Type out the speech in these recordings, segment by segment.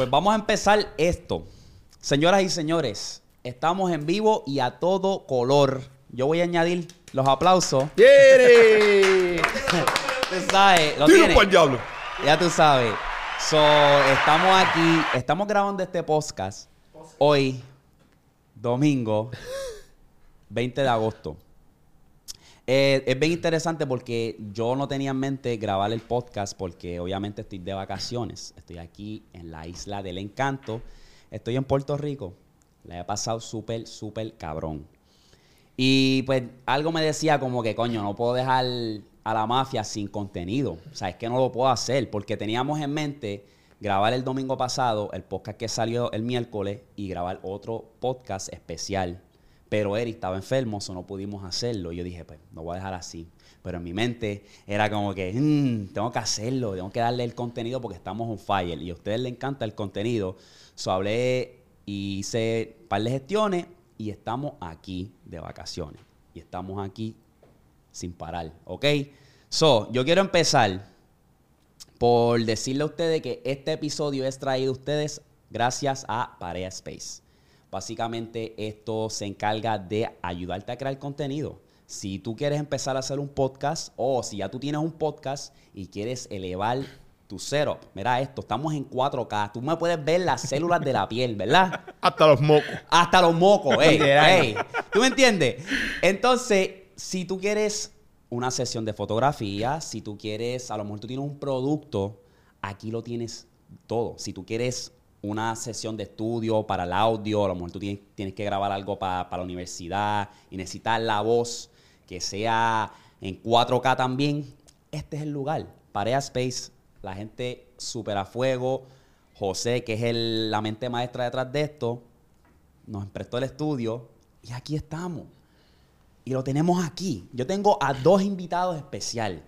Pues vamos a empezar esto. Señoras y señores, estamos en vivo y a todo color. Yo voy a añadir los aplausos. ¡Quiere! Tú sabes, lo Tiro tienes. pa'l diablo. Ya tú sabes. So, estamos aquí, estamos grabando este podcast hoy, domingo 20 de agosto. Eh, es bien interesante porque yo no tenía en mente grabar el podcast porque obviamente estoy de vacaciones. Estoy aquí en la isla del encanto. Estoy en Puerto Rico. La he pasado súper, súper cabrón. Y pues algo me decía como que, coño, no puedo dejar a la mafia sin contenido. O sea, es que no lo puedo hacer porque teníamos en mente grabar el domingo pasado el podcast que salió el miércoles y grabar otro podcast especial. Pero Eric estaba enfermo, eso no pudimos hacerlo. Y yo dije, pues, no voy a dejar así. Pero en mi mente era como que, "Mm, tengo que hacerlo, tengo que darle el contenido porque estamos on fire. Y a ustedes les encanta el contenido. So, hablé y hice un par de gestiones y estamos aquí de vacaciones. Y estamos aquí sin parar, ¿ok? So, yo quiero empezar por decirle a ustedes que este episodio es traído a ustedes gracias a Parea Space. Básicamente esto se encarga de ayudarte a crear contenido. Si tú quieres empezar a hacer un podcast o si ya tú tienes un podcast y quieres elevar tu setup, mira esto, estamos en 4K, tú me puedes ver las células de la piel, ¿verdad? Hasta los mocos. Hasta los mocos, ey. ¿Tú me entiendes? Entonces, si tú quieres una sesión de fotografía, si tú quieres, a lo mejor tú tienes un producto, aquí lo tienes todo. Si tú quieres una sesión de estudio para el audio, a lo mejor tú tienes, tienes que grabar algo pa- para la universidad y necesitas la voz que sea en 4K también, este es el lugar. Parea Space, la gente súper a fuego. José, que es el- la mente maestra detrás de esto, nos prestó el estudio y aquí estamos. Y lo tenemos aquí. Yo tengo a dos invitados especial.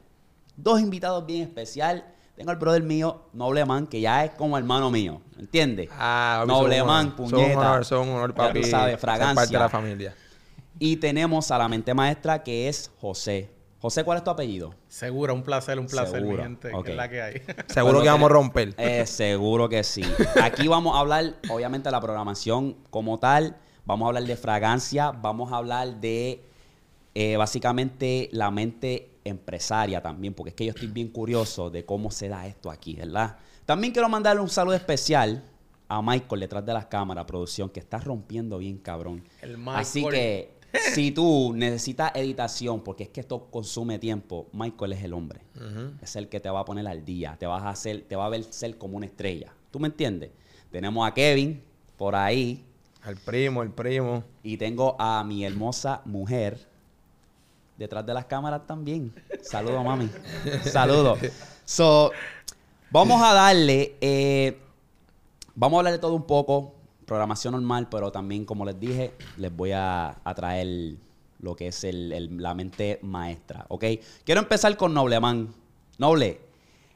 Dos invitados bien especial. Tengo al brother mío, Noble Man, que ya es como hermano mío. ¿Entiendes? Ah, papi, Noble son honor, Son puñeta. honor, papi. ser fragancia. parte de la familia. Y tenemos a la mente maestra que es José. José, ¿cuál es tu apellido? Seguro, un placer, un placer, Seguro, mi gente. que ok. es la que hay. Seguro que vamos a romper. Eh, seguro que sí. Aquí vamos a hablar, obviamente, de la programación como tal. Vamos a hablar de fragancia. Vamos a hablar de, eh, básicamente, la mente empresaria también, porque es que yo estoy bien curioso de cómo se da esto aquí, ¿verdad? También quiero mandarle un saludo especial a Michael detrás de las cámaras, producción, que está rompiendo bien, cabrón. El Así que, si tú necesitas editación, porque es que esto consume tiempo, Michael es el hombre. Es el que te va a poner al día. Te vas a hacer, te va a ver ser como una estrella. ¿Tú me entiendes? Tenemos a Kevin por ahí. El primo, el primo. Y tengo a mi hermosa mujer detrás de las cámaras también. Saludos, mami. Saludos. So, vamos a darle. eh, vamos a hablar de todo un poco. Programación normal, pero también, como les dije, les voy a, a traer lo que es el- la mente maestra. ¿Ok? Quiero empezar con Noble Man. Noble,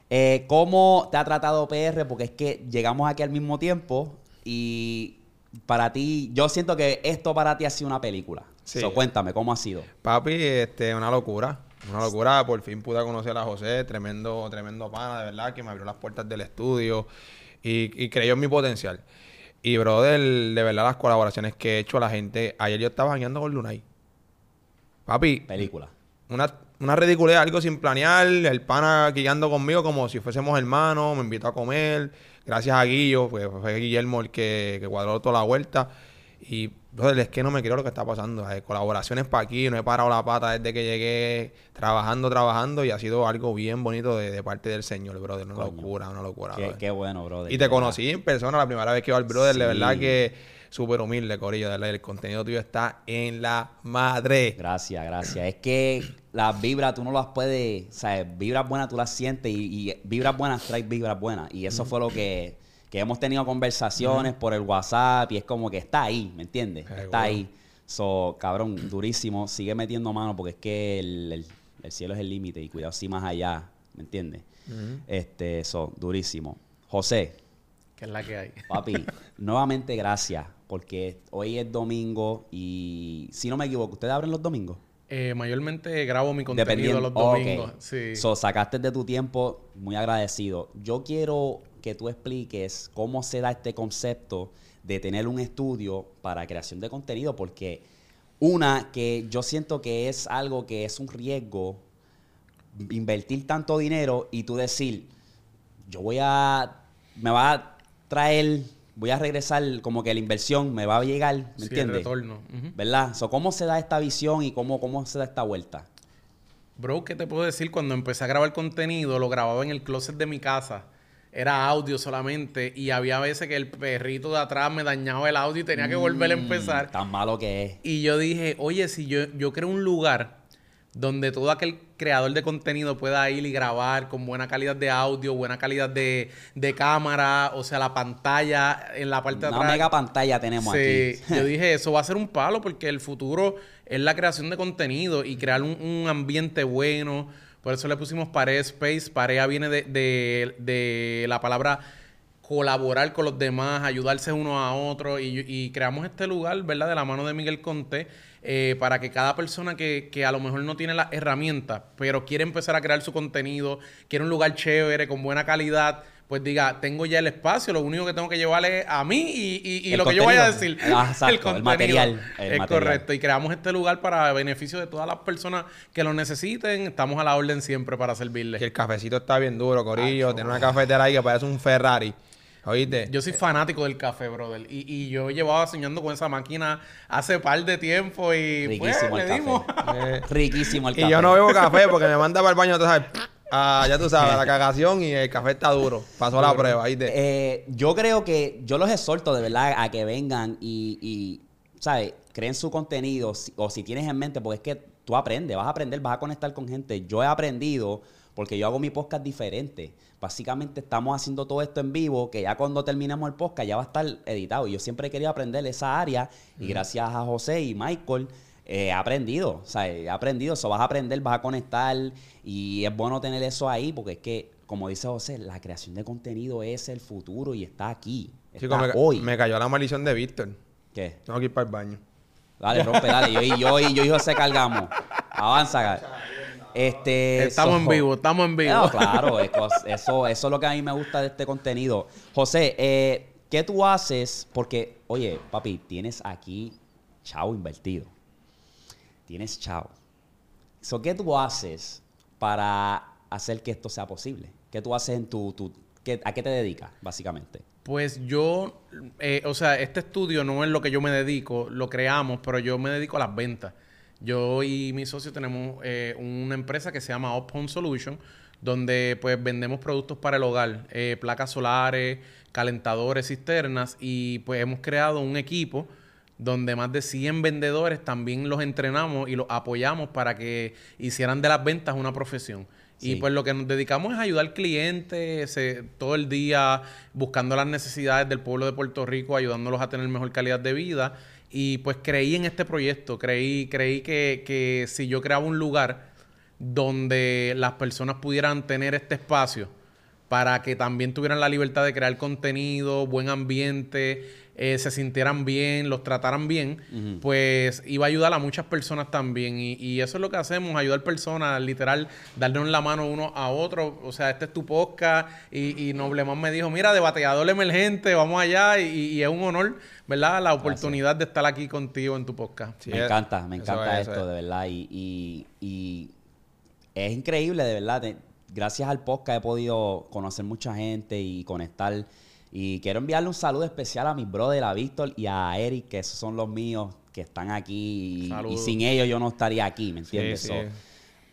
eh, ¿cómo te ha tratado PR? Porque es que llegamos aquí al mismo tiempo y para ti, yo siento que esto para ti ha sido una película. Sí. So, cuéntame, ¿cómo ha sido? Papi, este, una locura. Una locura. Por fin pude conocer a José. Tremendo, tremendo pana, de verdad, que me abrió las puertas del estudio y, y creyó en mi potencial. Y, brother, de verdad, las colaboraciones que he hecho a la gente. Ayer yo estaba bañando con Lunay. Papi, Película. una, una ridiculez, algo sin planear, el pana guiando conmigo como si fuésemos hermanos, me invitó a comer, gracias a Guillo, pues fue Guillermo el que, que cuadró toda la vuelta. Y, brother, es que no me creo lo que está pasando. Hay colaboraciones para aquí, no he parado la pata desde que llegué, trabajando, trabajando, y ha sido algo bien bonito de, de parte del Señor, brother. Una Coño. locura, una locura. Qué, qué bueno, brother. Y de te conocí en persona la primera vez que iba al brother, de Sí. verdad que súper humilde, Corillo, de verdad, el contenido tuyo está en la madre. Gracias, gracias. Es que las vibras tú no las puedes, o sea, vibras buenas tú las sientes y, y vibras buenas traes vibras buenas. Y eso fue lo que, que hemos tenido conversaciones por el WhatsApp y es como que está ahí, ¿me entiendes? Está ahí. So, cabrón, durísimo. Sigue metiendo mano porque es que el, el- el cielo es el límite y cuidado si más allá, ¿me entiendes? Este, eso, durísimo. José, que es la que hay. Papi, nuevamente gracias, porque hoy es domingo y si no me equivoco, ¿ustedes abren los domingos? Eh, mayormente grabo mi contenido los domingos. Sí. So, sacaste de tu tiempo, muy agradecido. Yo quiero que tú expliques cómo se da este concepto de tener un estudio para creación de contenido, porque una, que yo siento que es algo que es un riesgo invertir tanto dinero y tú decir, yo voy a, me va a traer, voy a regresar, como que la inversión me va a llegar, ¿me Sí, el entiendes? Ujú. ¿Verdad? So, ¿Cómo se da esta visión y cómo, cómo se da esta vuelta? Bro, ¿qué te puedo decir? Cuando empecé a grabar contenido, lo grababa en el closet de mi casa. Era audio solamente y había veces que el perrito de atrás me dañaba el audio y tenía que volver a Mm, empezar. Tan malo que es. Y yo dije, oye, si yo, yo creo un lugar donde todo aquel creador de contenido pueda ir y grabar con buena calidad de audio, buena calidad de, de cámara, o sea, la pantalla en la parte de Una atrás. mega pantalla tenemos Sí, aquí. yo dije, eso va a ser un palo porque el futuro es la creación de contenido y crear un, un ambiente bueno. Por eso le pusimos Pared Space. Parea viene de, de- de la palabra colaborar con los demás, ayudarse uno a otro y, y creamos este lugar, ¿verdad? De la mano de Miguel Conté eh, para que cada persona que, que a lo mejor no tiene las herramientas, pero quiere empezar a crear su contenido, quiere un lugar chévere, con buena calidad, pues diga, tengo ya el espacio, lo único que tengo que llevarle a mí y, y- y lo que yo vaya a contenido. decir. Ah, exacto, el material, el es material. correcto. Y creamos este lugar para beneficio de todas las personas que lo necesiten. Estamos a la orden siempre para Y servirles. el cafecito está bien duro, Corillo. Tiene una cafetera ahí que parece un Ferrari. ¿Oíste? Yo soy fanático del café, brother. Y, y yo llevaba soñando con esa máquina hace par de tiempo y pues, Riquísimo le el dimos. café. Eh, Riquísimo el y café. yo no bebo café porque me manda para el baño, tú sabes. Ah, ya tú sabes, la cagación y el café está duro. Pasó la prueba, ¿oíste? Eh, yo creo que yo los exhorto de verdad a que vengan y, y, ¿sabes? Creen su contenido si- o si tienes en mente, porque es que tú aprendes, vas a aprender, vas a conectar con gente. Yo he aprendido porque yo hago mi podcast diferente. Básicamente estamos haciendo todo esto en vivo, que ya cuando terminemos el podcast ya va a estar editado. Y yo siempre he querido aprender esa área y gracias a José y Michael eh, he aprendido, o sea, he aprendido, eso vas a aprender, vas a conectar y es bueno tener eso ahí porque es que, como dice José, la creación de contenido es el futuro y está aquí, está me, hoy. me cayó la maldición de Víctor. ¿Qué? Tengo que ir para el baño. Dale, rompe, dale, yo, y yo, y yo y José cargamos. Avanza. Este, Estamos so- en vivo, estamos en vivo. No, claro, eso, eso es lo que a mí me gusta de este contenido. José, eh, ¿qué tú haces? Porque, oye, papi, tienes aquí chavo invertido. Tienes chavo. So, ¿Qué tú haces para hacer que esto sea posible? ¿Qué tú haces en tu... tu qué- ¿A qué te dedicas, básicamente? Pues yo, eh, o sea, este estudio no es lo que yo me dedico, lo creamos, pero yo me dedico a las ventas. Yo y mi socio tenemos eh, una empresa que se llama Up Home Solution, donde pues vendemos productos para el hogar, eh, placas solares, calentadores, cisternas, y pues hemos creado un equipo donde más de 100 vendedores también los entrenamos y los apoyamos para que hicieran de las ventas una profesión. Sí. Y pues lo que nos dedicamos es ayudar clientes eh, todo el día buscando las necesidades del pueblo de Puerto Rico, ayudándolos a tener mejor calidad de vida. Y pues creí en este proyecto, creí, creí que, que si yo creaba un lugar donde las personas pudieran tener este espacio para que también tuvieran la libertad de crear contenido, buen ambiente, eh, se sintieran bien, los trataran bien, pues iba a ayudar a muchas personas también. Y, y eso es lo que hacemos, ayudar personas, literal, darnos la mano uno a otro. O sea, este es tu podcast. Y, y Nobleman me dijo, mira, de bateador emergente, vamos allá. Y, y es un honor, ¿verdad? La oportunidad de estar aquí contigo en tu podcast. Sí, me es- encanta, me encanta es, esto, es. de verdad. Y, y- y es increíble, de verdad. Gracias al podcast he podido conocer mucha gente y conectar. Y quiero enviarle un saludo especial a mis brother, a Víctor y a Eric, que esos son los míos que están aquí. Y, y sin ellos yo no estaría aquí, ¿me entiendes? sí. So,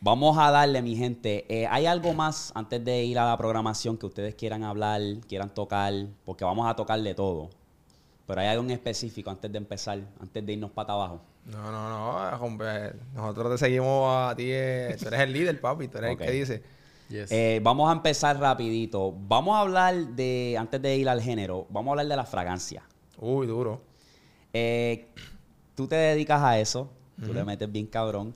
vamos a darle, mi gente. Eh, ¿Hay algo más antes de ir a la programación que ustedes quieran hablar, quieran tocar? Porque vamos a tocar de todo. Pero hay algo en específico antes de empezar, antes de irnos para abajo. No, no, no, hombre. Nosotros te seguimos a ti. eh, tú eres el líder, papi. Tú eres el que dice. Yes. Eh, vamos a empezar rapidito. Vamos a hablar de, antes de ir al género, vamos a hablar de la fragancia. Uy, duro. Eh, tú te dedicas a eso, tú le metes bien cabrón.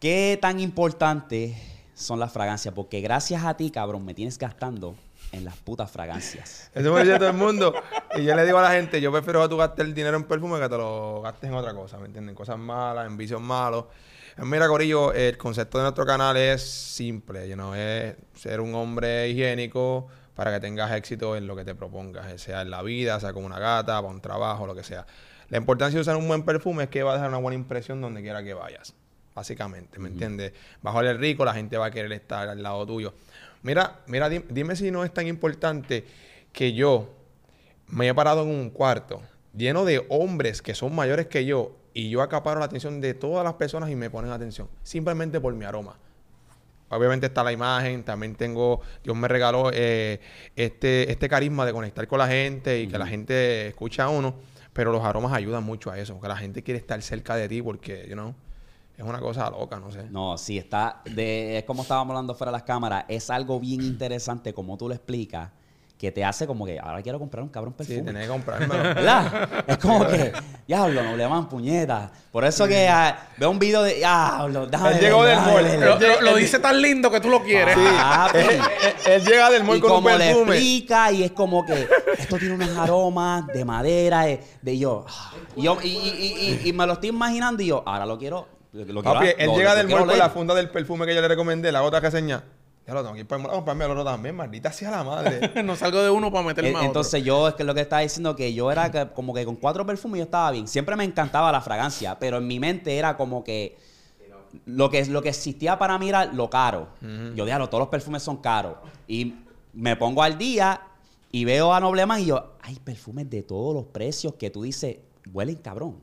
¿Qué tan importante son las fragancias? Porque gracias a ti, cabrón, me tienes gastando en las putas fragancias. Eso me dice todo el mundo. Y yo le digo a la gente, yo prefiero que tú gastes el dinero en perfume que te lo gastes en otra cosa, ¿me entienden? Cosas malas, en vicios malos. Eh, Mira, Corillo, el concepto de nuestro canal es simple, you know, es ser un hombre higiénico para que tengas éxito en lo que te propongas, eh, sea en la vida, sea con una gata, para un trabajo, lo que sea. La importancia de usar un buen perfume es que va a dejar una buena impresión donde quiera que vayas, básicamente, ¿me entiendes? A oler rico, la gente va a querer estar al lado tuyo. Mira, mira, di- dime si no es tan importante que yo me he parado en un cuarto lleno de hombres que son mayores que yo y yo acaparo la atención de todas las personas y me ponen atención, simplemente por mi aroma. Obviamente está la imagen, también tengo, Dios me regaló eh, este, este carisma de conectar con la gente y que la gente escucha a uno, pero los aromas ayudan mucho a eso, que la gente quiere estar cerca de ti porque, you know, es una cosa loca, no sé. No, sí, está. De, es como estábamos hablando fuera de las cámaras. Es algo bien interesante, como tú lo explicas, que te hace como que ahora quiero comprar un cabrón perfume. Sí, tenés que comprármelo. ¿Verdad? Es como que, diablo, no le van puñetas. Por eso que ah, veo un video de, diablo, déjame Él ver, llegó del déjame mall. ver". Lo, lo- lo dice tan lindo que tú lo quieres. Papi. él, él- él llega del mall y con un como le perfume. explica y es como que esto tiene unos aromas de madera, de, de yo, ah, y yo y, y- y- y me lo estoy imaginando y yo, ahora lo quiero, lo quiero, Papi, él lo- llega del quiero mall con leer. la funda del perfume que yo le recomendé, la otra reseña. Ya lo tengo que ir para el mall a comprarme el otro también, maldita sea la madre. no salgo de uno para meterme Eh, a otro. Entonces yo es que lo que estaba diciendo que yo era que- como que con cuatro perfumes yo estaba bien. Siempre me encantaba la fragancia, pero en mi mente era como que lo que lo que existía para mí era lo caro. Yo dije, todos los perfumes son caros y me pongo al día y veo a Nobleman y yo, hay perfumes de todos los precios que tú dices huelen cabrón.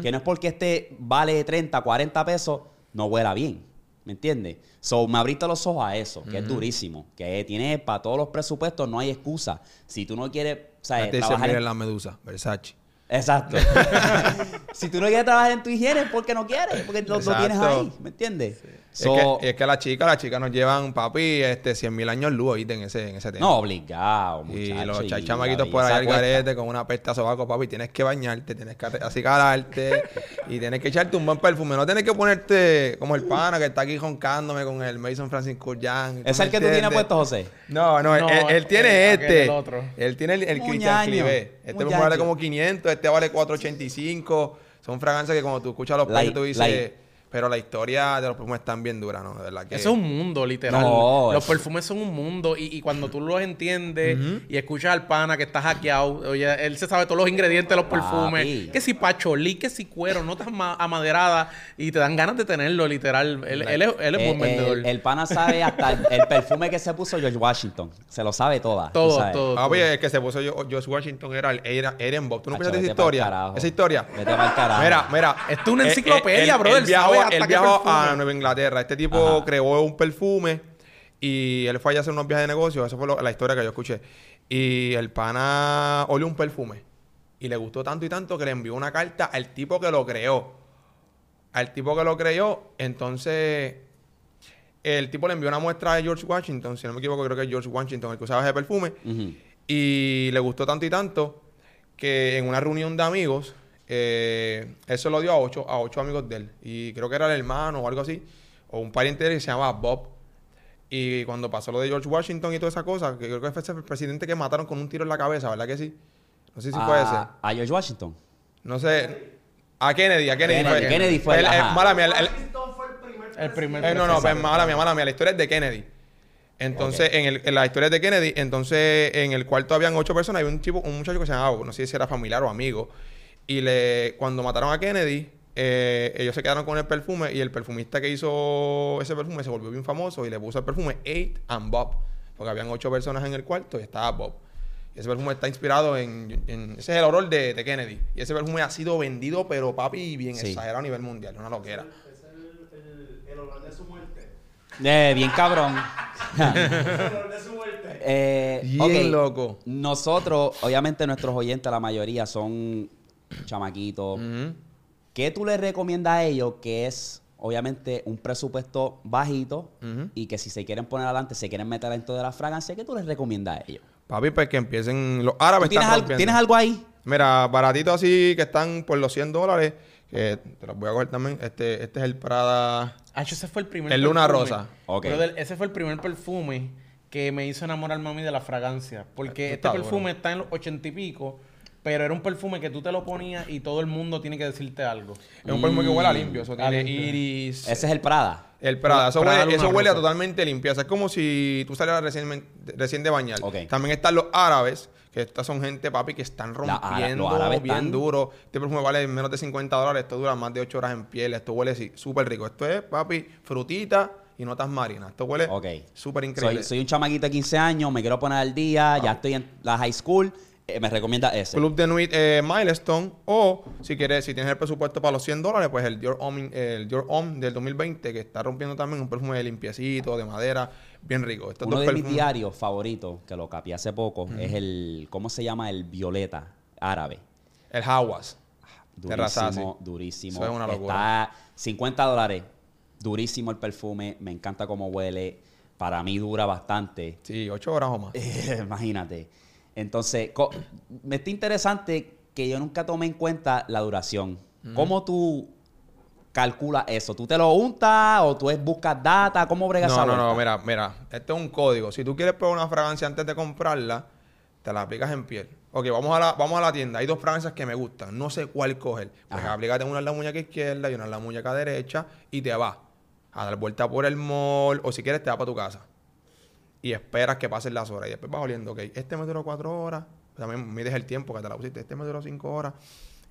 Que no es porque este vale 30, 40 pesos, no huela bien. ¿Me entiendes? So, me abriste los ojos a eso, que es durísimo. Que tiene para todos los presupuestos, no hay excusa. Si tú no quieres, o sea, Te dice, trabajar en- la medusa, Versace. Exacto. si tú no quieres trabajar en tu higiene, porque no quieres, porque lo, lo tienes ahí, ¿me entiendes? Es, So- que, es que la chica, las chicas nos llevan, papi, este, 100 mil años luz, ¿oíste? En ese, en ese tema. no, obligado, Y muchacho. los y cha- la chamaquitos por ahí al garete con una pesta sobaco, papi. Tienes que bañarte, tienes que acicalarte y tienes que echarte un buen perfume. No tienes que ponerte como el pana que está aquí joncándome con el Mason Francis Young. ¿Es el que tú tienes puesto, José? No, no, él, No, él- él tiene el- este. el otro. Él tiene el, el Christian Clivé. Este vale como 500, este vale 485. Son fragancias que cuando tú escuchas los precios tú dices... light. Pero la historia de los perfumes están bien dura, ¿no? De verdad que... Eso es un mundo, literal. No, los es- perfumes son un mundo. Y, y cuando tú los entiendes y escuchas al pana que está hackeado, oye, él se sabe todos los ingredientes de los Papi. perfumes. Que si pacholí, que si cuero, notas ma- amaderadas. Y te dan ganas de tenerlo, literal. Él, él es, él es Eh, buen vendedor. el, el pana sabe hasta el, el perfume que se puso George Washington. Se lo sabe toda. todo, sabes. todo. Papi, todo. el que se puso George Washington era el era Eren Bob. ¿Tú no escuchaste esa historia? Esa historia. Vete carajo. Mira, mira. Esto es una Eh, eh, enciclopedia, él- brother, Él viajó, él viajó a. Nueva Inglaterra. Este tipo Ajá. creó un perfume y él fue allá a hacer unos viajes de negocio. Esa fue lo- la historia que yo escuché. Y el pana olió un perfume. Y le gustó tanto y tanto que le envió una carta al tipo que lo creó. Al tipo que lo creó, entonces el tipo le envió una muestra de George Washington, si no me equivoco, creo que es George Washington el que usaba ese perfume. Y le gustó tanto y tanto que en una reunión de amigos, eh, él se lo dio a ocho, a ocho amigos de él. Y creo que era el hermano o algo así, o un pariente de él que se llamaba Bob. Y cuando pasó lo de George Washington y toda esa cosa, que creo que fue ese el presidente que mataron con un tiro en la cabeza, ¿verdad que sí? No sé si fue ese. a, a George Washington. No sé. A Kennedy, a Kennedy, Kennedy, fue. Kennedy fue El- el- el- ajá. mala mía, el- el- El primer eh, no, no, pues, mala mía, mala mía. La historia es de Kennedy. Entonces, en, el, en la historia de Kennedy, entonces en el cuarto habían ocho personas. Había un chico, un muchacho que se llamaba, no sé si era familiar o amigo. Y le, cuando mataron a Kennedy, eh, ellos se quedaron con el perfume y el perfumista que hizo ese perfume se volvió bien famoso y le puso el perfume Eight and Bob. Porque habían ocho personas en el cuarto y estaba Bob. Y ese perfume está inspirado en, en- ese es el olor de, de Kennedy. Y ese perfume ha sido vendido, pero papi, bien Sí. exagerado a nivel mundial. Una loquera. Eh, bien cabrón. Eh, Bien ok. loco. Nosotros, obviamente nuestros oyentes, la mayoría son chamaquitos. Ujú. ¿Qué tú les recomiendas a ellos que es, obviamente, un presupuesto bajito y que si se quieren poner adelante, se quieren meter dentro de la fragancia? ¿Qué tú les recomiendas a ellos? Papi, pues que empiecen. Los ¿Tú árabes tienes, están algo, rompiendo. ¿Tienes algo ahí? Mira, baratitos así que están por los 100 dólares. Que te los voy a coger también. Este, este es el Prada. Ah, ese fue el primer El Luna perfume. Rosa. Ok. Brother, ese fue el primer perfume que me hizo enamorarme a mí de la fragancia. Porque este perfume está en los ochenta y pico, pero era un perfume que tú te lo ponías y todo el mundo tiene que decirte algo. Es un perfume que huele a limpio. Eso A tiene limpio. iris. Ese es el Prada. El Prada. Eso, Prada huele, eso huele a totalmente limpieza. Es como si tú salieras recién, recién de bañar. También están los árabes, que estas son gente, papi, que están La rompiendo los árabes bien están- duro. Este perfume vale menos de 50 dólares. Esto dura más de 8 horas en piel. Esto huele así, súper rico. Esto es, papi, frutita y notas marinas. Esto huele Ok. súper increíble. Soy, soy un chamaquito de 15 años, me quiero poner al día, ya estoy en la high school. Eh, me recomienda ese. Club de Nuit eh, Milestone o si quieres, si tienes el presupuesto para los 100 dólares, pues el Dior Homme, el Dior Homme del 2020 que está rompiendo también un perfume de limpiecito, de madera, bien rico. Estos Uno de mis diarios favoritos, que lo capié hace poco, es el, ¿cómo se llama? El violeta árabe. El Hawas. Durísimo, durísimo. Eso es una locura. Está 50 dólares. Durísimo el perfume. Me encanta cómo huele. Para mí dura bastante. Sí, 8 horas o más. Imagínate. Entonces, me está interesante que yo nunca tomé en cuenta la duración. ¿Cómo tú calculas eso? ¿Tú te lo untas o tú buscas data? ¿Cómo bregas No, no, no, mira, mira. Este es un código. Si tú quieres probar una fragancia antes de comprarla, te la aplicas en piel. Ok, vamos a la, vamos a la tienda. Hay dos fragancias que me gustan. No sé cuál coger. Pues aplícate una en la muñeca izquierda y una en la muñeca derecha y te vas a dar vuelta por el mall o si quieres te vas para tu casa. Y esperas que pasen las horas. Y después vas oliendo, ok, este me duró cuatro horas. También mides el tiempo que te la pusiste. Este me duró cinco horas.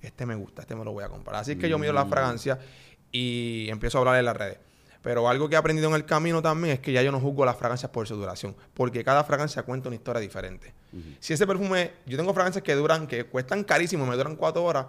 Este me gusta, este me lo voy a comprar. Así es que yo mido la fragancia y empiezo a hablar en las redes. Pero algo que he aprendido en el camino también es que ya yo no juzgo las fragancias por su duración. Porque cada fragancia cuenta una historia diferente. Si ese perfume, yo tengo fragancias que duran, que cuestan carísimo, me duran cuatro horas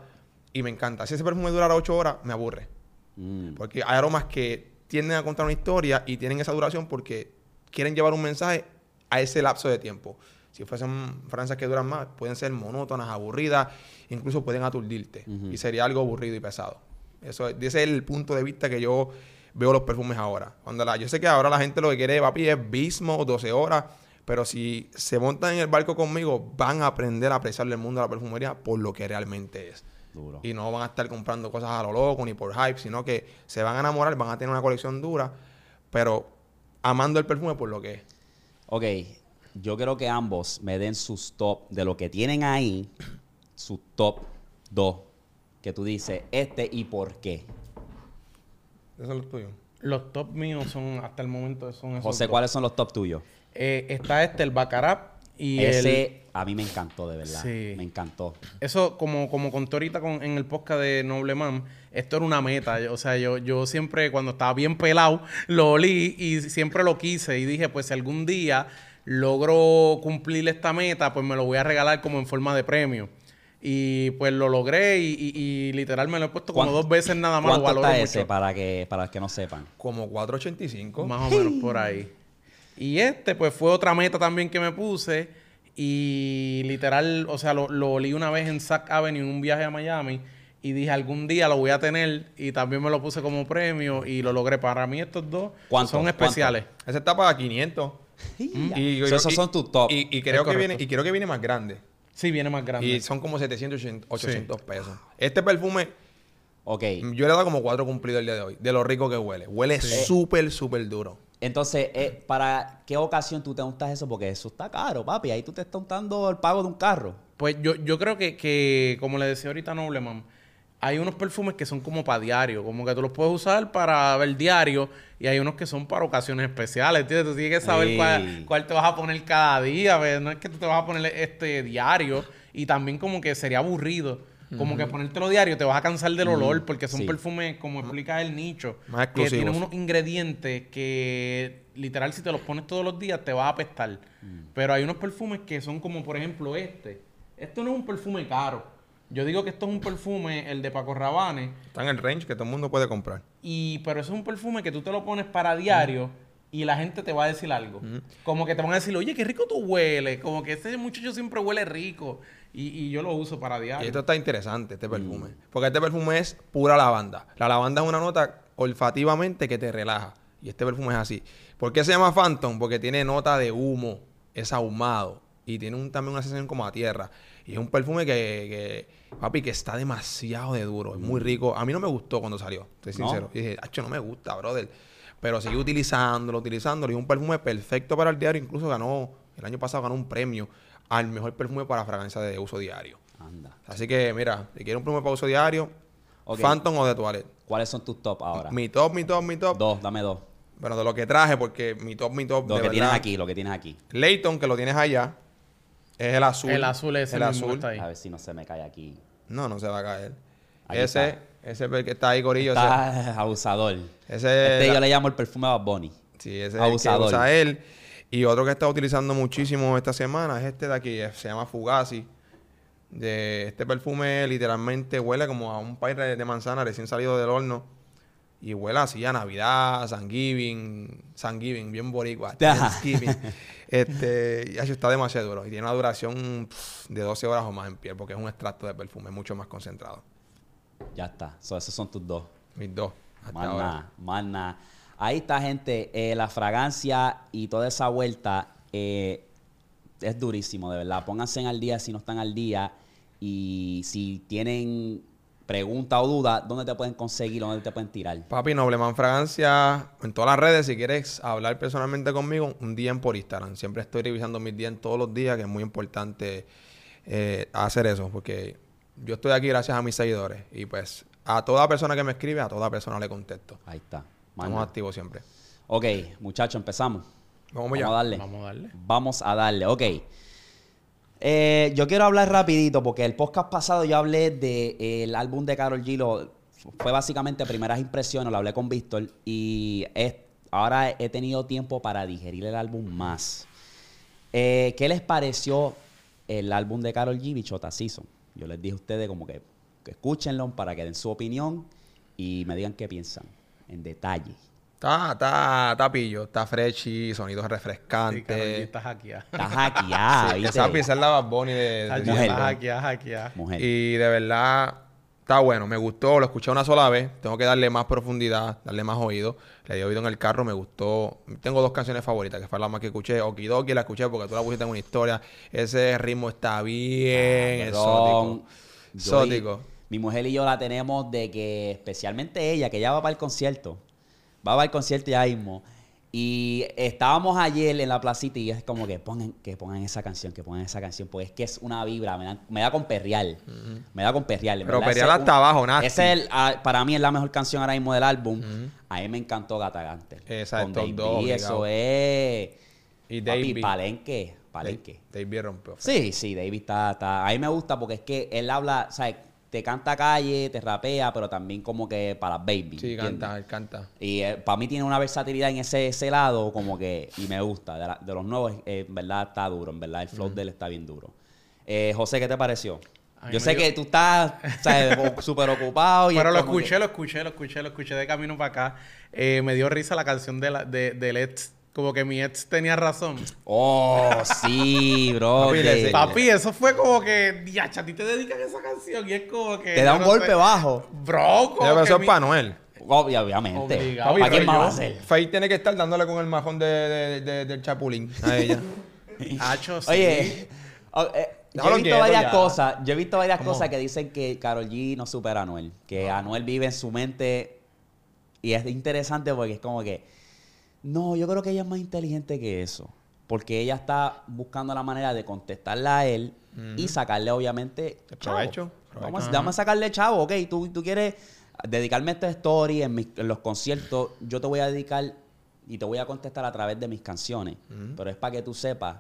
y me encanta. Si ese perfume durara ocho horas, me aburre. Mm. Porque hay aromas que tienden a contar una historia y tienen esa duración porque quieren llevar un mensaje a ese lapso de tiempo. Si fuesen fragancias que duran más, pueden ser monótonas, aburridas, incluso pueden aturdirte. Y sería algo aburrido y pesado. Eso, es- ese es el punto de vista que yo veo los perfumes ahora. Cuando la, yo sé que ahora la gente lo que quiere, papi, es Bismo, 12 horas. Pero si se montan en el barco conmigo, van a aprender a apreciar el mundo de la perfumería por lo que realmente es. Duro. Y no van a estar comprando cosas a lo loco ni por hype, sino que se van a enamorar, van a tener una colección dura, pero amando el perfume por lo que es. Ok, yo quiero que ambos me den sus top de lo que tienen ahí, sus top 2, que tú dices, este y por qué. Eso es lo tuyo. Los top míos son, hasta el momento, son esos José. ¿cuáles son los top tuyos? Eh, está este, el Bacarap y el... Ese a mí me encantó, de verdad. Sí. Me encantó. Eso, como, como conté ahorita con- en el podcast de Noble Man, esto era una meta. Yo- O sea, yo, yo siempre, cuando estaba bien pelado, lo olí y siempre lo quise. Y dije, pues si algún día logro cumplir esta meta, pues me lo voy a regalar como en forma de premio. Y pues lo logré y, y- y literal me lo he puesto como ¿Cuánto- dos veces nada más. Lo ¿Cuánto está mucho. ese para que, para los que no sepan? Como 485. Más o menos por ahí. Y este, pues fue otra meta también que me puse. Y literal, o sea, lo, lo olí una vez en Sac Avenue en un viaje a Miami. Y dije, algún día lo voy a tener. Y también me lo puse como premio. Y lo logré. Para mí, estos dos ¿Cuánto? son ¿Cuánto? especiales. Ese está para 500. Y, So, esos son tus top. Y, y creo Es que viene, y creo que viene más grande. Sí, viene más grande. Y son como 700, 800, 800 pesos. Este perfume, Ok. yo le he dado como cuatro cumplidos el día de hoy. De lo rico que huele. Huele súper, súper duro. Entonces, eh, ¿para qué ocasión tú te untas eso? Porque eso está caro, papi. Ahí tú te estás untando el pago de un carro. Pues yo, yo creo que, que, como le decía ahorita Nobleman, hay unos perfumes que son como para diario, como que tú los puedes usar para ver diario, y hay unos que son para ocasiones especiales, ¿entiendes? Tú tienes que saber cuál, cuál te vas a poner cada día, ¿ves? no es que tú te vas a poner este diario, y también como que sería aburrido. Como que ponértelo diario te vas a cansar del olor porque son Sí. perfumes, como explica el nicho, Más que tienen unos ingredientes que literal si te los pones todos los días te va a apestar. Pero hay unos perfumes que son como por ejemplo este. Esto no es un perfume caro. Yo digo que esto es un perfume, el de Paco Rabanne, Está en el range que todo el mundo puede comprar. y pero eso es un perfume que tú te lo pones para diario y la gente te va a decir algo. Como que te van a decir, oye, qué rico tú hueles. Como que ese muchacho siempre huele rico. Y, y yo lo uso para Y diario. esto está interesante, este perfume. Porque este perfume es pura lavanda. La lavanda es una nota olfativamente que te relaja. Y este perfume es así. ¿Por qué se llama Phantom? Porque tiene nota de humo, es ahumado. Y tiene un- también una sensación como a tierra. Y es un perfume que, que, papi, que está demasiado de duro. Es muy rico. A mí no me gustó cuando salió, estoy ¿No? sincero. Y dije, acho, no me gusta, brother. pero seguí utilizándolo, utilizándolo. Y un perfume perfecto para el diario. Incluso ganó, el año pasado ganó un premio al mejor perfume para fragancia de uso diario. Anda. Así que, mira, si quieres un perfume para uso diario. Phantom o de toilette. ¿Cuáles son tus top ahora? Mi top, mi top, mi top. Dos, dame dos. Bueno, de lo que traje, porque mi top, mi top, Lo de que tienes aquí, lo que tienes aquí. Layton, que lo tienes allá, es el azul. El azul ese El azul. está ahí. A ver si no se me cae aquí. No, no se va a caer. Ahí ese, está. ese es el que está ahí, Corillo. ese- Está abusador. Ese, Este la- yo le llamo el perfume Bad Bunny. Sí, ese es el que Abusador. usa él. Y otro que está utilizando muchísimo esta semana es este de aquí, se llama Fugazi. De este perfume literalmente huele como a un pie de manzana recién salido del horno. Y huele así a Navidad, Thanksgiving, Thanksgiving, bien boricua. Thanksgiving. Este, y eso está demasiado duro. Y tiene una duración pff, de 12 horas o más en piel, porque es un extracto de perfume mucho más concentrado. Ya está. So, esos son tus dos. Mis dos. Hasta Más nada, más nada. Ahí está, gente. Eh, la fragancia y toda esa vuelta eh, es durísimo, de verdad. Pónganse al día si no están al día. Y si tienen pregunta o duda, ¿dónde te pueden conseguir? ¿Dónde te pueden tirar? Papi, Nobleman Fragancia, en todas las redes, si quieres hablar personalmente conmigo, un DM por Instagram. Siempre estoy revisando mis DM todos los días, que es muy importante eh, hacer eso, porque yo estoy aquí gracias a mis seguidores. Y pues a toda persona que me escribe, a toda persona le contesto. Ahí está. Estamos activos siempre. Ok, muchachos, empezamos. Vamos allá. a darle. Vamos a darle. Vamos a darle, ok. Eh, yo quiero hablar rapidito porque el podcast pasado yo hablé del álbum de Carol G. lo- fue básicamente primeras impresiones, lo hablé con Víctor y ahora he tenido tiempo para digerir el álbum más. Eh, ¿Qué les pareció el álbum de Carol G. Bichota Season? Yo les dije a ustedes como que escúchenlo para que den su opinión y me digan qué piensan en detalle. Está, está, está pillo, está freshy, sonidos Sí, refrescantes. Karol G está hackeada. Está hackeada, Sí, esa pieza es la Bad Bunny de, de- Está mujer. hackeada, hackeada. Mujer. Y de verdad, está bueno. Me gustó. Lo escuché una sola vez. Tengo que darle más profundidad, darle más oído. Le di oído en el carro. Me gustó. Tengo dos canciones favoritas, que fue la más que escuché. Okidoki la escuché porque tú la pusiste en una historia. Ese ritmo está bien exótico. Exótico. mi mujer y yo la tenemos de que, especialmente ella, que ya va para el concierto. Va para el concierto ya mismo. Y estábamos ayer en la placita y es como que pongan, que pongan esa canción, que pongan esa canción, porque es que es una vibra, me da, me da con perreal. Me da con perreal. en Pero es hasta abajo, nasty. Ese es el- ah, para mí es la mejor canción ahora mismo del álbum. A mí me encantó Gata Gante. Esa es Con dos, B, eso es... Y papi, Davey. palenque, palenque. David rompió. Sí, sí, David está, está- A mí me gusta porque es que él habla, o sea, te canta calle, te rapea, pero también como que para las baby. Sí, ¿entiendes? canta, él canta. Y para mí tiene una versatilidad en ese, ese lado, como que, y me gusta. De, la- de los nuevos, eh, en verdad está duro, en verdad el flow de él está bien duro. Eh, José, ¿qué te pareció? Yo sé dio- que tú estás súper ocupado. Y Pero lo escuché, que- lo escuché, lo escuché, lo escuché de camino para acá. Eh, me dio risa la canción de la, de, del ex. Como que mi ex tenía razón. Oh, sí, bro. Papi, eso fue como que, diacha, a ti te dedican a esa canción y es como que... Te da un no golpe sé. bajo. Bro, como Ya, pero que eso es mi- para Noel. Obvio- obviamente. Obligado. ¿Para quién más va a ser? Faye tiene que estar dándole con el majón de, de- de- del chapulín a ella. Hacho, sí. Oye, o- eh, yo he visto varias ya. cosas, yo he visto varias ¿Cómo? cosas que dicen que Carol G no supera a Anuel, que Anuel vive en su mente y es interesante porque es como que no, yo creo que ella es más inteligente que eso, porque ella está buscando la manera de contestarle a él y sacarle obviamente provecho, Vamos, a- vamos a sacarle chavo, ok, tú, tú quieres dedicarme a esta story en, mis- en los conciertos, yo te voy a dedicar y te voy a contestar a través de mis canciones, pero es para que tú sepas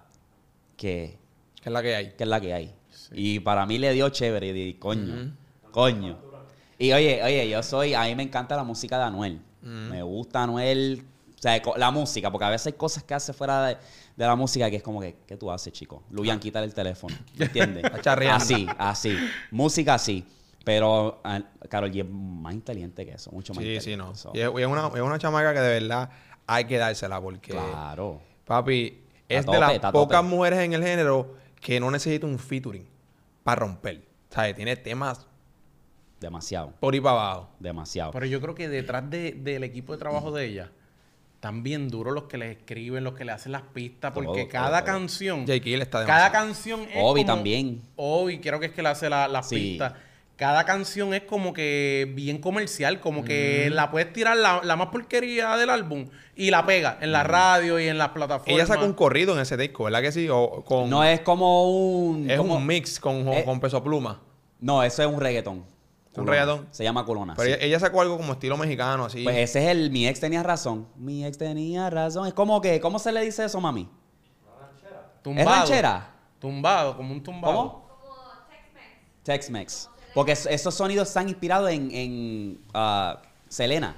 que Que es la que hay. que es la que hay. Y para mí le dio chévere. Y di, coño, coño. Y oye, oye, yo soy, a mí me encanta la música de Anuel. Me gusta Anuel, o sea, la música, porque a veces hay cosas que hace fuera de, de la música que es como que, ¿qué tú haces, chico? Luyan, quítale el teléfono, ¿me ¿entiendes? Así, así. Música así. Pero ah, Karol G es más inteligente que eso, mucho más Sí, inteligente. sí, no. So, Y es, y es una, es una chamaca que de verdad hay que dársela porque, Claro. papi, es de las pocas mujeres en el género que no necesita un featuring para romper. ¿Sabes? Tiene temas Demasiado, por ahí para abajo. demasiado. Pero yo creo que detrás de- del equipo de trabajo de ella, están bien duros los que le escriben, los que le hacen las pistas, porque Todo, cada todo, todo. canción, Jake Hill está cada canción es Obi como- también. Obi, creo que es que le hace la- las Sí. pistas. cada canción es como que bien comercial, como que la puedes tirar la, la más porquería del álbum y la pega en la radio y en las plataformas. Ella sacó un corrido en ese disco, ¿verdad que sí? O con, No es como un... es como- un mix con, Eh, con peso pluma. No, eso es un reggaetón. Culona. reggaetón? Se llama Colona. Pero sí. ella, ella sacó algo como estilo mexicano, así. Pues ese es el... Mi ex tenía razón. Mi ex tenía razón. Es como que... ¿Cómo se le dice eso, mami? Tumbado. ¿Es ranchera? Tumbado, como un tumbado. ¿Cómo? Tex-Mex. Porque es- esos sonidos están inspirados en, en ah, Selena.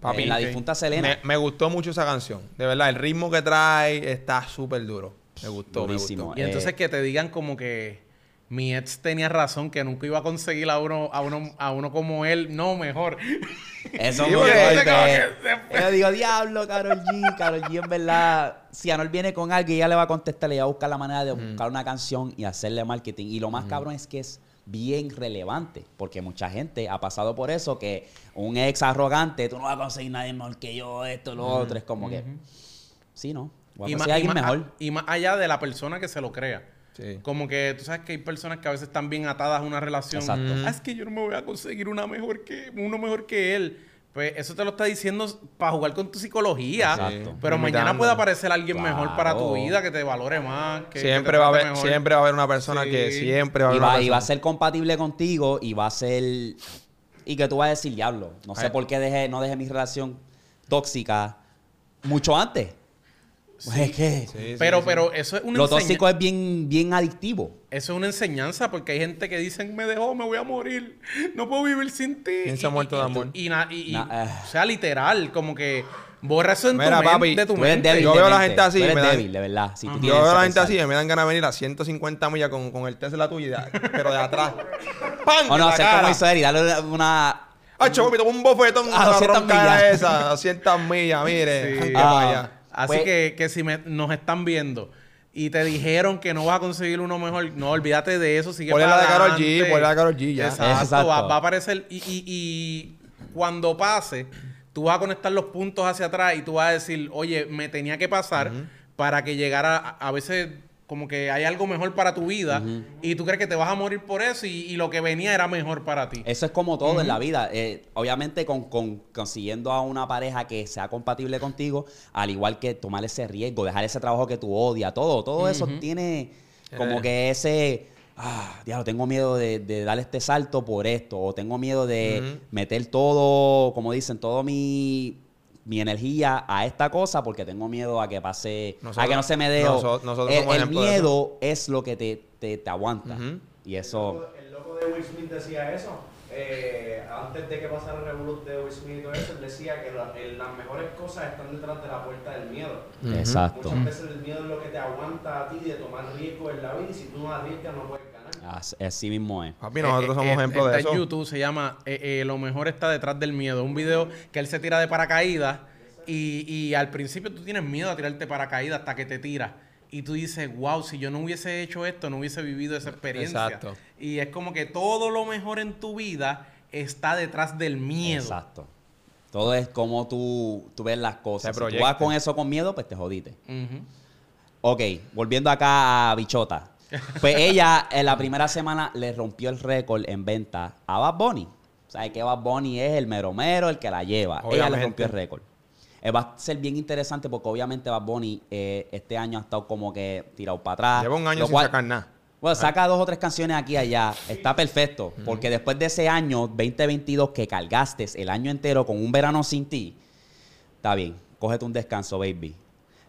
Papi, en la difunta Selena. Me, me gustó mucho esa canción. De verdad, el ritmo que trae está súper duro. Me gustó, Durísimo. me gustó. Y entonces Eh, que te digan como que mi ex tenía razón, que nunca iba a conseguir a uno, a uno, a uno como él. No, mejor. Eso se Yo digo, diablo, Carol G. Carol G, en verdad, si Anuel viene con algo, ella le va a contestar, le va a buscar la manera de buscar una canción y hacerle marketing. Y lo más cabrón es que es bien relevante, porque mucha gente ha pasado por eso, que un ex arrogante, tú no vas a conseguir nadie mejor que yo, esto, lo otro. Es como que, sí, no, voy a más- alguien más- mejor. y más allá de la persona que se lo crea. Sí. Como que tú sabes que hay personas que a veces están bien atadas a una relación. Exacto. Ah, es que yo no me voy a conseguir una mejor que, uno mejor que él. Pues eso te lo está diciendo para jugar con tu psicología. Exacto. Pero mañana puede aparecer alguien mejor para tu vida, que te valore más. Que, que siempre, te va a haber, mejor. siempre va a haber una persona Sí. que siempre va a Y haber una y va a ser compatible contigo y va a ser... Y que tú vas a decir, diablo, no sé Ay. por qué dejé, no dejé mi relación tóxica mucho antes. Pues es que Sí, sí, Pero, sí. pero eso es una lo enseña- tóxico es bien, bien adictivo. Eso es una enseñanza porque hay gente que dicen, me dejó, me voy a morir, no puedo vivir sin ti. ¿Quién se ha Y- muerto y- de y amor? Y, na- y- y- Na- eh. o sea, literal, como que borra eso en Mira, tu papi, de tu Tú eres mente. débil Yo veo a la gente así, Tú eres me dan- débil, de verdad. Si tú Yo veo a la gente así y me dan ganas de venir a 150 millas con, con el Tesla tuyo, y de- pero de atrás. ¡Pam! O no, hacer como hizo él y darle una... Ah, me tomó un bofetón A a la 200 ronca millas. esa, a 200 millas, mire. Sí. Ah. Así Pues- que, que si me- nos están viendo y te dijeron que no vas a conseguir uno mejor, no, olvídate de eso, sigue Ponle la de Karol G, ponle la de Karol G, ya. Exacto, Exacto. Va, va a aparecer y, y- y cuando pase, tú vas a conectar los puntos hacia atrás y tú vas a decir, oye, me tenía que pasar para que llegara, a, a veces como que hay algo mejor para tu vida y tú crees que te vas a morir por eso y, y lo que venía era mejor para ti. Eso es como todo en la vida. Eh, obviamente con, con- consiguiendo a una pareja que sea compatible contigo, al igual que tomar ese riesgo, dejar ese trabajo que tú odias, todo, todo eso tiene como Eh. que ese, ah, diablo, tengo miedo de, de dar este salto por esto, o tengo miedo de meter todo, como dicen, todo mi mi energía a esta cosa porque tengo miedo a que pase, a Nosotros- que no se me dé. o- noso- nosotros el, el miedo es lo que te, te, te aguanta. Ujú. Y eso... El loco de Will Smith decía eso. eh, antes de que pasara el revolut de Will Smith y todo eso, él decía que la- el- las mejores cosas están detrás de la puerta del miedo. Exacto. Muchas veces el miedo es lo que te aguanta a ti de tomar riesgos en la vida y si tú no arriesgas no puedes. Así, así mismo es. Papi, nosotros Eh, somos eh, ejemplos está de eso. en YouTube, se llama eh, eh, Lo mejor está detrás del miedo. Un video que él se tira de paracaídas y, y al principio tú tienes miedo a tirarte paracaídas hasta que te tiras. Y tú dices, wow, si yo no hubiese hecho esto, no hubiese vivido esa experiencia. Exacto. Y es como que todo lo mejor en tu vida está detrás del miedo. Exacto. Todo es como tú, tú ves las cosas. Si tú vas con eso con miedo, pues te jodiste. Ok, volviendo acá a Bichota. Pues ella en la primera semana le rompió el récord en venta a Bad Bunny. ¿Sabes que Bad Bunny es el mero mero, el que la lleva? Ella le rompió el récord. Eh, va a ser bien interesante porque obviamente Bad Bunny eh, este año ha estado como que tirado para atrás. Lleva un año sin cual- sacar nada. Bueno, saca dos o tres canciones aquí y allá. Está perfecto. Porque después de ese año 2022 que cargaste el año entero con un verano sin ti, está bien. Cógete un descanso, baby.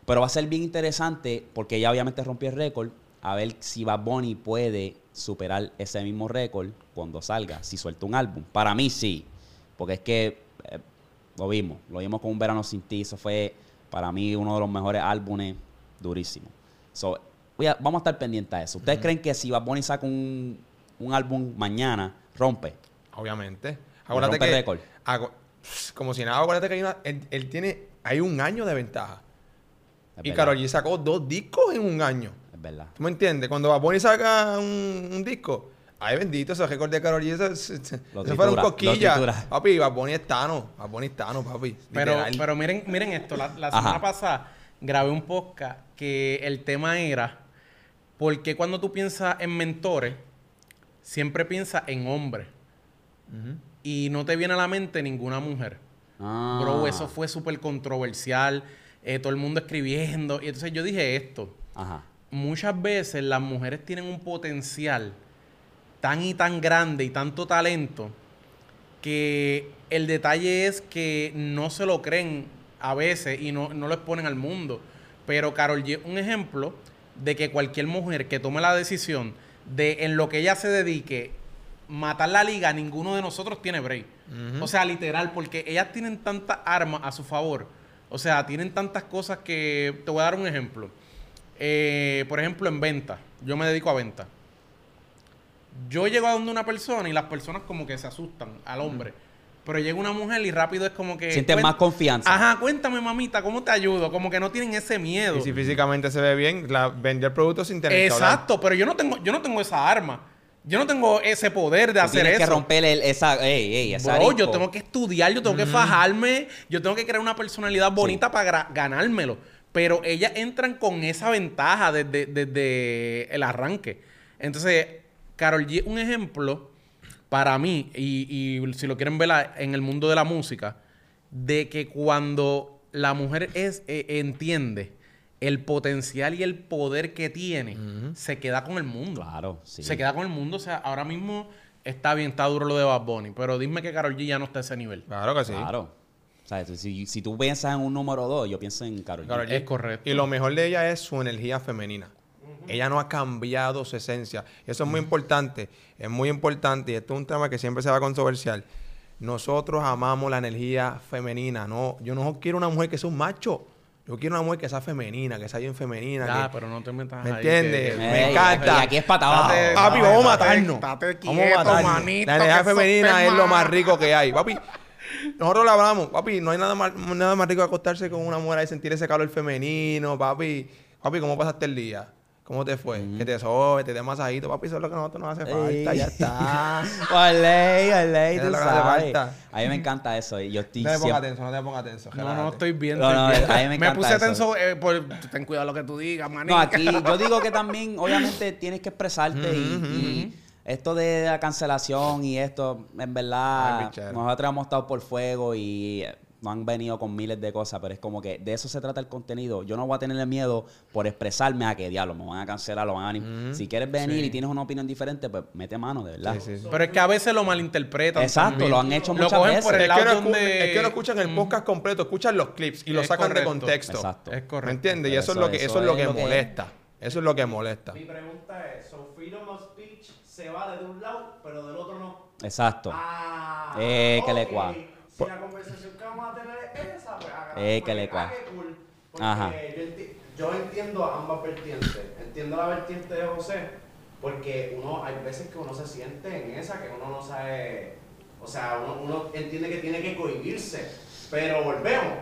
Pero va a ser bien interesante porque ella obviamente rompió el récord. A ver si Bad Bunny puede superar ese mismo récord cuando salga, si suelta un álbum. Para mí sí. Porque es que eh, lo vimos. Lo vimos con un verano sin ti. Eso fue para mí uno de los mejores álbumes. Durísimo. So, voy a- vamos a estar pendientes a eso. ¿Ustedes creen que si Bad Bunny saca un, un álbum mañana, rompe? Obviamente. Acuérdate rompe que. como si nada, acuérdate que hay una, él, él tiene. Hay un año de ventaja. Es y. Karol G sacó dos discos en un año. Verdad. ¿Tú me entiendes? Cuando Bad Bunny saca un, un disco, ay bendito, ese récord de Karol G, ese Lo fueron cosquillas. Papi, Bad Bunny es tano. Bad Bunny es tano, papi. Pero, literal. pero miren, miren esto, la, la Ajá. semana pasada grabé un podcast que el tema era ¿por qué cuando tú piensas en mentores, siempre piensas en hombres? y no te viene a la mente ninguna mujer. Ah. Bro, eso fue súper controversial. eh, todo el mundo escribiendo. Y entonces yo dije esto. Ajá. Muchas veces las mujeres tienen un potencial tan y tan grande y tanto talento que el detalle es que no se lo creen a veces y no, no lo exponen al mundo. Pero Carol G un ejemplo de que cualquier mujer que tome la decisión de en lo que ella se dedique matar la liga, ninguno de nosotros tiene break. O sea, literal, porque ellas tienen tantas armas a su favor. O sea, tienen tantas cosas que... Te voy a dar un ejemplo. Eh, por ejemplo, en venta. Yo me dedico a venta. Yo llego a donde una persona y las personas como que se asustan al hombre. Pero llega una mujer y rápido es como que... Sienten más confianza. Ajá, cuéntame, mamita, ¿cómo te ayudo? Como que no tienen ese miedo. Y si físicamente se ve bien, la, vender productos sin tener. Exacto, pero yo no tengo, yo no tengo esa arma. Yo no tengo ese poder de Tú hacer tienes eso. que romper el, esa... Ey, ey, esa Bro, yo tengo que estudiar, yo tengo que fajarme, yo tengo que crear una personalidad bonita para ganármelo. Pero ellas entran con esa ventaja desde, desde el arranque. Entonces, Carol G es un ejemplo para mí, y, y si lo quieren ver en el mundo de la música, de que cuando la mujer es, eh, entiende el potencial y el poder que tiene, se queda con el mundo. Claro, sí. Se queda con el mundo. O sea, ahora mismo está bien, está duro lo de Bad Bunny. Pero dime que Karol G ya no está a ese nivel. Claro que sí. Claro. O sea, si, si tú piensas en un número dos, yo pienso en. Karol G. Es correcto. Y lo mejor de ella es su energía femenina. Ella no ha cambiado su esencia. Eso es muy importante. Es muy importante. Y esto es un tema que siempre se va a controversial. Nosotros amamos la energía femenina. No, yo no quiero una mujer que sea un macho. Yo quiero una mujer que sea femenina, que sea bien femenina. Que- pero no te metas ¿Me entiendes? que- Me Ey, encanta. y aquí es pata abajo. Date- Papi, vamos a matarnos. Vamos quieto, a matarnos. manito, la energía femenina es lo más rico que hay. Papi, nosotros lo hablamos. Papi, no hay nada más, nada más rico que acostarse con una mujer y sentir ese calor femenino. Papi, papi, ¿cómo pasaste el día? ¿Cómo te fue? Que te sobe, te dé masajito. Papi, eso es lo que a nosotros nos hace falta. Ya está. Olé, olé, Es tú lo que hace sabes. falta. A mí me encanta eso. Y yo estoy No te pongas siempre... tenso, no te pongas tenso. No, no, estoy bien. No, estoy no, bien. a mí me encanta puse eso. tenso eh, por... Ten cuidado lo que tú digas, manito. No, aquí yo digo que también, obviamente, tienes que expresarte y, y esto de la cancelación y esto, en verdad, Ay, nosotros hemos estado por fuego y eh, nos han venido con miles de cosas, pero es como que de eso se trata el contenido. Yo no voy a tenerle miedo por expresarme a que, diablo, me van a cancelar, lo van a... venir. Si quieres venir y tienes una opinión diferente, pues mete mano, de verdad. Sí, sí, sí. Pero es que a veces lo malinterpretan. Exacto, también. lo han hecho Lo muchas cogen veces. por el Es que, no escu- donde... es que no escuchan el podcast completo, escuchan los clips y lo sacan de contexto. Exacto. Es correcto. ¿Me entiendes? Y eso, es lo que, eso, eso es lo es que molesta. Eso es lo que molesta. Mi pregunta es, so freedom of speech se vale de un lado, pero del otro no. Exacto. Ah, Eh, que le cua. Si la conversación que vamos a tener es esa, pues Eh, que le cua. cool. Ajá. Yo, enti- yo entiendo ambas vertientes. Entiendo la vertiente de José, porque uno hay veces que uno se siente en esa, que uno no sabe, o sea, uno, uno entiende que tiene que cohibirse, pero volvemos.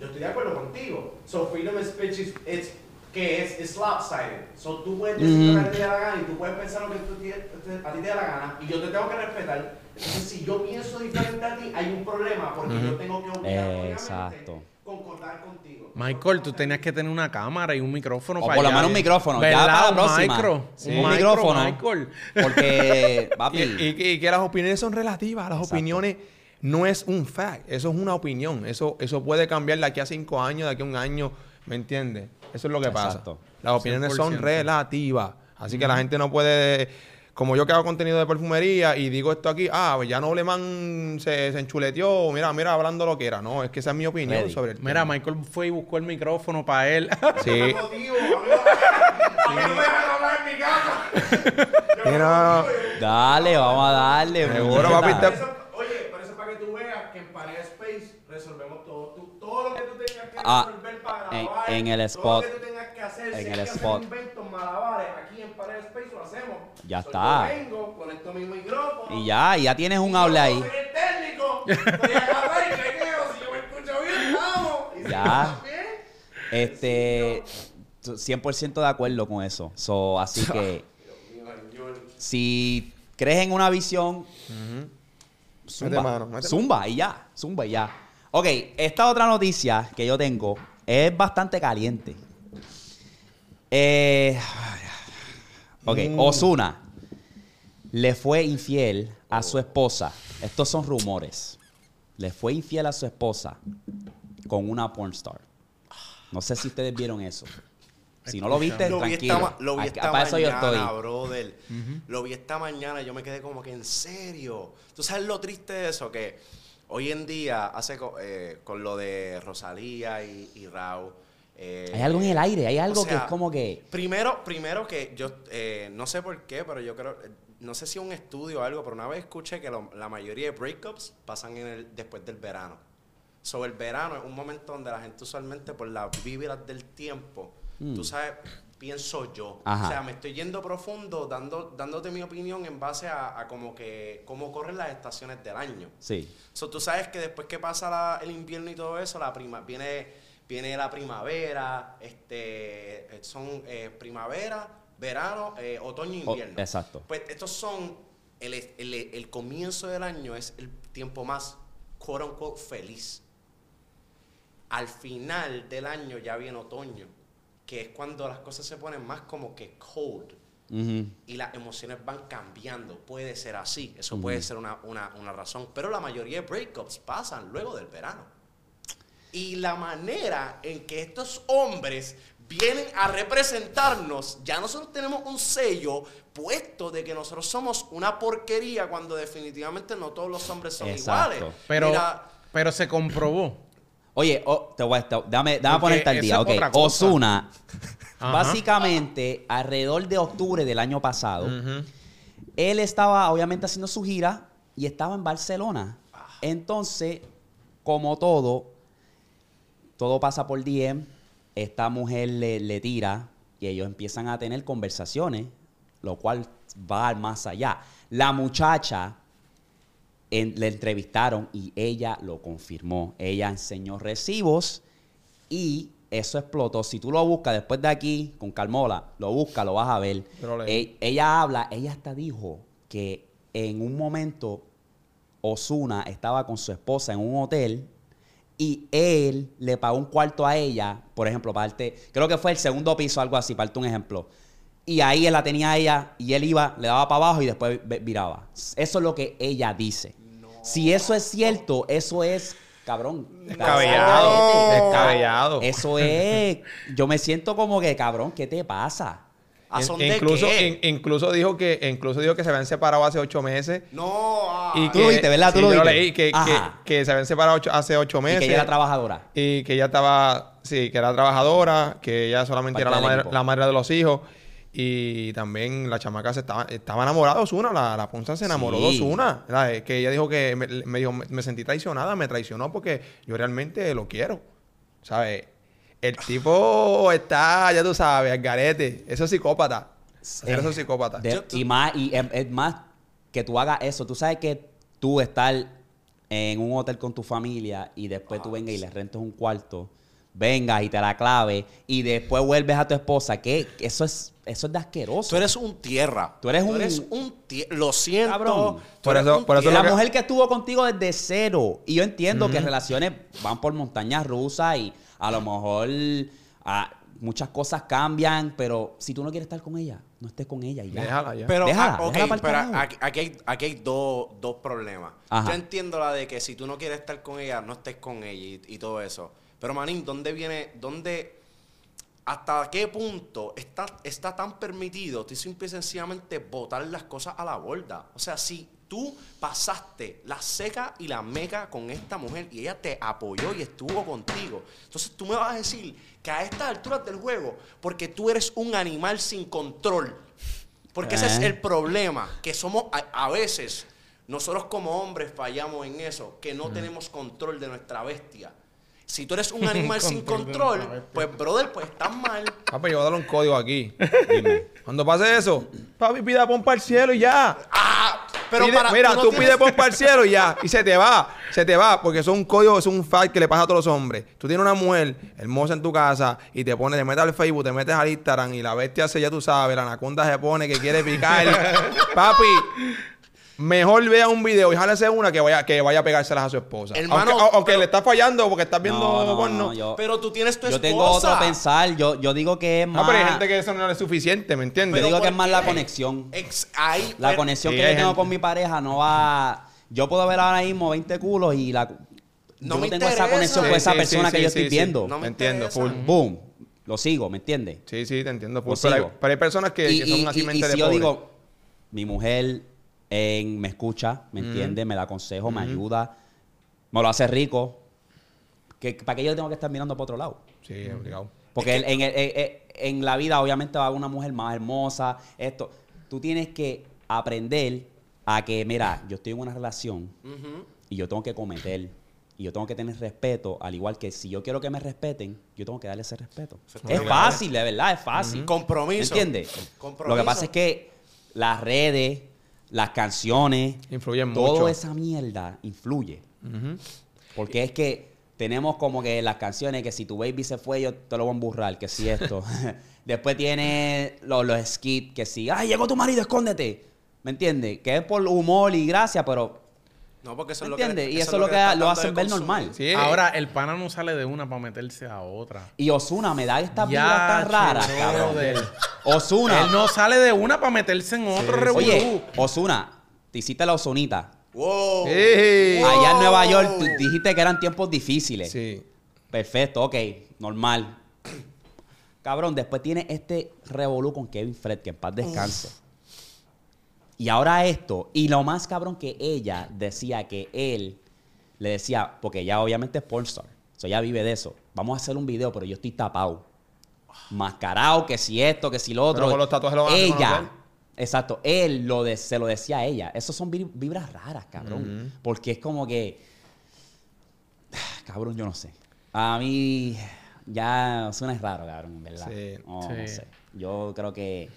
Yo estoy de acuerdo contigo. So freedom of speech is, it's- que es, es lopsided. So tú puedes decir lo que te dé la gana y tú puedes pensar lo que tú ti- te- a ti te da la gana y yo te tengo que respetar. Entonces, si yo pienso diferente a ti, hay un problema porque yo tengo que obligatoriamente concordar contigo. Michael, tú tenías que tener una cámara y un micrófono O para por lo menos un micrófono, ya para la Un próxima. micro. Sí. Un micrófono. Michael. Porque, Y, papi... y- y que las opiniones son relativas. Las Exacto. opiniones no es un fact. Eso es una opinión. Eso, eso puede cambiar de aquí a cinco años, de aquí a un año. ¿Me entiendes? Eso es lo que Exacto. pasa. Las opiniones son 100%. relativas. Así que la gente no puede... Como yo que hago contenido de perfumería y digo esto aquí, ah, pues ya Nobleman se, se enchuleteó, mira, mira, hablando lo que era. No, es que esa es mi opinión Ready. sobre el Mira, tema. Michael fue y buscó el micrófono para él. Sí. Yo- Dale, vamos a darle. Seguro, papi, te- Oye, por eso para que tú veas que en Pared Space resolvemos todo. Tú- todo lo que tú tengas que Ah, resolver para en- el Todo spot. lo que tú tengas que hacer. En si el hay que hacer spot. inventos, malabares, aquí en Pared Space lo hacemos. Ya So, está. Yo vengo, conecto mi micrófono. Y ya, y ya tienes un habla ahí. Yo soy el técnico. Estoy acá y chequeo. Si yo me escucho bien, vamos. Y si Ya. bien, Este, t- 100% de acuerdo con eso. So, así que, si crees en una visión, zumba, mano, zumba y ya, zumba y ya. Ok, esta otra noticia que yo tengo es bastante caliente. Eh, ok, Mm. Osuna le fue infiel a su esposa. Estos son rumores. Le fue infiel a su esposa con una pornstar. No sé si ustedes vieron eso. Si no lo viste, Lo vi tranquilo. esta, ma- lo vi Aquí- esta eso yo mañana, estoy. brother. Lo vi esta mañana y yo me quedé como que en serio. ¿Tú sabes lo triste de eso? Que hoy en día, hace co- eh, con lo de Rosalía y, y Rao. eh, Hay algo en el aire, hay algo o que es como que... Primero, primero que yo eh, no sé por qué, pero yo creo, eh, no sé si un estudio o algo, pero una vez escuché que lo- la mayoría de breakups pasan en el, después del verano. Sobre el verano es un momento donde la gente usualmente por las vibras del tiempo, tú sabes, pienso yo. Ajá. O sea, me estoy yendo profundo dando, dándote mi opinión en base a, a como que cómo corren las estaciones del año. Sí. So, tú sabes que después que pasa la- el invierno y todo eso, la prima, viene, viene la primavera, este, eh, son eh, primavera, verano, eh, otoño e invierno. exacto. Pues estos son, el, el, el comienzo del año es el tiempo más, quote unquote, feliz. Al final del año ya viene otoño, que es cuando las cosas se ponen más como que cold Ujú. y las emociones van cambiando. Puede ser así, eso puede ser una, una- una razón. Pero la mayoría de breakups pasan luego del verano. Y la manera en que estos hombres vienen a representarnos, ya nosotros tenemos un sello puesto de que nosotros somos una porquería cuando definitivamente no todos los hombres son Exacto. iguales. Pero, Mira, pero se comprobó. Oye, oh, te voy a, te- dame, dame a Porque ponerte al esa día. Ok. Osuna, básicamente, alrededor de octubre del año pasado, él estaba obviamente haciendo su gira y estaba en Barcelona. Entonces, como todo, todo pasa por DM. Esta mujer le, le tira y ellos empiezan a tener conversaciones, lo cual va más allá. La muchacha en- le entrevistaron y ella lo confirmó. Ella enseñó recibos y eso explotó. Si tú lo buscas después de aquí, con Calmola, lo buscas, lo vas a ver. Yo lo leí. E- ella habla, ella hasta dijo que en un momento Osuna estaba con su esposa en un hotel y él le pagó un cuarto a ella, por ejemplo, parte, creo que fue el segundo piso, algo así, parte un ejemplo. Y ahí él la tenía a ella y él iba, le daba para abajo y después viraba. Eso es lo que ella dice. Si eso es cierto, eso es, cabrón. Descabellado, descabellado. Eso es, yo me siento como que, cabrón, ¿qué te pasa? ¿a In- son de incluso, qué? in- incluso dijo que incluso dijo que se habían separado hace ocho meses. no, ah, Y Tú que, lo viste, ¿verdad? Tú sí, lo yo viste. leí que, que, se habían separado ocho- hace ocho Y meses. que ella era trabajadora. y que ella estaba, sí, que era trabajadora, que ella solamente Parte era la madre, la madre de los hijos. Y también la chamaca se estaba, estaba enamorada de Osuna, la, la Ponza se enamoró de Sí. Osuna. ¿verdad? Eh, Que ella dijo que me, me dijo, me, sentí traicionada, me traicionó porque yo realmente lo quiero. ¿Sabes? El tipo está, ya tú sabes, al garete. Eso es psicópata. Hacer eso es psicópata. De- y más, y es, es más que tú hagas eso. Tú sabes que tú estar en un hotel con tu familia y después tú vengas y le rentes un cuarto, vengas y te la clave y después vuelves a tu esposa, que eso es, eso es de asqueroso. Tú eres un tierra. Tú eres un- un tie- Lo siento. Cabrón. tú Por eres eso- un por eso la que- mujer que estuvo contigo desde cero. Y yo entiendo que relaciones van por montañas rusas y a lo mejor ah, muchas cosas cambian, pero si tú no quieres estar con ella, no estés con ella y ya. Déjala ya. Pero, Déjala, ah, déjala pero aquí, aquí hay, aquí hay dos, dos problemas. Ajá. Yo entiendo la de que si tú no quieres estar con ella, no estés con ella y, y todo eso. Pero, Manín, ¿dónde viene, dónde, hasta qué punto está, está tan permitido tú simple y sencillamente botar las cosas a la borda? O sea, si tú pasaste la seca y la meca con esta mujer y ella te apoyó y estuvo contigo, entonces tú me vas a decir que a estas alturas del juego, porque tú eres un animal sin control, porque ese es Eh. el problema, que somos a, a veces, nosotros como hombres fallamos en eso, que no tenemos control de nuestra bestia. Si tú eres un animal sin Control pues brother, pues estás mal. Papi, yo voy a darle un código aquí. Cuando pase eso, papi, pida pompa al cielo y ya. Ah, pero Pide- para mira, no tú tienes- pides pompa al cielo y ya. Y se te va, se te va. Porque eso es un código, es un fact que le pasa a todos los hombres. Tú tienes una mujer hermosa en tu casa y te pone, te metes al Facebook, te metes al Instagram y la bestia hace, ya tú sabes, la anaconda se pone que quiere picar. papi, Mejor vea un video y jálese una que vaya, que vaya a pegárselas a su esposa. Hermano, aunque aunque pero- le está fallando porque estás viendo No, no, porno. no, yo, Pero tú tienes tu yo esposa. tengo otro pensar. Yo, yo digo que es No, más. pero hay gente que eso no es suficiente, ¿me yo entiendes? digo ¿por que es más la qué? conexión. Ex- ahí, La conexión Sí, que yo hay tengo gente. con mi pareja no va. Yo puedo ver ahora mismo 20 culos y la. No yo me tengo esa interesa. conexión con esa sí, persona sí, que yo estoy sí. viendo. No me Entiendo, full. Boom. Lo sigo, ¿me entiendes? Sí, sí, te entiendo. full. Lo Pero, hay, sigo. pero hay personas que, y, que son y- así y- mente y de si yo pobre. digo, mi mujer en- me escucha, me entiende, me da consejo, me ayuda, me lo hace rico. que ¿Para qué yo tengo que estar mirando para otro lado? Sí, obligado. Porque en, en- en- en la vida obviamente va a haber una mujer más hermosa, esto. Tú tienes que aprender a que, mira, yo estoy en una relación y yo tengo que cometer y yo tengo que tener respeto, al igual que si yo quiero que me respeten, yo tengo que darle ese respeto. Es fácil, de verdad, es fácil. Compromiso. ¿Me entiendes? Compromiso. Lo que pasa es que las redes, las canciones, Influyen toda mucho. esa mierda influye. Porque es que tenemos como que las canciones que si tu baby se fue, yo te lo voy a emburrar, que si esto. Después tiene los, los skits, que si, ay, llegó tu marido, escóndete. ¿Me entiendes? Que es por humor y gracia, pero, No, porque eso ¿me es lo que entiendes? Y eso es lo que lo hacen ver normal. Sí. Ahora, el pana no sale de una para meterse a otra. Y Osuna me da estas Ya, vibras tan raras, che, cabrón. Osuna. Él no sale de una para meterse en otro Sí, revolú. Oye, Osuna, te hiciste la Osunita. Wow. Sí. Allá en Nueva York tú dijiste que eran tiempos difíciles. Sí. Perfecto, ok, normal. Cabrón, después tiene este revolú con Kevin Fred, que en paz descanse. Y ahora esto, y lo más cabrón que ella decía que él le decía, porque ella obviamente es pornstar, o sea, ella vive de eso. Vamos a hacer un video, pero yo estoy tapado. Mascarado, que si esto, que si lo otro. Pero con los tatuajes lo van a Ella, exacto, él lo de- se lo decía a ella. Esos son vi- vibras raras, cabrón. Porque es como que. Cabrón, yo no sé. A mí ya suena raro, cabrón, en verdad. Sí. No, Sí. no sé. Yo creo que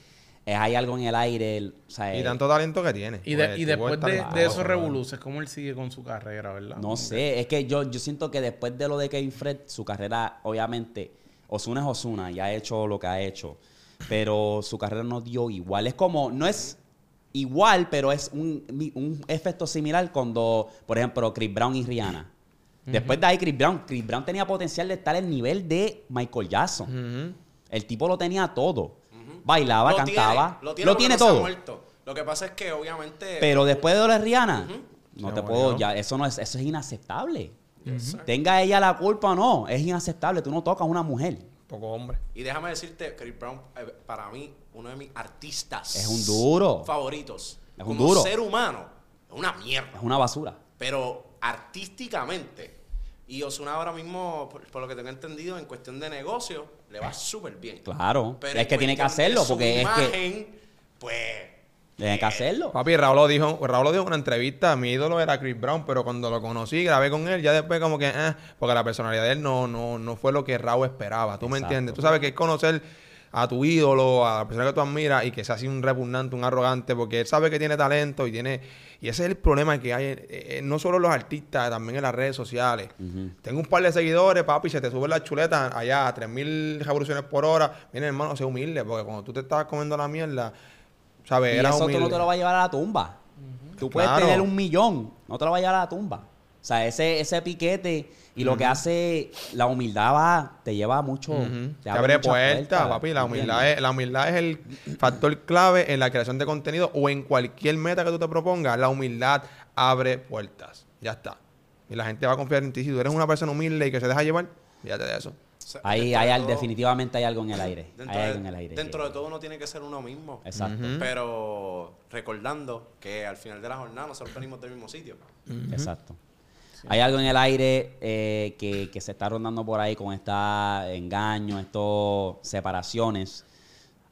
es- hay algo en el aire. el- o sea, Y tanto talento que tiene. Y, de- Pues, y después de, de esos revoluces, ¿cómo él sigue con su carrera, verdad? No sé, es que yo, yo siento que después de lo de Kevin Fred, su carrera, obviamente, Osuna es Osuna y ha hecho lo que ha hecho, pero su carrera no dio igual. Es como, no es igual, pero es un, un efecto similar cuando, por ejemplo, Chris Brown y Rihanna. Después de ahí, Chris Brown, Chris Brown tenía potencial de estar al nivel de Michael Jackson. El tipo lo tenía todo. Bailaba, Lo cantaba, tiene, lo tiene, lo todo. muerto. Lo que pasa es que obviamente. Pero después de lo de Rihanna, no Se te murió. puedo, ya, eso no es, eso es inaceptable. Tenga ella la culpa o no, es inaceptable. Tú no tocas a una mujer. Poco hombre. Y déjame decirte, Chris Brown, eh, para mí, uno de mis artistas. Es un duro. Favoritos. Es un Como duro. ser humano, es una mierda. Es una basura. Pero artísticamente. Y Osuna ahora mismo, por, por lo que tengo entendido, en cuestión de negocio, le va súper bien. Claro. Pero es que tiene que hacerlo su porque es que pues. tiene que hacerlo. Papi, Raúl lo dijo, Raúl lo dijo en una entrevista, mi ídolo era Chris Brown, pero cuando lo conocí, grabé con él, ya después como que, eh, porque la personalidad de él no, no, no fue lo que Raúl esperaba, ¿tú me entiendes? Tú sabes que es conocer a tu ídolo, a la persona que tú admiras y que sea así un repugnante, un arrogante, porque él sabe que tiene talento y tiene... Y ese es el problema que hay, eh, eh, no solo en los artistas, también en las redes sociales. Ujú. Tengo un par de seguidores, papi, se te suben las chuletas allá a 3.000 revoluciones por hora. Miren, hermano, sé humilde, porque cuando tú te estabas comiendo la mierda, ¿sabes? Y Eras eso tú humilde. no te lo va a llevar a la tumba. Tú puedes Claro. tener un millón, no te lo va a llevar a la tumba. O sea, ese, ese piquete y lo que hace la humildad va, te lleva mucho. Te abre puertas, papi. La humildad, es, la humildad es el factor clave en la creación de contenido o en cualquier meta que tú te propongas. La humildad abre puertas. Ya está. Y la gente va a confiar en ti. Si tú eres una persona humilde y que se deja llevar, fíjate de eso. o sea, Ahí hay, de al- todo- definitivamente hay algo en el aire. Dentro, hay de, algo en el aire. dentro que- de todo uno tiene que ser uno mismo. Exacto. Pero recordando que al final de la jornada nosotros venimos del mismo sitio. exacto. Hay algo en el aire eh, que, se está rondando por ahí con estos engaños, estas separaciones.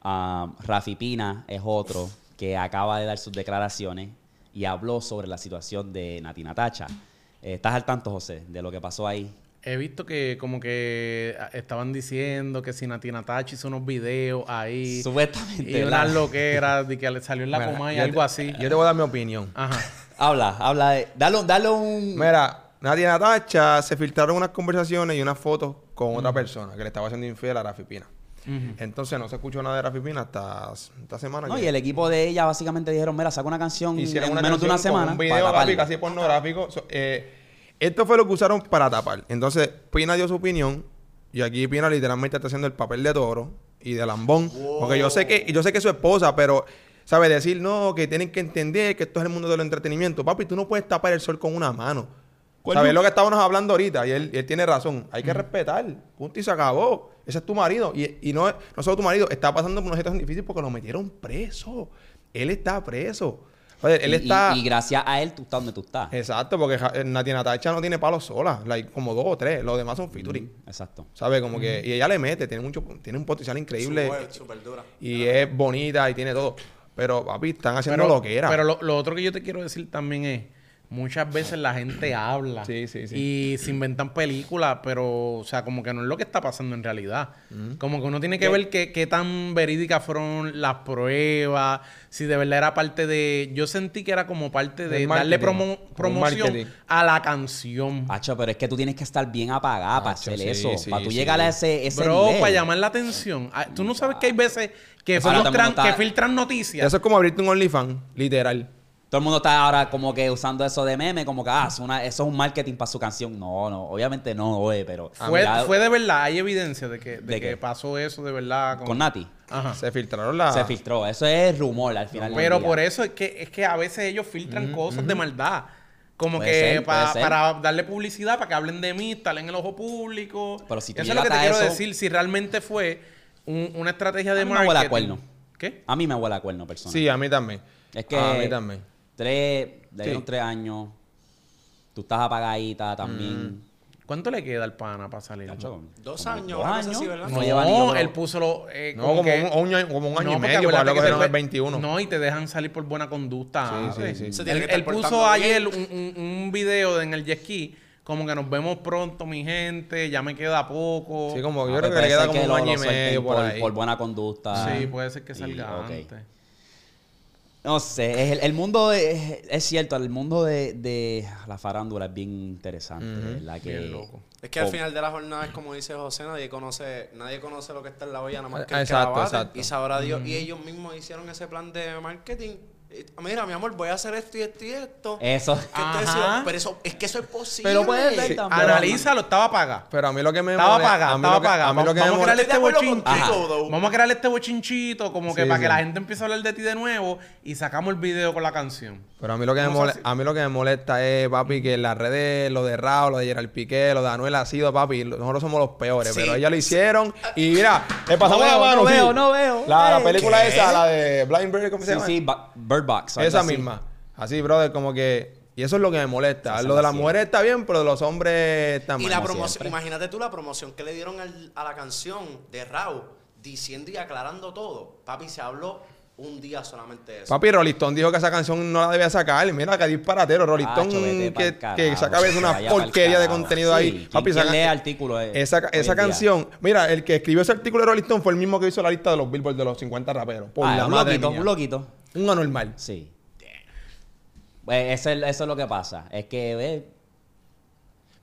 Ah, Rafi Pina es otro que acaba de dar sus declaraciones y habló sobre la situación de Nati Natacha. Eh, ¿Estás al tanto, José, de lo que pasó ahí? He visto que como que ah, estaban diciendo que si Nati Natacha hizo unos videos ahí Supuestamente. y unas loqueras de que le salió en la Mira, coma y algo te- así. Yo te voy a dar mi opinión. Ajá. Habla, habla de... Dale, dale un... Mira, Nadia Natacha se filtraron unas conversaciones y unas fotos con otra persona que le estaba haciendo infiel a Rafi Pina. Entonces no se escuchó nada de Rafi Pina hasta esta semana. No, que y el equipo de ella básicamente dijeron, mira, saca una canción hicieron en una menos de una canción con semana. Un video papi, casi pornográfico. So, eh, esto fue lo que usaron para tapar. Entonces, Pina dio su opinión. Y aquí Pina literalmente está haciendo el papel de toro y de lambón. Porque yo sé que, yo sé que es su esposa, pero sabe decir, no, que tienen que entender que esto es el mundo del entretenimiento. Papi, tú no puedes tapar el sol con una mano. ¿Cuál ¿Sabes lo que estábamos hablando ahorita? Y él, y él tiene razón. Hay que respetar. Punto y se acabó. Ese es tu marido. Y, y no, no solo tu marido. Está pasando por una situación difícil porque lo metieron preso. Él está preso. Él Y- está... y, y gracias a él tú estás donde tú estás. Exacto, porque eh, Nati Natacha no tiene palos sola, like, como dos o tres, los demás son featuring. Exacto. ¿Sabes? Como que, y ella le mete, tiene mucho, tiene un potencial increíble dura. y es bonita y tiene todo. Pero, papi, están haciendo lo que era. Pero lo, lo otro que yo te quiero decir también es, muchas veces la gente habla Sí, sí, sí. y se inventan películas, pero, o sea, como que no es lo que está pasando en realidad. Como que uno tiene que ¿Qué? ver qué, qué tan verídicas fueron las pruebas, si de verdad era parte de... Yo sentí que era como parte de darle promo- promoción a la canción. Hacho, pero es que tú tienes que estar bien apagada para hacer sí, eso. sí, para tú sí. llegar a ese, ese Bro, nivel. para llamar la atención. Ah, Tú no sabes que hay veces que, filtran, que filtran noticias. Eso es como abrirte un OnlyFans, literal. Todo el mundo está ahora como que usando eso de meme, como que ah, es una- eso es un marketing para su canción. No, no, obviamente no, oye, pero. Fue, fue de verdad, hay evidencia de que, de ¿De que pasó eso de verdad. Con Nati. Ajá. Se filtraron las... Se filtró. Eso es rumor al final. del Pero día. por eso es que, es que a veces ellos filtran cosas de maldad. Como Puede que ser, pa- para darle publicidad, para que hablen de mí, estar en el ojo público. Pero si tú eso es lo que te quiero eso- decir. Si realmente fue un- una estrategia de A mí me marketing. huele a cuerno. ¿Qué? A mí me huele a cuerno, persona. Sí, a mí también. Es que. A mí también. Tres, le dieron Sí. tres años. Tú estás apagadita también. ¿Cuánto le queda al pana para salir? Cacho, Dos años, dos años. No, No, lleva ni él puso lo, eh, No, como, que- un, un año, como un año No, y medio, para lo que el puede- 21. No, y te dejan salir por buena conducta. Sí, sí, sí. Él, puso ayer un, un, un video en el jet ski, como que nos vemos pronto, mi gente, ya me queda poco. Sí, como Ah, yo creo que le queda como un lo- año y medio por, ahí. por buena conducta. Sí, puede ser que Y, salga ok. antes. No sé, es el, el mundo de- es, cierto, el mundo de, de la farándula es bien interesante, ¿verdad? Que, Bien loco. Es que al final de la jornada es como dice José, nadie conoce, nadie conoce lo que está en la olla, nada más que el que la exacto, bate, exacto. Y sabrá Dios. Y ellos mismos hicieron ese plan de marketing. Y, Mira, mi amor, voy a hacer esto y esto y esto. Eso. Ajá. es- pero eso, es que eso es posible. Pero puede ver también. Analízalo, estaba paga. Pero a mí lo que me Estaba mole- pagada, a mí estaba pagada. A mí lo que me Vamos a Estoy este bochinchito. Vamos a crearle este bochinchito, como que Sí, para sí. que la gente empiece a hablar de ti de nuevo y sacamos el video con la canción. Pero a mí lo que me Vamos a mole- hacer- a mí lo que me molesta es, papi, que en las redes, lo de Raúl, lo de Gerard Piqué, lo de Anuel ha sido, papi, nosotros somos los peores, Sí. pero ellos lo hicieron y mira, le pasamos No la veo, mano. no sí. veo, no veo. La, la película ¿Qué? esa, la de Blind Bird, ¿cómo se llama? sí, Bird Box. Esa así. misma. Así, brother, como que... Y eso es lo que me molesta. Lo de las mujeres está bien, pero de los hombres está Y la promoción, siempre. imagínate tú la promoción que le dieron al- a la canción de Raúl, diciendo y aclarando todo. Papi, se habló un día solamente eso. Papi, Rolistón dijo que esa canción no la debía sacar. Mira, que disparatero. Rolistón que, que saca a veces una porquería de contenido Sí, ahí. ¿quién- Papi, saca- lee artículos, eh, esa, esa día? canción, mira, el que escribió ese artículo de Rolistón fue el mismo que hizo la lista de los Billboard de los 50 raperos. Por Ah, la un madre loquito, mía. un loquito. Un anormal. Sí. Pues eso, es- eso es lo que pasa. Es que, ve,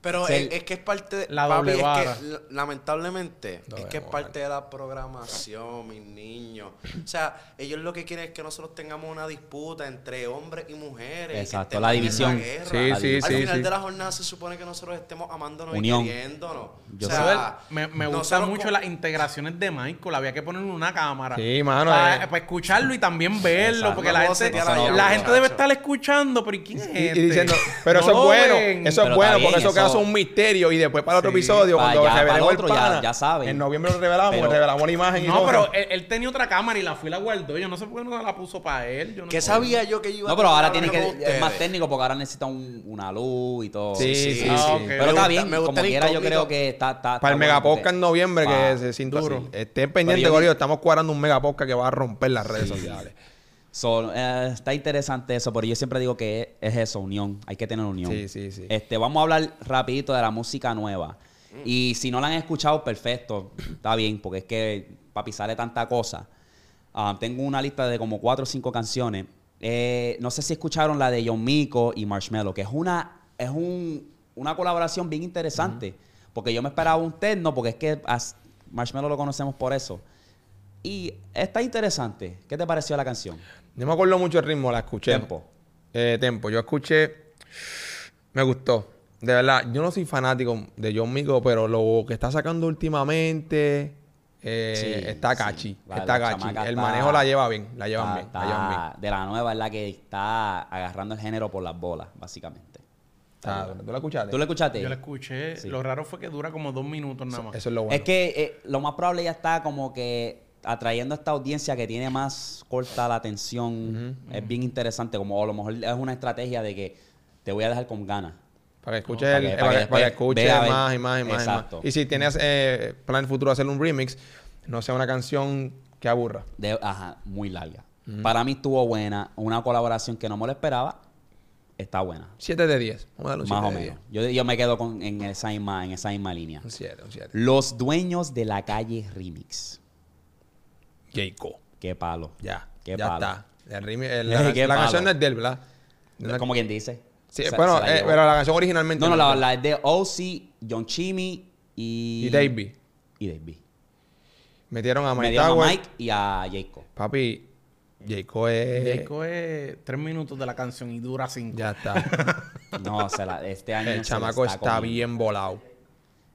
Pero es, es que es parte de. La papi, doble es vara. que, lamentablemente, Doble es que es vara. parte de la programación, mis niños. O sea, ellos lo que quieren es que nosotros tengamos una disputa entre hombres y mujeres. que Exacto, la en división. Sí, La sí. Al sí, final sí. de la jornada se supone que nosotros estemos amándonos Unión. y queriéndonos. Yo o sé. sea, me me gusta nosotros mucho las integraciones de Michael. Había que ponerle una cámara. Sí, mano, Para, eh. para escucharlo y también verlo. Exacto. Porque No la gente, la gente debe estar escuchando. Pero ¿y quién es Y, este? y diciendo, pero No eso es bueno, ven. eso Pero es bueno, porque eso, queda eso- un misterio. Y después para otro Sí. episodio, Pa- cuando ya, para revelemos el el otro ya- pana, ya saben. en noviembre lo revelamos, Pero- revelamos la imagen y No, todo. pero él, él tenía otra cámara y la fue y la guardó. Yo no sé por qué no la puso para él. Yo no ¿Qué sabía yo que yo iba a No, pero ahora tiene que. Es más ustedes? técnico porque ahora necesita un- una luz y todo. Sí, sí, sí. Ah, sí. ok. Pero Me está gusta- bien, me gusta como quiera, yo creo que está. está Para el megapodcast en noviembre, que se sienta Duro. Estén pendientes, Corillo. Estamos cuadrando un megapodcast que va a romper las redes sociales. So, eh, está interesante eso, pero yo siempre digo que es, es eso, unión. Hay que tener unión. Sí, sí, sí. Este, vamos a hablar rapidito de la música nueva. Y si no la han escuchado, perfecto. Está bien, porque es que, papi, sale tanta cosa. Ah, tengo una lista de como cuatro o cinco canciones. Eh, no sé si escucharon la de John Mico y Marshmello, que es una, es un, una colaboración bien interesante. Porque yo me esperaba un techno, porque es que as- Marshmello lo conocemos por eso. Y está interesante. ¿Qué te pareció la canción? No me acuerdo mucho el ritmo, la escuché. Tempo. Eh, tempo. Yo escuché. Me gustó. De verdad, yo no soy fanático de John Mico, pero lo que está sacando últimamente eh, Sí, está sí. cachi. La- está la cachi. El está- manejo la lleva bien. La llevan Está- bien. La está- llevan bien. De la nueva es la que está agarrando el género por las bolas, básicamente. Está. ¿Tú la escuchaste? ¿Tú lo escuchaste? Yo la escuché. Sí. Lo raro fue que dura como dos minutos nada más. Eso es lo bueno. Es que eh, lo más probable ya está como que atrayendo a esta audiencia que tiene más corta la atención. Es bien interesante, como a lo mejor es una estrategia de que te voy a dejar con ganas. Para que escuches, Para el- que- para que, que más y más y más. y más. Exacto. Y si tienes eh, plan futuro hacer un remix, no sea una canción que aburra. De, ajá, muy larga. Para mí estuvo buena. Una colaboración que no me lo esperaba. Está buena. 7 de 10. Vamos a darle un Más 7 o de menos. Yo, yo me quedo con, en, esa misma, en esa misma línea. 10. Un 7, un 7. Los dueños de la calle Remix. Jayco. Qué palo. Ya. Qué ya palo. está. El remix- el- la, canción no es de él, ¿verdad? Como quien dice. Sí, Se- bueno, se la eh, pero la canción originalmente. No, no, la, la es de OC, John Chimmy y... Y Davey. Y Davey. Metieron a Mike dieron a. Mike y a Jacob. Papi, Jayco es. Jayco es tres minutos de la canción y dura cinco. Ya está. No, se la, este año el se chamaco está, bien volado.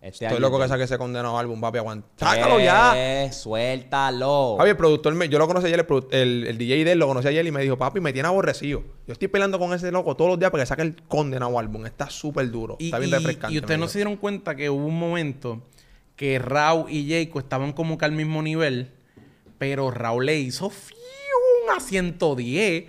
Este Estoy loco que saque ese condenado álbum, papi, aguanta. ¡Sácalo ya! Eh, Suéltalo. Papi, el productor, me- yo lo conocí ayer, el, produ- el, el DJ de él lo conocí ayer y me dijo, papi, me tiene aborrecido. Yo estoy peleando con ese loco todos los días para que saque el condenado álbum. Está súper duro. Y, está bien y- refrescante. y ustedes no dijo. se dieron cuenta que hubo un momento que Raúl y Jayco estaban como que al mismo nivel, pero Raúl le hizo fiu, a 110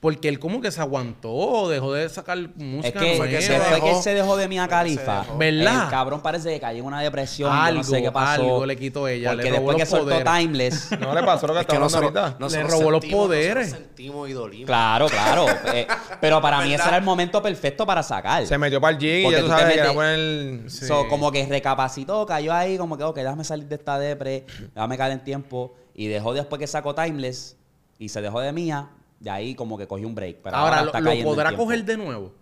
porque él como que se aguantó, dejó de sacar Es música que, nueva. que se después dejó. que él se dejó de Mia que dejó. ¿Verdad? el cabrón parece que cayó en una depresión. Algo, no sé qué pasó. algo le quitó ella, Porque le robó después que los soltó poderes. Timeless. No le pasó lo que Es que estaba hablando ahorita. nosotros Le robó los sentimos, poderes. nosotros sentimos y dolimos. Claro, claro. Eh, pero para mí ese era el momento perfecto para sacar. Se metió para el gym y ya tú sabes que era poner... Sí. So, como que recapacitó, cayó ahí, como que, ok, déjame salir de esta depre, déjame caer en tiempo. Y dejó después que sacó Timeless y se dejó de Mía, de ahí como que cogió un break. Pero ahora, Ahora, está lo, podrá coger de nuevo.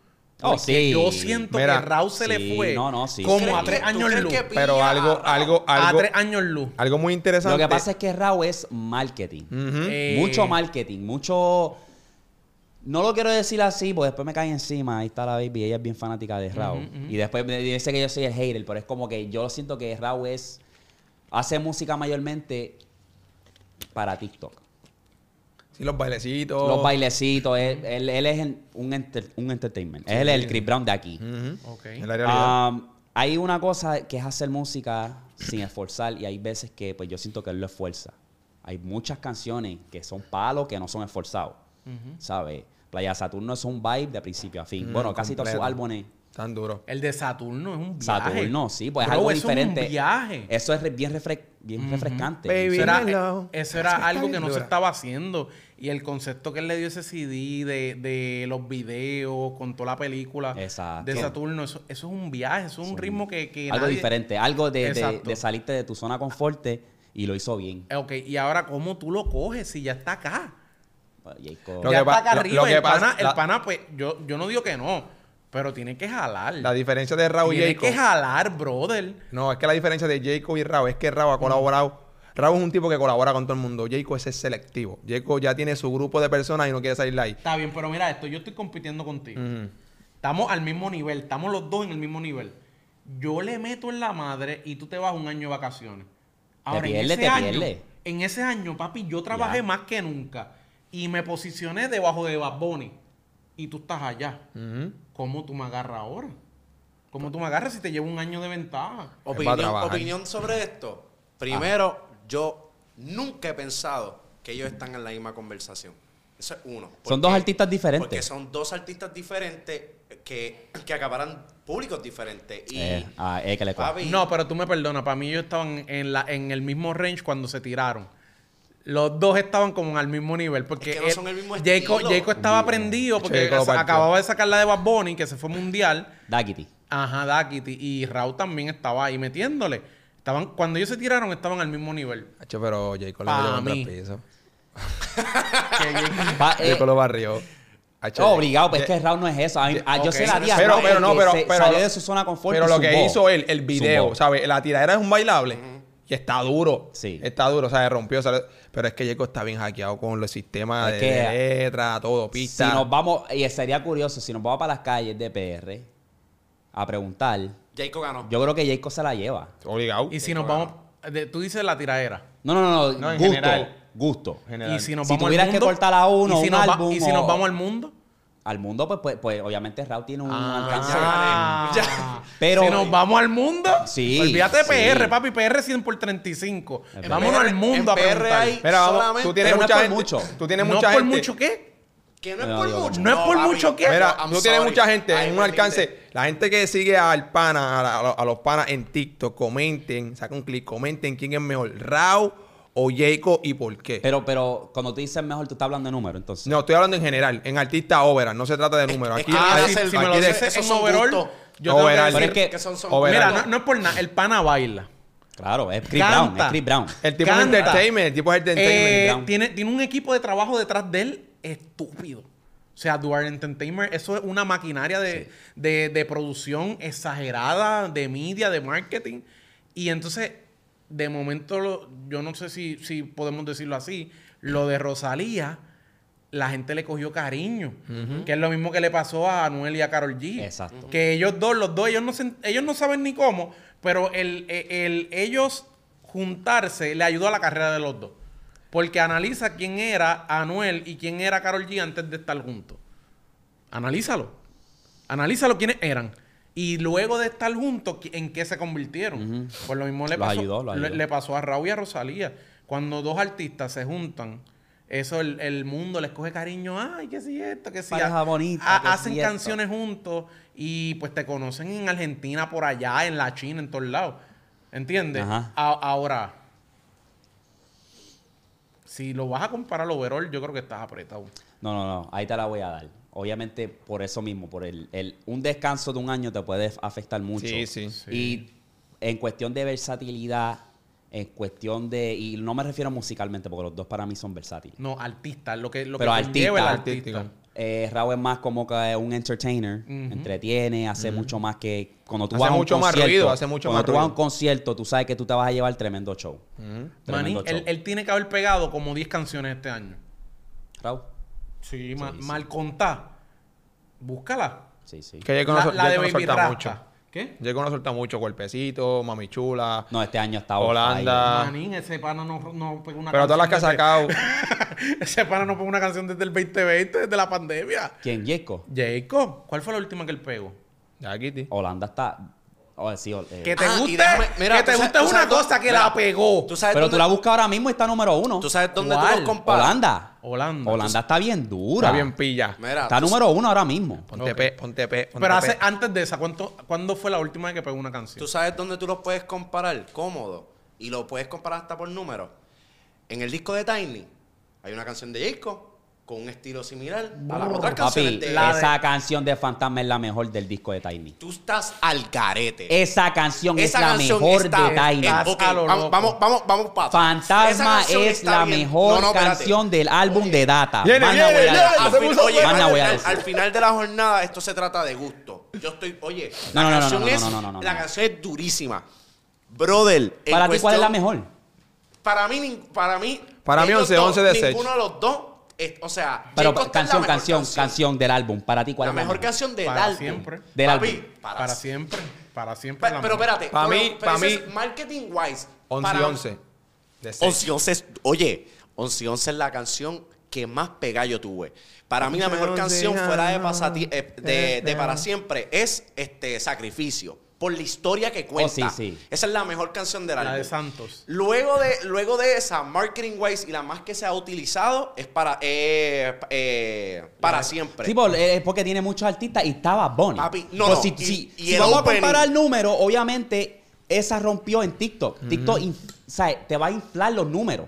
Oh, sí. Yo siento Mira, que Raúl se sí, le fue no, no, sí, como sí. a tres ¿Tú años luz. que Pero algo, a- algo, A algo, tres años luz. algo muy interesante. Lo que pasa es que Raúl es marketing. Eh, Mucho marketing, mucho... No lo quiero decir así, porque después me cae encima. Ahí está la baby, ella es bien fanática de Raúl. Y después me dice que yo soy el hater, pero es como que yo siento que Raúl es... Hace música mayormente para TikTok. Sí, los bailecitos. Los bailecitos, él, él- él es un, enter- un entertainment. Es el, Chris Brown de aquí. Ujú. Ok. En la realidad. Um, hay una cosa que es hacer música sin esforzar y hay veces que pues yo siento que él lo esfuerza. Hay muchas canciones que son palos que no son esforzados, ¿sabes? Playa Saturno es un vibe de principio a fin. Mm, bueno, casi todos sus álbumes. Tan duro. El de Saturno es un viaje. Saturno, sí, pues es algo eso diferente. Es un viaje. Eso es bien, refre- bien refrescante. Baby. Eso era, Hello. eso era Eso está algo que no se estaba haciendo. Y el concepto que él le dio ese CD de, de los videos con toda la película Exacto. de Saturno, eso, eso es un viaje, eso es un ritmo que, que algo nadie- diferente, algo de, de, de salirte de tu zona de confort y lo hizo bien. Eh, Ok, y ahora, ¿cómo tú lo coges si ya está acá? Jacob- Lo ya que está acá arriba. lo que el, pasa- pana, el pana, pues, yo, yo no digo que no, pero tiene que jalar. La diferencia de Raúl y tiene Jacob. que jalar, brother. No, es que la diferencia de Jacob y Raúl es que Raúl ha colaborado. Raúl es un tipo que colabora con todo el mundo. Jacob ese es selectivo. Jacob ya tiene su grupo de personas y no quiere salir ahí. Está bien, pero mira esto, yo estoy compitiendo contigo. Estamos al mismo nivel, estamos los dos en el mismo nivel. Yo le meto en la madre y tú te vas un año de vacaciones. Ahora, pierde, en ese te año, pierde. en ese año, papi, yo trabajé Ya. más que nunca y me posicioné debajo de Bad Bunny y tú estás allá. ¿Cómo tú me agarras ahora? ¿Cómo tú me agarras si te llevo un año de ventaja? Opinión, sobre esto. Primero, yo nunca he pensado que ellos están en la misma conversación. Eso es uno. ¿Por Son dos artistas diferentes. Porque son dos artistas diferentes que, que acaparan públicos diferentes. Y Eh, ah, eh, que le papi, No, pero tú me perdonas, para mí ellos estaban en, la, en el mismo range cuando se tiraron. Los dos estaban como al mismo nivel. Porque Es que no él- son el mismo Jacob, estilo. Jacob estaba prendido porque acababa de sacar la de Bad Bunny, que se fue mundial. Daquiti. Ajá, Dakiti. Y Raúl también estaba ahí metiéndole. Estaban, cuando ellos se tiraron, estaban al mismo nivel. Hacho, pero Jacob le metió contra el piso. Jacob lo barrió. Oh, obligado, pues Ja- es que Raúl no es eso. A mí- a- yo se la di a Pero, Raúl pero no, pero, se- pero salió de su zona de confort Pero y lo que hizo él, el video. ¿sabes? La tiradera es un bailable. Y está duro. Sí. Está duro, o sea, rompió. sale- Pero es que Jacob está bien hackeado con los sistemas Es de, que- letra, todo, Si pista. nos vamos, y sería curioso, si nos vamos para las calles de PR a preguntar, Jacob ganó. yo creo que Jayco se la lleva. Obligado. Y si nos vamos... de- tú dices la tiraera. No, no, no, no, No, en gusto. general. Gusto. General. Y si nos Si vamos al tuvieras que mundo, cortar a uno, y si un nos va- álbum y si nos vamos al mundo. Al mundo, pues, pues, pues, obviamente Raúl tiene un Ah, alcance. Ya. Pero si nos vamos al mundo, Sí, olvídate de sí. PR, papi, PR 100 por 35. En Vámonos PR al mundo a en PR preguntar. hay- vamos, solamente- tú tienes Pero no es mucha por gente. mucho. Tú tienes ¿No mucha por gente. mucho qué? Que no es No, por mucho. ¿no es por papi. mucho qué? Mira, I'm tú tienes mucha gente Ay, en un alcance. La gente que sigue al pana, a, la- a los panas en TikTok, comenten, saca un clic, comenten quién es mejor, Rao o Jacob y por qué. Pero, pero cuando tú dices mejor, tú estás hablando de número, entonces. no, estoy hablando en general, en artista overall, no se trata de números. es Aquí, Ah, aquí- si, el- si me lo dices son overall, yo tengo que Overall. decir- Pero es que- son, son Overall. Mira, no, no es por nada, el pana baila. Claro, es Chris Canta. Brown, es Chris Brown. el tipo Canta. es entertainment, el tipo es entertainment. Eh, tiene, tiene un equipo de trabajo detrás de él estúpido. O sea, Duarte Entertainment, eso es una maquinaria de, de- de producción exagerada, de media, de marketing. Y entonces, de momento, lo- yo no sé si, si podemos decirlo así, lo de Rosalía, la gente le cogió cariño. Que es lo mismo que le pasó a Anuel y a Carol G. Exacto. Que ellos dos, los dos, ellos no, se- ellos no saben ni cómo, pero el, el- el- ellos juntarse le ayudó a la carrera de los dos. Porque analiza quién era Anuel y quién era Carol G antes de estar juntos. Analízalo. Analízalo quiénes eran. Y luego de estar juntos, ¿qui- ¿en qué se convirtieron? Pues lo mismo le pasó, ayudó, le- ayudó. le pasó a Raúl y a Rosalía. Cuando dos artistas se juntan, eso el, el mundo les coge cariño. Ay, que si esto, que si Pareja a- bonita, a- que si hacen esto. canciones juntos y pues te conocen en Argentina, por allá, en la China, en todos lados. ¿Entiendes? Ajá. A- ahora, si lo vas a comparar overall, yo creo que estás apretado. No, no, no, ahí te la voy a dar. Obviamente por eso mismo, por el, el- un descanso de un año te puede afectar mucho. Sí, sí. Y en cuestión de versatilidad, en cuestión de, y no me refiero musicalmente, porque los dos para mí son versátiles. No, artista, lo que, lo Pero que conlleva el artista, artista. Eh, Raúl es más como que un entertainer, entretiene, hace mucho más que cuando tú Hace vas a un mucho más concierto, ruido, hace mucho cuando más tú vas a un concierto, tú sabes que tú te vas a llevar tremendo show. Manín, Tremendo show. él, él tiene que haber pegado como 10 canciones este año. Raúl, Sí, ma- sí. mal contá. Búscala. sí, sí. Que La, la de Baby suelta Rasta. mucho. ¿Qué? Jacob no suelta mucho, cuerpecito, mami chula. No, este año está Holanda. Ah. Manín, ese pana no, no pegó una pero todas las que ha canción sacado. ese pana no pegó una canción desde el 2020, desde la pandemia. ¿Quién? Jacob. Jacob, ¿cuál fue la última que él pegó? Ya, Kitty. Holanda está. Oh, sí, eh, Que te Ah, guste, déjame- mira, que te sabes- guste una sabes dónde- cosa que mira, la pegó. ¿Tú sabes Pero dónde, tú la buscas ahora mismo y está número uno. ¿Tú sabes dónde tú los comparas? Holanda. Holanda. Holanda está bien dura. Está bien pilla. Mira, Está número uno ahora mismo. Ponte Ok. pe, ponte pe, ponte Pero pe. hace, antes de esa, ¿cuánto, ¿cuándo fue la última vez que pegó una canción? ¿Tú sabes dónde tú los puedes comparar? Cómodo. Y lo puedes comparar hasta por número. En el disco de Tiny hay una canción de Jacob con un estilo similar a las otras Papi, canciones de... de- esa canción de Fantasma es la mejor del disco de Tiny. Tú estás al garete. Esa canción Esa es la mejor está- de Tiny. vamos, vamos, vamos, vamos Fantasma es la bien. mejor No, no, espérate. canción del álbum de Data. Viene, viene, viene. Al, fin- oye, al final- decir. al final de la jornada esto se trata de gusto. Yo estoy, oye, No, la no, no, canción no, no, es, no, no, no, no, la canción es durísima. Brother, Para ti, ¿cuál es la mejor? Para mí, para mí, Para mí, ellos 11, dos, 11 de Sech. Ninguno de los dos, es- o sea, Pero en canción, la mejor canción, canción del álbum. Para ti, ¿cuál La es la mejor canción del Para álbum. siempre. Del Papi, álbum. Para, Para siempre. Para siempre. Pa- pero espérate. Pa' pero- mí- pero pa' ese mí- marketing wise. 11 para- y 11. De seis. 11 y 11 es, oye, 11 y 11 es la canción que más pega yo tuve. Para mí la mejor canción fuera de, pasati- eh, de, de para siempre es este sacrificio por la historia que cuenta. Oh, sí, sí. Esa es la mejor canción del La álbum. de Santos. Luego de, luego de esa, marketing wise y la más que se ha utilizado es para eh, eh, para siempre. Sí, por- eh, es porque tiene muchos artistas y estaba Bonnie. Papi, no, no, Si, y- si- y si el vamos opening. a comparar el número, obviamente esa rompió en TikTok. TikTok inf- o sea, te va a inflar los números.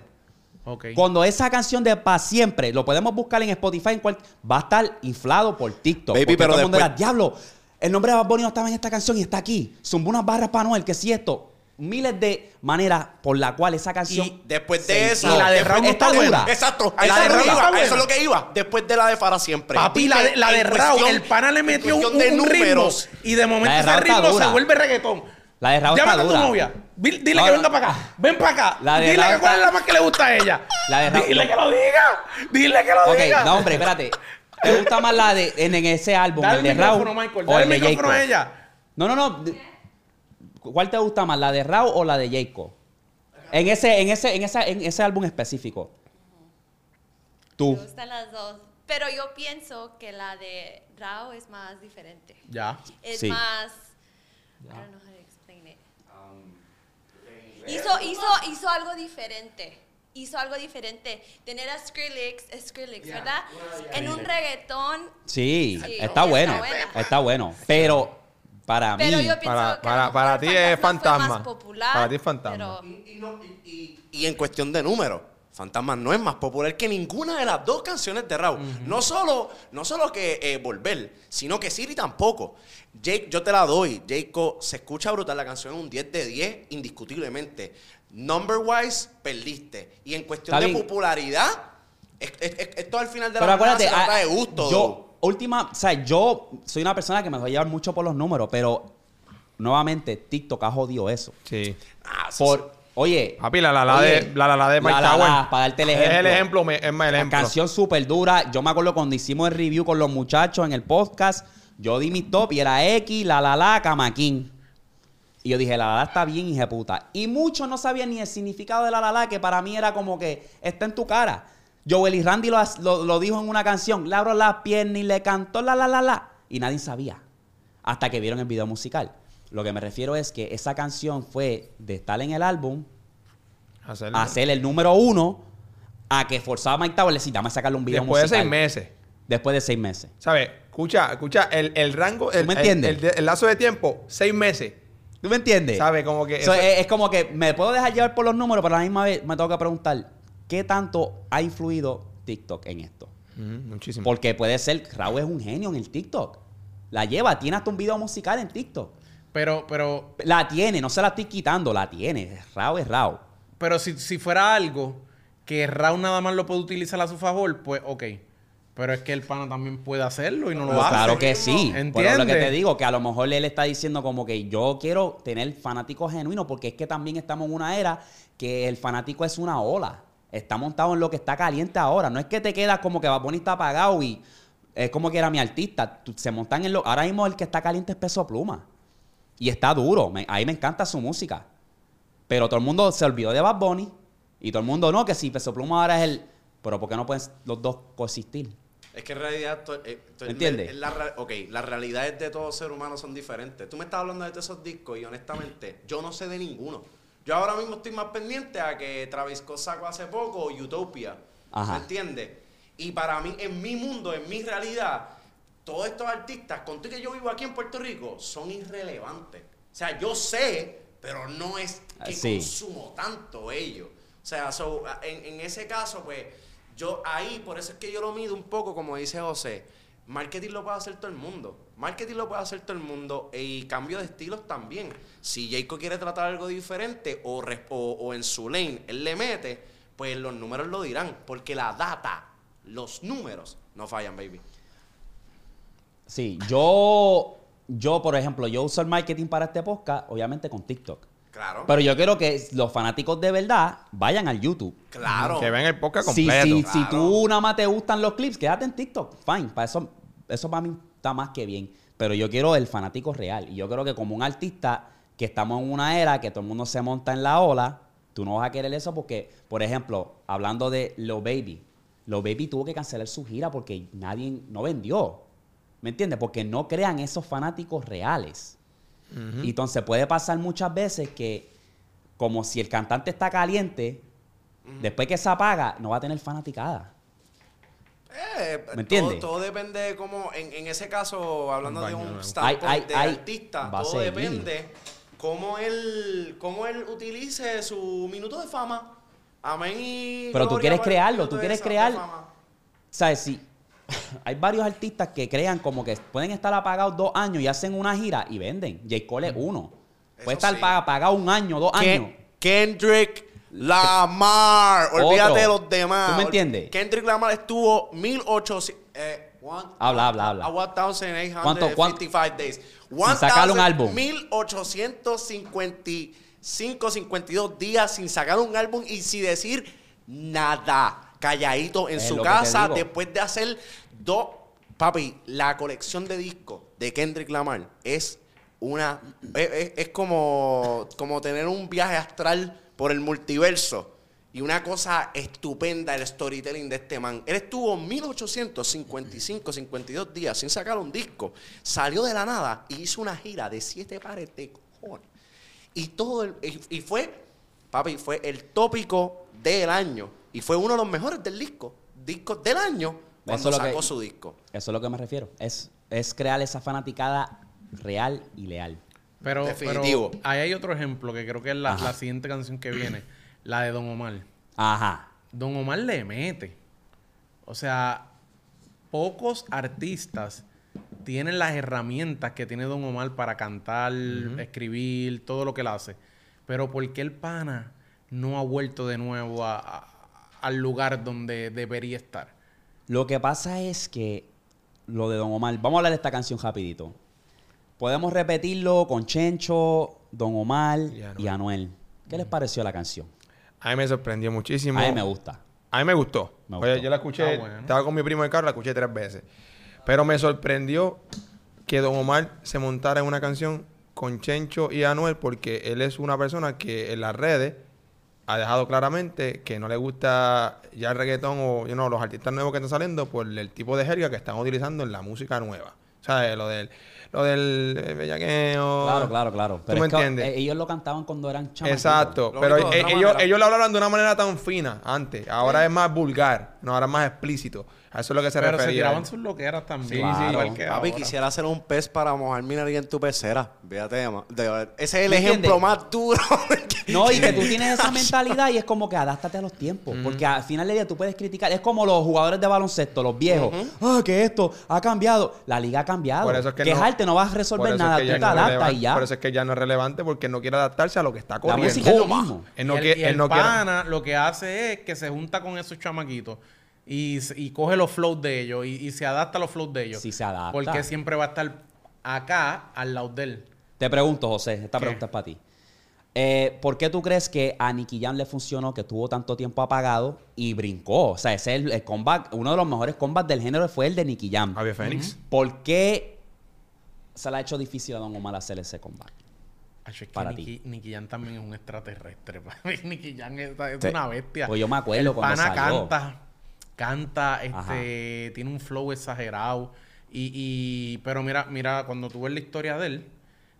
Ok. Cuando esa canción de Pa' Siempre, lo podemos buscar en Spotify, en cual, va a estar inflado por TikTok. Baby, porque pero todo el mundo después- era, diablo, el nombre de Bad Bunny no estaba en esta canción y está aquí. Zumbó unas barras para Noel, que si esto. Miles de maneras por la cual esa canción... Y después de esa. Y la de Raúl está dura. Exacto. A La eso de es lo que Raúl iba. está A eso es lo que iba. Después de la de para siempre. Papi, la de, la de Raúl, el pana le metió un, de un ritmo y de momento de ese ritmo se vuelve reggaetón. La de Raúl Llámate está a tu dura. novia. Dile, No, que venga para acá. Ven para acá. La de Dile Raúl que cuál está- es la más que le gusta a ella. La de Raúl- Dile que lo diga. Dile que lo diga. no, hombre, espérate. ¿Te gusta más la de en, en ese álbum, Dale el de Raúl Michael. o Dale el el de micrófono a ella. No, no, no. ¿Cuál te gusta más, la de Raúl o la de Jacob? En ese, en ese, en esa, en ese álbum específico. Tú. Me gustan las dos. Pero yo pienso que la de Rao es más diferente. Ya. Es Sí. más. I don't know how to explain it. Hizo, hizo, hizo algo diferente. Hizo algo diferente. Tener a Skrillex, Skrillex, ¿verdad? En un reggaetón. Sí, Sí, está está bueno. Está bueno. Pero para Pero mí. yo Para- para- para ti es Fantasma fue Fantasma. más popular, Para ti es Fantasma. pero- Y, y no- y- y- y en cuestión de números, Fantasma no es más popular que ninguna de las dos canciones de Raúl. No solo, no solo que eh, Volver, sino que Siri tampoco. Jake, yo te la doy. Jacob se escucha brutal. La canción un 10 de 10, indiscutiblemente. Number wise, perdiste. Y en cuestión Está de bien. popularidad, es- es- es- esto al final de Pero la jornada acuérdate, se trata de gusto. yo, última, o sea, yo soy una persona que me va a llevar mucho por los números, pero nuevamente TikTok ha jodido eso. Sí. Ah, eso Por, oye, Papi, la la la oye, de, la, la, la de Mike La La Tower. La, para darte el ejemplo. Es el ejemplo, me- es más el la ejemplo. canción súper dura. Yo me acuerdo cuando hicimos el review con los muchachos en el podcast, yo di mi top y era X, La La La, Camaquín. Y yo dije, La La está bien, hija puta. Y muchos no sabían ni el significado de La La La, que para mí era como que está en tu cara. Joel y Randy lo, lo- lo dijo en una canción, le abro las piernas y le cantó La La La La. Y nadie sabía. Hasta que vieron el video musical. Lo que me refiero es que esa canción fue de estar en el álbum, ser el número uno, a que forzaba a Mike Tower, le a sacarle un video Después de musical. seis meses. Después de seis meses. ¿Sabes? Escucha, escucha, el, el rango, el, me? El, el lazo de tiempo, seis meses. ¿Tú me entiendes? ¿Sabes? Como que So, eso- es, es como que me puedo dejar llevar por los números, pero a la misma vez me tengo que preguntar, ¿qué tanto ha influido TikTok en esto? Muchísimo. Porque puede ser, Raúl es un genio en el TikTok. La lleva, tiene hasta un video musical en TikTok. Pero, pero, La tiene, no se la estoy quitando, la tiene. Raúl es Raúl. pero si, si fuera algo que Raúl nada más lo puede utilizar a su favor, pues ok. Pero es que el pana también puede hacerlo y no lo Pues hace. claro que sí. Pero lo que ¿Entiendes? te digo, que a lo mejor él está diciendo como que yo quiero tener fanáticos genuinos, porque es que también estamos en una era que el fanático es una ola. Está montado en lo que está caliente ahora. No es que te quedas como que va bonito apagado y es como que era mi artista. Se montan en lo. Ahora mismo el que está caliente es peso pluma. Y está duro. Me- ahí me encanta su música. Pero todo el mundo se olvidó de Bad Bunny. Y todo el mundo no, que si peso pluma ahora es el. Pero ¿por qué no pueden los dos coexistir? Es que en realidad, eh, ¿Entiendes? la ok, las realidades de todo ser humano son diferentes. Tú me estás hablando de esos discos y honestamente, yo no sé de ninguno. Yo ahora mismo estoy más pendiente a que Travis Scott sacó hace poco Utopia. Ajá. ¿Me entiendes? Y para mí, en mi mundo, en mi realidad, todos estos artistas, con que yo vivo aquí en Puerto Rico, son irrelevantes. O sea, yo sé, pero no es que Ah, sí. consumo tanto ellos. O sea, so, en, en ese caso, pues, yo ahí, por eso es que yo lo mido un poco, como dice José. Marketing lo puede hacer todo el mundo. Marketing lo puede hacer todo el mundo y cambio de estilos también. Si Jacob quiere tratar algo diferente o, en su lane él le mete, pues los números lo dirán. Porque la data, los números, no fallan, baby. Sí, yo, yo, por ejemplo, yo uso el marketing para este podcast, obviamente con TikTok. Claro. Pero yo quiero que los fanáticos de verdad vayan al YouTube. claro. Que ven el podcast Si, completo. si, si Claro. tú nada más te gustan los clips, quédate en TikTok. Fine. Para eso, eso para mí está más que bien. Pero yo quiero el fanático real. Y yo creo que como un artista que estamos en una era que todo el mundo se monta en la ola, tú no vas a querer eso porque, por ejemplo, hablando de Lo Baby, Lo Baby tuvo que cancelar su gira porque nadie no vendió. ¿Me entiendes? Porque no crean esos fanáticos reales. Y entonces puede pasar muchas veces que, como si el cantante está caliente, después que se apaga, no va a tener fanaticada. Eh, ¿Me entiendes? Todo, todo depende de cómo, en, en ese caso, hablando de un standpoint Hay- hay- de hay- artista, todo seguir. depende cómo él, cómo él utilice su minuto de fama. Amén y Pero tú quieres crearlo, tú quieres crear-. ¿Sabes? Si hay varios artistas que crean como que pueden estar apagados dos años y hacen una gira y venden. J. Cole es uno. Eso Puede estar sí. apagado un año, dos Ken- años. Kendrick Lamar. Olvídate Otro. de los demás. ¿Tú me entiendes? Kendrick Lamar estuvo 1800. eh, One- Habla, habla, habla. A 1855 ¿Cuánto- cuánto? days. Sin sacar un álbum. 1855, 52 días sin sacar un álbum y sin decir nada. Calladito en Es su casa después de hacer dos. Papi, la colección de discos de Kendrick Lamar es una. Es como, como tener un viaje astral por el multiverso. Y una cosa estupenda el storytelling de este man. Él estuvo 1855, 52 días sin sacar un disco. Salió de la nada y hizo una gira de siete pares de cojones. Y todo el- y, y fue, papi, fue el tópico del año. Y fue uno de los mejores del disco. Discos del año cuando Eso que- sacó su disco. Eso es lo que me refiero. Es, es crear esa fanaticada real y leal. Pero, Definitivo. pero ahí hay otro ejemplo que creo que es la, la siguiente canción que viene, la de Don Omar. Ajá. Don Omar le mete. O sea, pocos artistas tienen las herramientas que tiene Don Omar para cantar, escribir, todo lo que él hace. Pero ¿por qué el pana no ha vuelto de nuevo a- a- al lugar donde debería estar? Lo que pasa es que lo de Don Omar, vamos a hablar de esta canción rapidito. Podemos repetirlo con Chencho, Don Omar Y Anuel. y Anuel. ¿Qué les pareció la canción? A mí me sorprendió muchísimo. A mí me gusta. A mí me gustó. Me Oye, yo la escuché, Ah, bueno. estaba con mi primo en el carro, la escuché tres veces. Pero me sorprendió que Don Omar se montara en una canción con Chencho y Anuel porque él es una persona que en las redes ha dejado claramente que no le gusta ya el reggaetón o you know, los artistas nuevos que están saliendo por el tipo de jerga que están utilizando en la música nueva. O sea, lo del, lo del eh, bellaqueo. Claro, claro, claro. ¿Tú Pero me es que, entiendes? eh, ellos lo cantaban cuando eran chamaquitos. Exacto, Lo pero eh, ellos, manera. ellos lo hablaban de una manera tan fina antes. Ahora es más vulgar, no, ahora es más explícito. A eso es lo que se Pero se refería. tiraban sus loqueras también. Sí, sí. igual que Papi, ahora. quisiera hacer un pez para mojar mi nariz en tu pecera. Fíjate, de ese es el ¿Me ejemplo entiendes? más duro. que- No, y que tú tienes esa mentalidad y es como que adáptate a los tiempos. Porque al final del día tú puedes criticar. Es como los jugadores de baloncesto, los viejos. Ah, que esto ha cambiado. La liga ha cambiado. Por eso es que Quejarte no, vas a resolver eso es nada. que Tú te no adaptas y ya. Por eso es que ya no es relevante porque no quiere adaptarse a lo que está La corriendo. música es lo mismo. Él no y el, quiere- y él el no quiere- pana lo que hace es que se junta con esos chamaquitos y, coge los flows de ellos y, y se adapta a los flows de ellos. Sí, se adapta. Porque siempre va a estar acá al lado de él. Te pregunto, José, esta ¿Qué? pregunta es para ti. Eh, ¿Por qué tú crees que a Nicky Jam le funcionó, que tuvo tanto tiempo apagado y brincó? O sea, ese es el, el comeback, uno de los mejores combats del género fue el de Nicky Jam. Javier Fénix. ¿Por qué se le ha hecho difícil a Don Omar hacer ese comeback? Es que Para Nicky, Nicky Jam también es un extraterrestre. Nicky Jam es, es Sí. una bestia. Pues yo me acuerdo El cuando pana salió. canta, canta, Ajá. este, tiene un flow exagerado. Y, y- pero mira, mira, cuando tú ves la historia de él,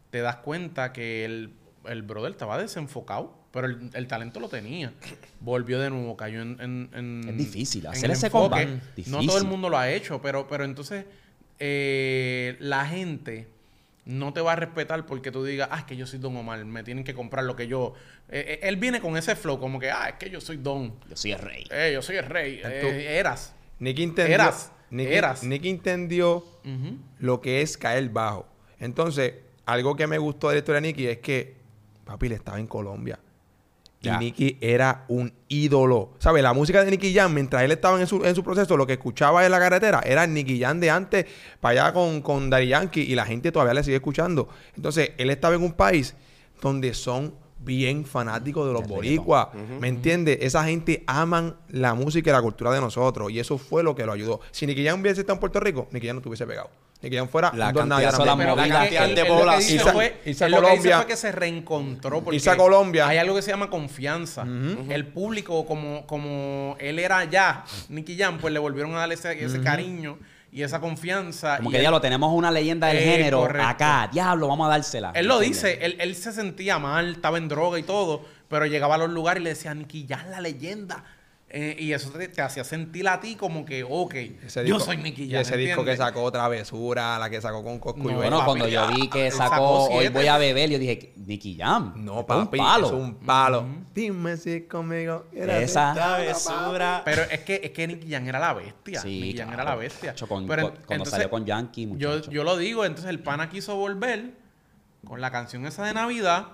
te das cuenta que el, el brother estaba desenfocado, pero el, el talento lo tenía. Volvió de nuevo, cayó en... en- en- Es difícil en hacer ese comeback. No todo el mundo lo ha hecho, pero, pero entonces eh, la gente no te va a respetar porque tú digas, ah, es que yo soy Don Omar, me tienen que comprar lo que yo... Eh, eh, él viene con ese flow, como que, ah, es que yo soy Don, Yo soy el rey. eh, yo soy el rey, Tú- eh, eras. Nicky entendió, Eras, Nicky, eras. Nicky entendió lo que es caer bajo. Entonces, algo que me gustó de la historia de Nicky es que papi le estaba en Colombia. Y Nicky era un ídolo. ¿Sabes? La música de Nicky Jam, mientras él estaba en su, en su proceso, lo que escuchaba en la carretera era el Nicky Jam de antes, para allá con, con Daddy Yankee, y la gente todavía le sigue escuchando. Entonces, él estaba en un país donde son bien fanáticos de los boricuas. ¿Me entiendes? Esa gente aman la música y la cultura de nosotros. Y eso fue lo que lo ayudó. Si Nicky Jam hubiese estado en Puerto Rico, Nicky Jam no estuviese pegado. Nicky Jam fuera La cantidad nadie la que- cantidad de que población. que Colombia. fue que se reencontró. Porque Irse a Colombia. Hay algo que se llama confianza. El público, como, como él era ya, Nicky Jam, pues le volvieron a darle ese, ese cariño y esa confianza. Como y que él- ya lo tenemos una leyenda del Eh, género correcto. acá. Diablo, vamos a dársela. Él lo dice, él, él se sentía mal, estaba en droga y todo, pero llegaba a los lugares y le decía, Nicky Jam, la leyenda. Eh, y eso te, te hacía sentir a ti como que, ok, Ese yo disco- soy Nicky Y Jam. ese disco que sacó Travesura, la que sacó con Coscu No. Bueno, papi, cuando yo vi que él sacó, sacó Hoy voy a beber, yo dije, Nicky Jam. No, es papi, Un palo. es un palo. Dime si conmigo Esa- Travesura. Pero es que, es que Nicky Jam era la bestia. Sí, Nicky Jam claro. era la bestia. Con- Pero con- cuando entonces, salió con Yankee, yo, muchacho. yo lo digo, entonces el pana quiso volver con la canción esa de Navidad.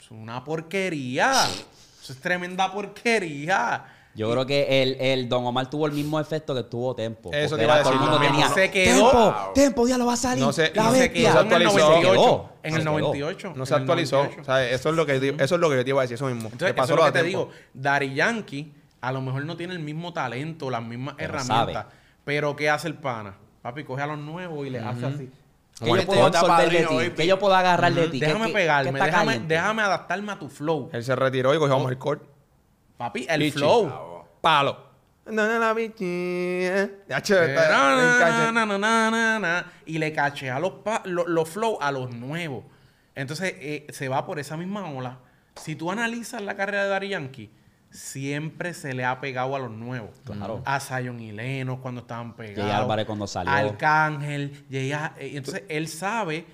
Es una porquería. Eso es tremenda porquería. Yo creo que el, el Don Omar tuvo el mismo efecto que tuvo Tempo. Eso te iba a era- todo el decir, mundo tenía. Se quedó- Tempo, Tempo, ya lo va a salir. No sé- la no se quedó en el actualizó. 98. En Se el quedó. 98. No se actualizó. 98. O sea, eso es lo que, eso es lo que yo te iba a decir, eso mismo. Entonces, ¿Qué eso es lo que te digo. Daddy Yankee a lo mejor no tiene el mismo talento, las mismas Pero herramientas. sabe. Pero ¿qué hace el pana? Papi, coge a los nuevos y le hace así. ¿Qué yo puedo absorber de ti? ¿Qué yo puedo agarrar de ti? ¿Qué- Déjame pegarme, déjame, adaptarme a tu flow. Él se retiró y cogió a Marcor. Papi, el flow. Palo. No, no, la bichilla. Eh, y le cachea los, pa- lo- los flow a los nuevos. Entonces eh, se va por esa misma ola. Si tú analizas la carrera de Daddy Yankee, siempre se le ha pegado a los nuevos. Claro. A Zion y Leno cuando estaban pegados. Jay Álvarez cuando salió. Arcángel. A- eh, entonces él sabe,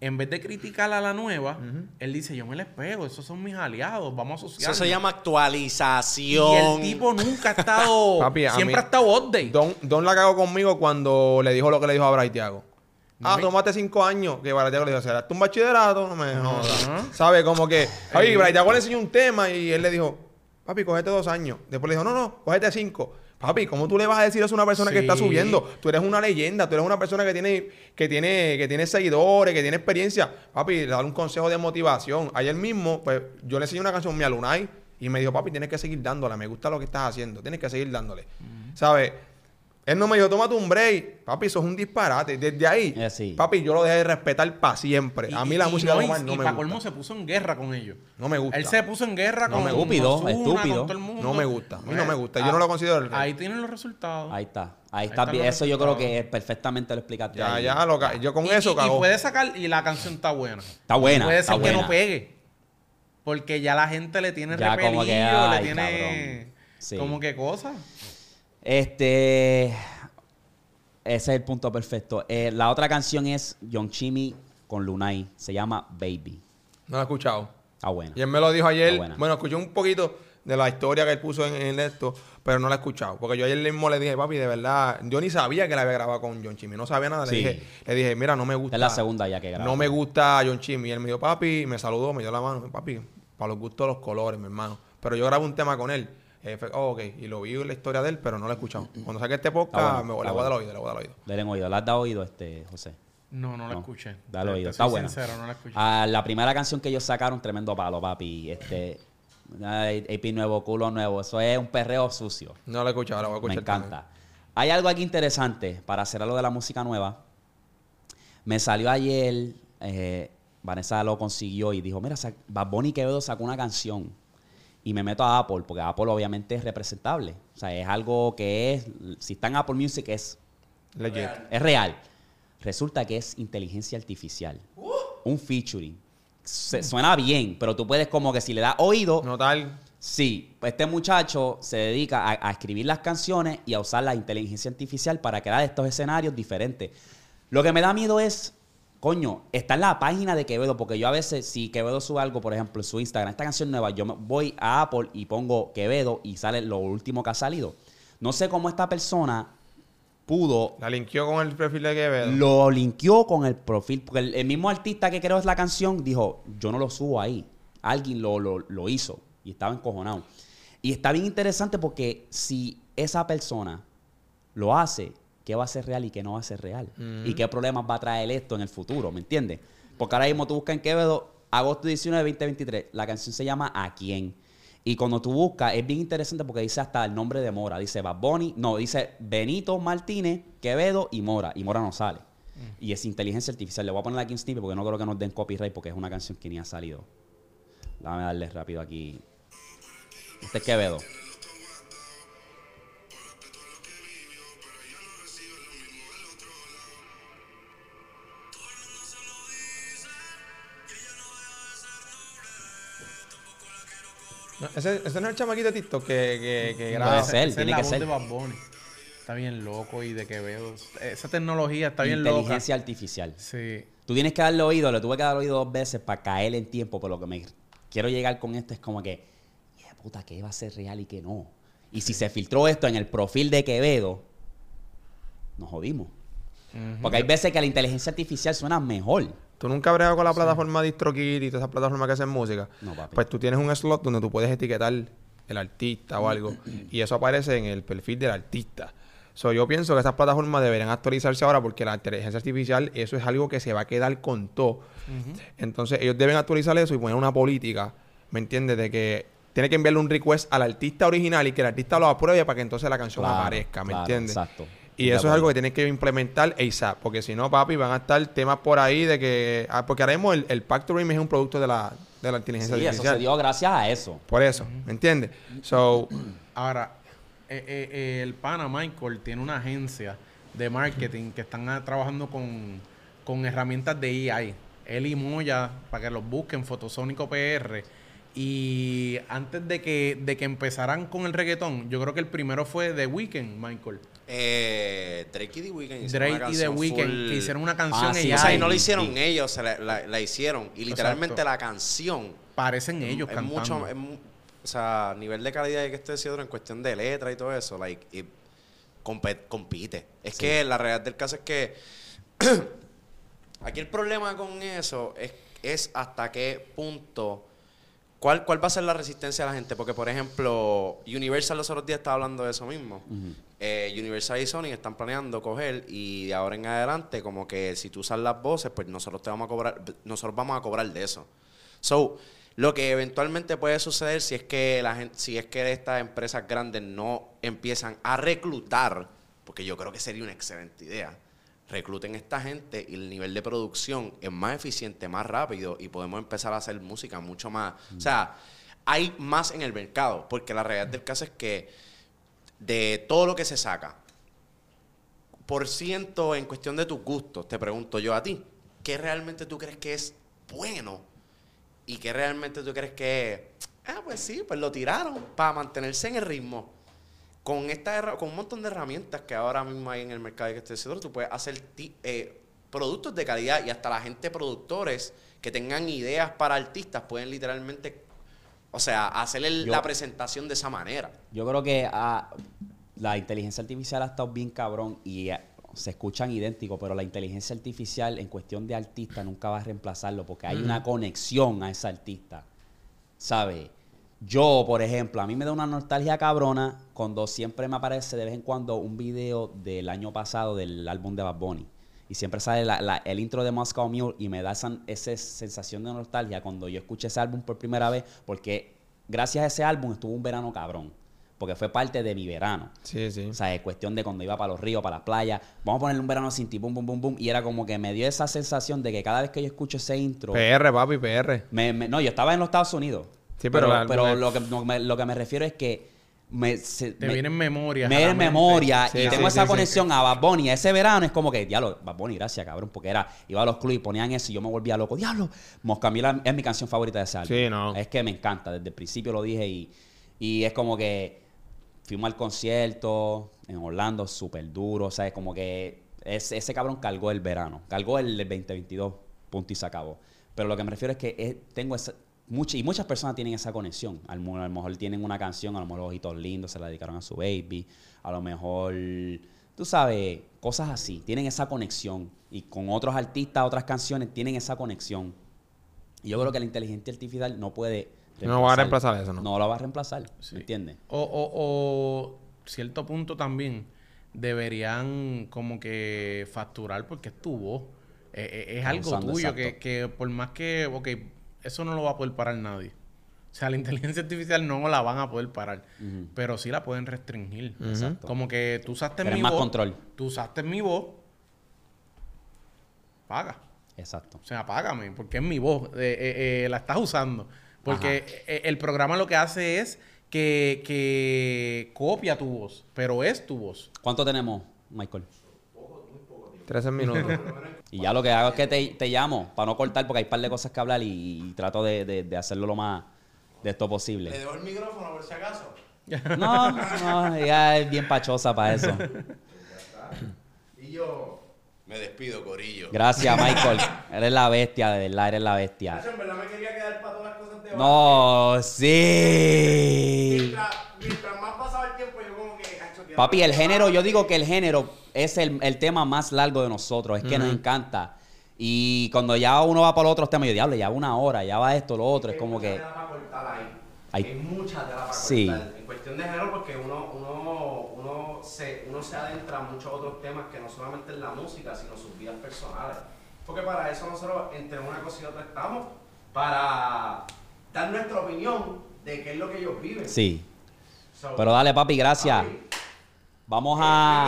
en vez de criticar a la nueva, él dice, yo me les pego, esos son mis aliados, vamos a asociar. Eso se llama Y actualización. el tipo nunca ha estado... Papi, siempre mí- ha estado update. Don, Don la cagó conmigo cuando le dijo lo que le dijo a Braithiago. Ah, No, y- tómate cinco años. Que Braithiago le dijo, ¿será tú un bachillerato? No me jodas. Ajá. ¿Sabe? Como que, Javi, Braithiago le enseñó un tema y él le dijo, papi, cógete dos años. Después le dijo, no, no, cógete cinco. Papi, ¿cómo tú le vas a decir eso a una persona que está subiendo? Tú eres una leyenda, tú eres una persona que tiene, que tiene, que tiene seguidores, que tiene experiencia. Papi, le dar un consejo de motivación. Ayer mismo, pues, yo le enseñé una canción a mi Lunay y me dijo, papi, tienes que seguir dándole, me gusta lo que estás haciendo, tienes que seguir dándole. ¿Sabes? Él no me dijo, tómate un break. Papi, eso es un disparate. Desde ahí, Eh, sí. papi, yo lo dejé de respetar para siempre. a mí la Y- música y de y- no y me gusta. colmo se puso en guerra con ellos. No me gusta. Él se puso en guerra No con me Estúpido, Ozuna, estúpido. con todo el mundo. No me gusta. A mí no me gusta. Yo Ah, no lo considero el rey. Ahí tienen los resultados. Ahí está. Ahí Ahí está. bien. Eso yo creo que es perfectamente lo explicaste. Ya, ahí. ya, lo ca- yo con Y- eso y, y cago. puede sacar y la canción está buena. Está buena. Puede está ser que buena. no pegue. Porque ya la gente le tiene que, le tiene como que cosas. Este. Ese es el punto perfecto. Eh, la otra canción es Young Chimmy con Lunay. Se llama Baby. No lo he escuchado. Está buena. Y él me lo dijo ayer. Bueno, escuché un poquito de la historia que él puso en, en esto, pero no la he escuchado. Porque yo ayer mismo le dije, papi, de verdad, yo ni sabía que la había grabado con John Chimmy. No sabía nada. Le, dije, le dije, mira, no me gusta. Es la segunda ya que graba. No me gusta John Chimmy. Y él me dijo, papi, me saludó, me dio la mano. Papi, para los gustos los colores, mi hermano. Pero yo grabé un tema con él. Eh, fue- oh, ok. Y lo vi en la historia de él, pero no lo he escuchado. Cuando saque este podcast, bueno, me, está le voy a dar oído, le voy a dar oído. Dale en oído. ¿Le has dado oído, este, José? No, no la No, escuché. Dale Te- oído. te Está soy buena. sincero, no la escuché. Ah, la primera canción que ellos sacaron, tremendo palo, papi. Este. ay, AP nuevo, culo nuevo. Eso es un perreo sucio. No lo he escuchado, la voy a Me escuchar. encanta. Hay algo aquí interesante para hacer algo de la música nueva. Me salió ayer, eh, Vanessa lo consiguió y dijo, mira, Bad Bunny Quevedo sacó una canción. Y me meto a Apple, porque Apple obviamente es representable. O sea, es algo que es, si está en Apple Music es. Legit. es real. Resulta que es inteligencia artificial. Un featuring. Se- suena bien, pero tú puedes como que si le das oído, No tal. Sí, pues este muchacho se dedica a, a escribir las canciones y a usar la inteligencia artificial para crear estos escenarios diferentes. Lo que me da miedo es, coño, está en la página de Quevedo, porque yo a veces, si Quevedo sube algo, por ejemplo, en su Instagram, esta canción nueva, yo voy a Apple y pongo Quevedo y sale lo último que ha salido. No sé cómo esta persona pudo La linkeó con el perfil de Quevedo. lo linkeó con el perfil. Porque el, el mismo artista que creó la canción dijo: Yo no lo subo ahí. Alguien lo, lo, lo hizo. Y estaba encojonado. Y está bien interesante porque si esa persona lo hace, ¿qué va a ser real y qué no va a ser real? ¿Y qué problemas va a traer esto en el futuro? ¿Me entiendes? Porque ahora mismo tú buscas en Quevedo, agosto 19 de 2023, la canción se llama ¿A quién? Y cuando tú buscas, es bien interesante porque dice hasta el nombre de Mora. Dice Bad Bunny, no, dice Benito Martínez, Quevedo y Mora. Y Mora no sale. Y es inteligencia artificial. Le voy a poner aquí un snippet porque no creo que nos den copyright porque es una canción que ni ha salido. Déjame darle rápido aquí. Este es Quevedo. No, ese, ese no es el chamaquito de TikTok que, que, que graba. Puede ser, Esa tiene es la que voz ser. de Bad Bunny. Está bien loco y de Quevedo. Esa tecnología está bien loca. inteligencia artificial. Sí. Tú tienes que darle oído, le tuve que dar oído dos veces para caer en tiempo, pero lo que me quiero llegar con esto es como que, "Yeah, puta, ¿qué va a ser real y qué no? Y si se filtró esto en el perfil de Quevedo, nos jodimos. Porque hay veces que la inteligencia artificial suena mejor. ¿Tú nunca has bregado con la plataforma DistroKid y todas esas plataformas que hacen música? No, papi. Pues tú tienes un slot donde tú puedes etiquetar el artista o algo. y eso aparece en el perfil del artista. So, yo pienso que esas plataformas deberían actualizarse ahora porque la inteligencia artificial, eso es algo que se va a quedar con todo. Entonces, ellos deben actualizar eso y poner una política, ¿me entiendes? De que tiene que enviarle un request al artista original y que el artista lo apruebe para que entonces la canción Claro, aparezca, ¿me claro, entiendes? Exacto. Y eso es algo que tienen que implementar ASAP, porque si no, papi, van a estar temas por ahí de que... ah, porque ahora mismo el, el Pacto Rim es un producto de la, de la inteligencia Sí, eso artificial. se dio gracias a eso. Por eso, ¿me entiendes? So, Ahora, eh, eh, eh, el pana Michael tiene una agencia de marketing que están ah, trabajando con, con herramientas de AI. Él y Moya, para que los busquen, Fotosónico PR. Y antes de que, de que empezaran con el reggaetón, yo creo que el primero fue The Weeknd, Michael. Eh, Drake y The Weeknd hicieron una Drake y The canción Weeknd, full- que hicieron una canción Ah, sí. O sea, y no la hicieron ellos, se la, la- la hicieron. Y literalmente Exacto. la canción Parecen ellos es cantando. mucho, es o sea, a nivel de calidad que estoy diciendo en cuestión de letra y todo eso, like, y compe- compite. Es que la realidad del caso es que aquí el problema con eso es, es hasta qué punto, cuál, cuál va a ser la resistencia de la gente. Porque, por ejemplo, Universal los otros días estaba hablando de eso mismo. Eh, Universal y Sony están planeando coger y de ahora en adelante, como que si tú usas las voces, pues nosotros te vamos a cobrar, nosotros vamos a cobrar de eso. So, lo que eventualmente puede suceder si es que la gente, si es que estas empresas grandes no empiezan a reclutar, porque yo creo que sería una excelente idea, recluten esta gente y el nivel de producción es más eficiente, más rápido y podemos empezar a hacer música mucho más. O sea, hay más en el mercado, porque la realidad del caso es que de todo lo que se saca, por ciento en cuestión de tus gustos, te pregunto yo a ti, ¿qué realmente tú crees que es bueno? ¿Y qué realmente tú crees que Ah, pues sí, pues lo tiraron para mantenerse en el ritmo. Con, esta, con un montón de herramientas que ahora mismo hay en el mercado y que estoy diciendo, tú puedes hacer eh, productos de calidad y hasta la gente productores que tengan ideas para artistas pueden literalmente, o sea, hacer el- Yo- la presentación de esa manera. Yo creo que ah, la inteligencia artificial ha estado bien cabrón y ah, se escuchan idénticos, pero la inteligencia artificial en cuestión de artista nunca va a reemplazarlo porque hay una conexión a ese artista. ¿Sabe? Yo, por ejemplo, a mí me da una nostalgia cabrona cuando siempre me aparece de vez en cuando un video del año pasado del álbum de Bad Bunny. Y siempre sale la- la- el intro de Moscow Mule y me da esa, esa sensación de nostalgia cuando yo escuché ese álbum por primera vez, porque gracias a ese álbum estuvo un verano cabrón. Porque fue parte de mi verano. sí, sí. O sea, es cuestión de cuando iba para los ríos, para la playa. Vamos a ponerle un verano sin ti, boom, boom, boom, boom. Y era como que me dio esa sensación de que cada vez que yo escucho ese intro. PR, papi, PR. me- me- no, yo estaba en los Estados Unidos. Sí, pero pero, la- pero la- lo, que, me, lo que me refiero es que me, se- Te me- viene en memoria. me a viene la en mente. memoria Sí, y sí, tengo sí, esa sí. conexión a Bad Bunny. Ese verano es como que, diablo, Bad Bunny, gracias, cabrón, porque era, iba a los clubs y ponían eso y yo me volvía loco. Diablo, Mosca Mil es mi canción favorita de ese álbum. Sí, no. Es que me encanta, desde el principio lo dije y, y es como que fuimos al concierto en Orlando, súper duro, o sea, es como que ese, ese cabrón cargó el verano, cargó el 2022, punto y se acabó. Pero lo que me refiero es que es- tengo esa, mucha- y muchas personas tienen esa conexión. A lo, a lo mejor tienen una canción, a lo mejor los ojitos lindos se la dedicaron a su baby, a lo mejor, tú sabes, cosas así. Tienen esa conexión. Y con otros artistas, otras canciones, tienen esa conexión. Y yo creo que la inteligencia artificial no puede. No va a reemplazar eso, ¿no? No lo va a reemplazar, Sí. ¿me entiendes? O, o, o cierto punto también deberían como que facturar porque es tu voz. Eh, eh, es algo usando, tuyo que, que por más que, ok, eso no lo va a poder parar nadie. O sea, la inteligencia artificial no la van a poder parar, pero sí la pueden restringir. Exacto. Como que tú usaste Tienes mi más voz. control. Tú usaste mi voz. Paga. Exacto. O sea, págame, porque es mi voz. eh, eh, eh, la estás usando. Porque eh, el programa lo que hace es que, que copia tu voz, pero es tu voz. ¿Cuánto tenemos, Michael? 13 minutos. Y ya lo que hago es que te, te llamo para no cortar porque hay un par de cosas que hablar y, y trato de, de- de hacerlo lo más de esto Le posible. dejo el micrófono por si acaso. No, no, ella es bien pachosa para eso. Y yo, Me despido, Corillo. Gracias, Michael. Eres la bestia, de verdad, eres la bestia. En verdad me quería quedar para todas las cosas de No, sí. Mientras, mientras más pasaba el tiempo, yo como que, "Acho, quiero Papi, el más". género, yo digo que el género es el, el tema más largo de nosotros, es que nos encanta. Y cuando ya uno va para los otros temas, yo diablo, ya va una hora, ya va esto, lo otro, es como mucha que... tela para cortar ahí. Hay- Hay mucha tela para Sí. cortar. En cuestión de género, porque uno, uno, uno, se, uno se adentra en muchos otros temas que no solamente en la música, sino sus vidas personales. Porque para eso nosotros, entre una cosa y otra, estamos para dar nuestra opinión de qué es lo que ellos viven. Sí. So, Pero dale, papi, gracias. papi, Vamos a...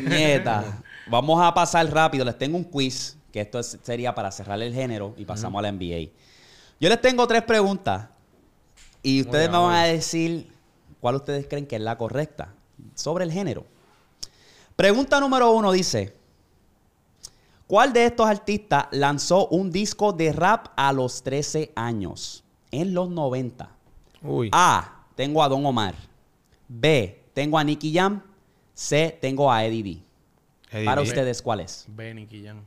Nieta. Vamos a pasar rápido. Les tengo un quiz, que esto es- sería para cerrar el género y pasamos a la NBA. Yo les tengo tres preguntas y ustedes me van a decir cuál ustedes creen que es la correcta sobre el género. Pregunta número uno dice, ¿cuál de estos artistas lanzó un disco de rap a los 13 años? En los 90. Uy. A, tengo a Don Omar. B, tengo a Nicky Jam. C, tengo a Eddie D. Eddie Para D. ustedes, ¿cuál es? Benny Quillan.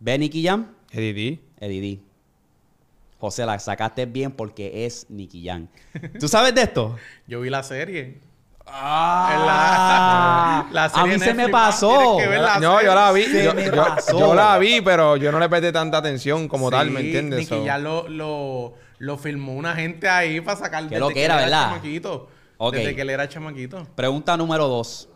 ¿B, Nicky Jam? Eddie D. Eddie D. José, la sacaste bien porque es Nicky Jam. ¿Tú sabes de esto? Yo vi la serie. Ah, La a serie mí de se me pasó. que la No, yo la vi. Yo, la vi, pero yo no le presté tanta atención como tal, ¿me entiendes? Nicky So- ya lo, lo, lo filmó una gente ahí para sacar Qué lo que era, ¿verdad? chamaquito. Ok. Desde que él era chamaquito. Pregunta número dos.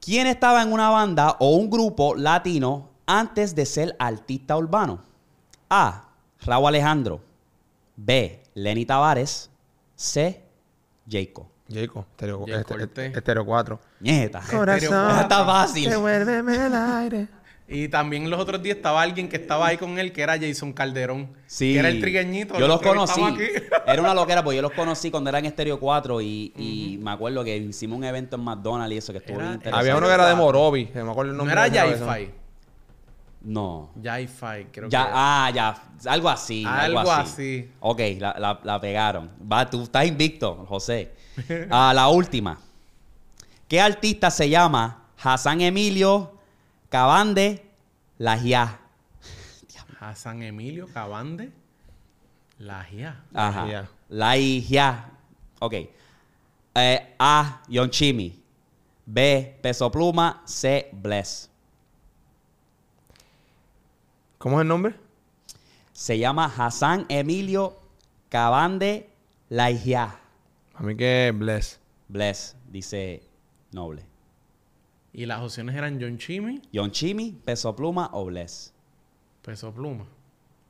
¿Quién estaba en una banda o un grupo latino antes de ser artista urbano? A. Raúl Alejandro. B. Lenny Tavares. C. Jacob. Jacob, Estéreo Jay este- Cortés. este- 4. Nieta. Corazón, está fácil. Devuélveme el aire. Y también los otros días estaba alguien que estaba ahí con él, que era Jason Calderón. Sí. Que era el trigueñito. Yo lo los conocí. Era una loquera, porque yo los conocí cuando era en Estéreo 4 y, y me acuerdo que hicimos un evento en McDonald's y eso que estuvo Era- bien interesante. Había uno que era de Morovi, que me acuerdo el No nombre. era esa persona. Jai-Fi. No. Jai-Fi, creo Ya, que era. ah, ya. Algo así. Algo, Algo así. así. Ok, la, la- la pegaron. Va, tú estás invicto, José. Ah, la última. ¿Qué artista se llama Hassan Emilio Cabande Lajia? Hassan Emilio Cabande. La GIA. Ajá. Lajia. Lajia. Ok. Eh, A. Yon Chimi. B. Peso Pluma. C. Bless. ¿Cómo es el nombre? Se llama Hassan Emilio Cabande Lajia. A mí que es Bless. Bless, dice Noble. Y las opciones eran John Chimmy, Yon Chimi, Peso Pluma o Bless. Peso Pluma.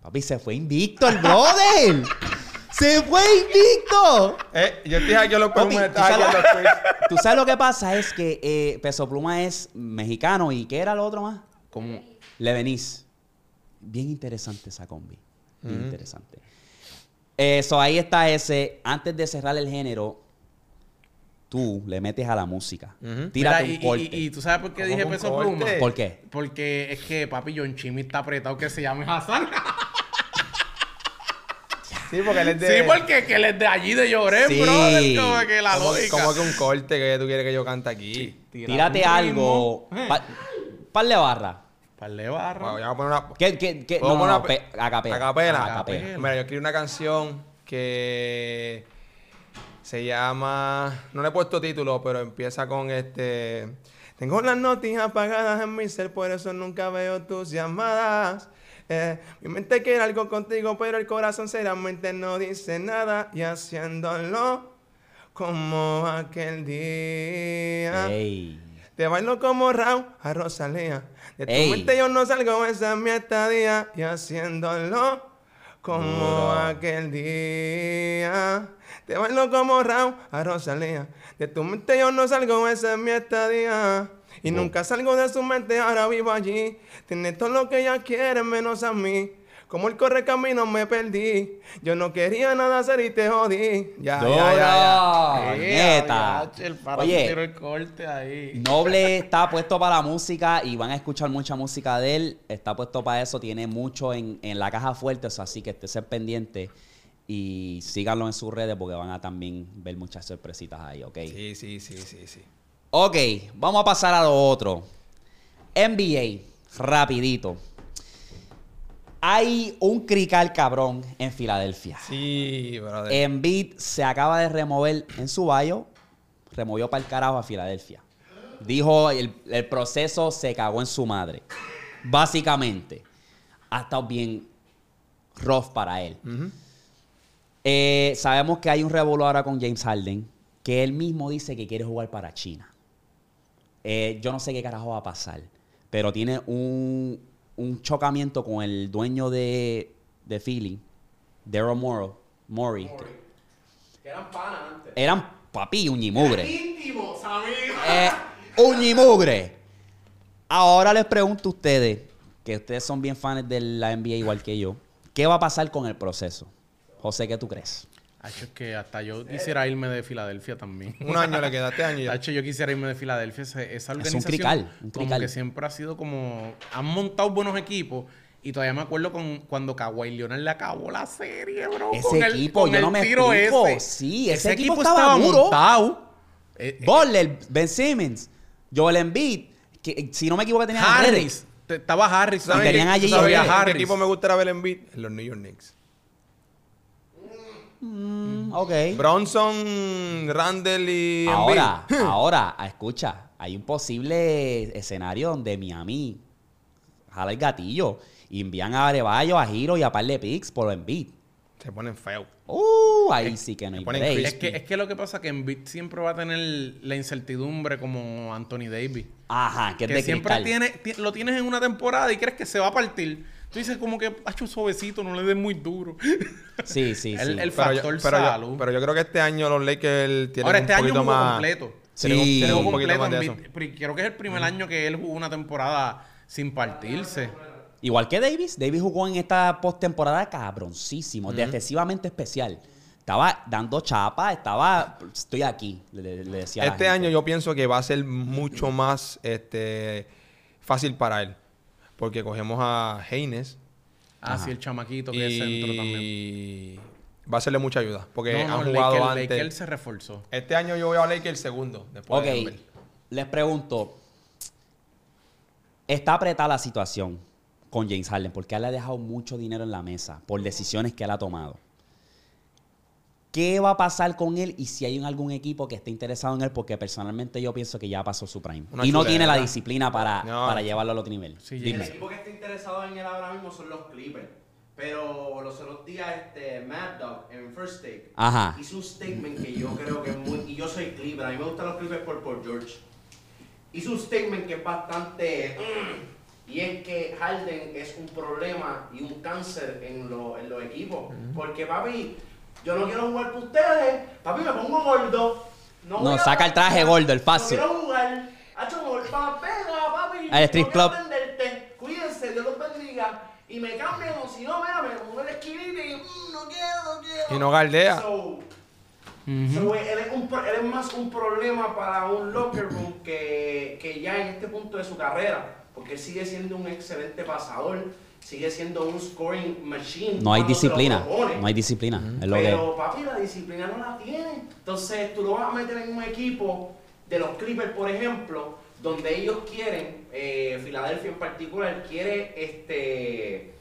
Papi, se fue invicto el brother. se fue invicto. Eh, yo te dije que los Papi, pongo ¿tú sabes, tú sabes lo que pasa? Es que eh, Peso Pluma es mexicano y ¿qué era lo otro más? Como Levenís. Bien interesante esa combi. Bien interesante. Eso, ahí está ese. Antes de cerrar el género, tú le metes a la música. Ujú. Tírate Mira, un y, corte. y- y tú sabes por qué ¿Cómo dije Peso corte? Pluma. ¿Por qué? Porque es que papi John Chimmy está apretado que se llame Hassan. Sí, porque él es de... Sí, porque que él es de allí de Lloré, Sí. brother. Como que la como, lógica. como que un corte que tú quieres que yo cante aquí. Tírate un algo. ritmo. Pa- par de barra. Par de barra. Bueno, ya voy a poner una... ¿Qué, qué, qué? ¿Puedo No, no, poner no, una pe- a capela. a capela? A capela. Mira, yo escribí una canción que se llama, no le he puesto título, pero empieza con este. Tengo las noticias apagadas en mi ser, por eso nunca veo tus llamadas. Eh, mi mente quiere algo contigo, pero el corazón seriamente no dice nada. Y haciéndolo como aquel día. Ey. Te bailo como Raúl a Rosalía. De tu Ey. mente yo no salgo, esa es mi estadía. Y haciéndolo como aquel día. Te bailo como Raúl a Rosalía. De tu mente yo no salgo, esa es mi estadía. Y nunca salgo de su mente, ahora vivo allí. Tiene todo lo que ella quiere, menos a mí. Como el corre camino me perdí. Yo no quería nada hacer y te jodí. Ya, ya, ya, ya. El Oye. el corte ahí. Noble está puesto para la música y van a escuchar mucha música de él. Está puesto para eso, tiene mucho en, en la caja fuerte, eso, así que esté pendiente y síganlo en sus redes porque van a también ver muchas sorpresitas ahí, ¿ok? Sí, sí, sí, sí, sí. Ok, vamos a pasar a lo otro. NBA, rapidito. Hay un crical cabrón en Filadelfia. Sí, brother. Embiid se acaba de remover en su bio, removió para el carajo a Filadelfia. Dijo, el, el proceso se cagó en su madre. Básicamente, ha estado bien rough para él. Eh, sabemos que hay un revuelo ahora con James Harden, que él mismo dice que quiere jugar para China. Eh, yo no sé qué carajo va a pasar, pero tiene un, un chocamiento con el dueño de, de Philly, Daryl Morrow, Morey. Que eran panas antes. Eran papi uñimugre. íntimos, amigos. Eh, uñimugre. Ahora les pregunto a ustedes, que ustedes son bien fans de la NBA igual que yo, ¿qué va a pasar con el proceso? José, ¿qué tú crees? Hacho, es que hasta yo quisiera irme de Filadelfia también. Un año le queda, este año ya. Hacho, yo quisiera irme de Filadelfia. Esa, organización crical, un como que siempre ha sido como... Han montado buenos equipos. Y todavía me acuerdo con cuando Kawhi Leonard le acabó la serie, bro. Ese con el- equipo, con yo el no me tiro explico. ese. Sí, ese equipo estaba duro. montado. Eh, eh, Butler, Ben Simmons, Joel Embiid, que eh, si no me equivoco tenían a Harris. Estaba Harris. ¿Sabes tenían qué- allí ¿sabes a qué- Harris. equipo me gustaría ver en beat? Los New York Knicks. Mm, ok. Bronson, Randall y Ahora, Embiid. ahora, ah, escucha, hay un posible escenario donde Miami jala el gatillo y envían a Arevallo, a Giro y a par de picks por Embiid. Se ponen feos. Uh, ahí sí que no hay break. Es que, es que lo que pasa es que Embiid siempre va a tener la incertidumbre como Anthony Davis. Ajá, que es Que de siempre tiene, ti- lo tienes en una temporada y crees que se va a partir. Tú dices como que, hacho suavecito, no le des muy duro. Sí, sí, sí. El- el Pero yo, factor pero, yo, salud. pero yo creo que este año los Lakers tienen Ahora, un este año poquito jugó más... completo. Sí. Un- Jugó un poquito completo más de en eso. Embiid, pero creo que es el primer año que él jugó una temporada sin partirse. Igual que Davis, Davis jugó en esta postemporada cabroncísimo, defensivamente especial. Estaba dando chapa, estaba. Estoy aquí, le, le decía. a la Este gente. año yo pienso que va a ser mucho más este, fácil para él. Porque cogemos a Haynes Ah, sí, el chamaquito que es centro también. y va a serle mucha ayuda. Porque No, no, han jugado Lakers- antes. Lakers se reforzó. Este año yo veo a Lakers segundo. Después Ok, de les pregunto. Está apretada la situación con James Harden porque él le ha dejado mucho dinero en la mesa por decisiones que él ha tomado. ¿Qué va a pasar con él y si hay algún equipo que esté interesado en él? Porque personalmente yo pienso que ya pasó su prime. Una y no tiene la disciplina para, No. para llevarlo al otro nivel. Sí, El equipo que está interesado en él ahora mismo son los Clippers. Pero los otros días, este, Mad Dog en First Take Ajá. hizo un statement que yo creo que es muy. Y yo soy Clipper, a mí me gustan los Clippers por, por George. Hizo un statement que es bastante. mm, y es que Harden es un problema y un cáncer en, lo- en los equipos. Porque, papi, yo no quiero jugar por ustedes. Papi, me pongo gordo. No, No, voy a saca el traje gordo, el fácil. No quiero jugar. Hacho, me pega, papi. Al strip no club. atenderte. Cuídense, Dios los bendiga. Y me cambian, o si no, mira, me pongo el esquinita y mm, no quiero, no quiero. Y no galdea. So, so, él, es un, él es más un problema para un locker room que, que ya en este punto de su carrera. Porque él sigue siendo un excelente pasador, sigue siendo un scoring machine. No hay disciplina. No hay disciplina. Es lo que. Pero papi, la disciplina no la tiene. Entonces tú lo vas a meter en un equipo de los Clippers, por ejemplo, donde ellos quieren, eh, Filadelfia en particular, quiere este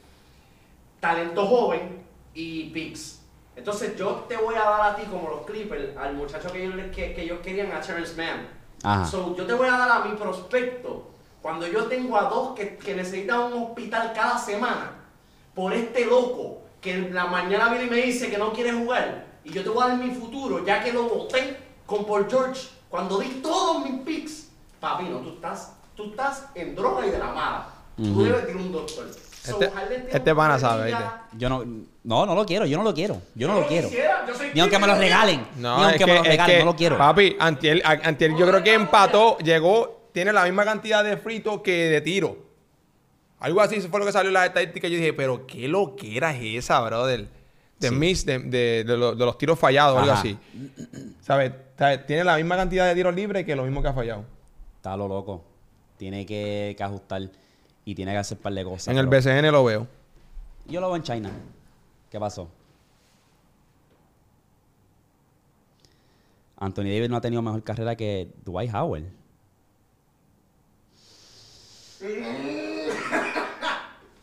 talento joven y picks. Entonces yo te voy a dar a ti como los Clippers, al muchacho que ellos, que, que ellos querían, a Terrence Mann. Ajá. So, yo te voy a dar a mi prospecto cuando yo tengo a dos que, que necesitan un hospital cada semana por este loco que en la mañana viene y me dice que no quiere jugar y yo te voy a dar mi futuro ya que lo voté con Paul George cuando di todos mis picks. Papi, no, tú estás, tú estás en droga y de la mala. Tú debes ir a un doctor. Este- este un pana sabe, ¿viste? Yo no. No, no lo quiero. Yo no lo quiero. Yo no lo quiero. quisiera, yo soy Ni aunque me lo regalen. No, Ni es aunque que, me lo es regalen. que, no lo quiero. Papi, antier, a- antier yo creo que empató, llegó, tiene la misma cantidad de fritos que de tiro. Algo así fue lo que salió en las estadísticas. Yo dije, pero qué loquera es esa, brother. De Sí. miss, de, de- de lo- de los tiros fallados, algo así. ¿Sabes? Tiene la misma cantidad de tiros libres que lo mismo que ha fallado. Está lo loco. Tiene que, que ajustar y tiene que hacer un par de cosas. en el BCN lo veo. Yo lo veo en China. ¿Qué pasó? Anthony Davis no ha tenido mejor carrera que Dwight Howard.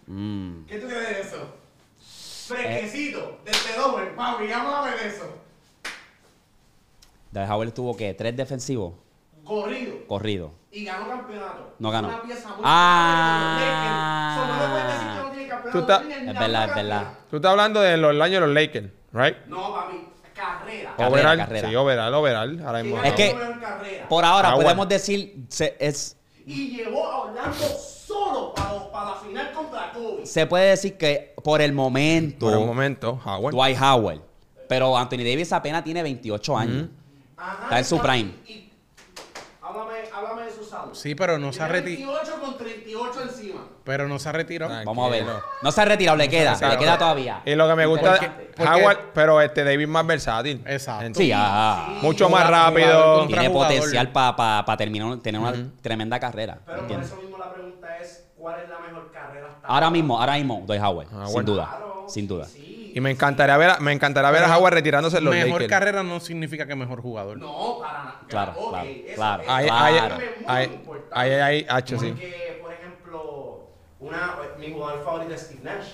Mm. ¿Qué tú crees de eso? Fresquecito, desde doble, papi, háblame de eso. Dwight Howard tuvo que tres defensivos Corrido. corridos. Y ganó campeonato. No ganó. Una pieza muy Ah. importante de los Lakers. So, no le puedes decir que no tiene campeonato. Tú estás- No tiene Es verdad, es verdad. Tú estás hablando de los años de los Lakers. Right? No, papi, carrera. Carrera, overall. carrera. Sí, overall, overall. Ahora mismo. Es que- carrera. Por ahora Howard. podemos decir, se, es, Y llevó a Orlando solo para, para la final contra Kobe. se puede decir que por el momento, Por un momento, Howard. Dwight Howard. Pero Anthony Davis apenas tiene 28 años. Ajá, Está en su y- prime. y- háblame, de su salud. Sí, pero no se ha retirado. 28 con 38 encima. Pero no se ha retirado. Tranquilo. Vamos a ver. No se ha retirado, le queda, Claro. le queda todavía. Y lo que me gusta porque- Howard, pero este David más versátil. Exacto. Sí, ah, Mucho más rápido. tiene jugador. potencial para terminar, tener una tremenda carrera. Pero por ¿entiendes? eso mismo la pregunta es, ¿cuál es la mejor carrera hasta Ahora mismo, ahora mismo, Dwight Howard, Ah, sin bueno. duda, Claro, sin duda. Sí. Y me encantaría ver, a- me encantaría ver a Howard retirándose en los Mejor Lakers. carrera no significa que mejor jugador. No, para nada. Claro, claro, eso- claro. Ahí, ahí, ahí, hacho, sí. Porque, por ejemplo, una, mi jugador favorito es Steve Nash.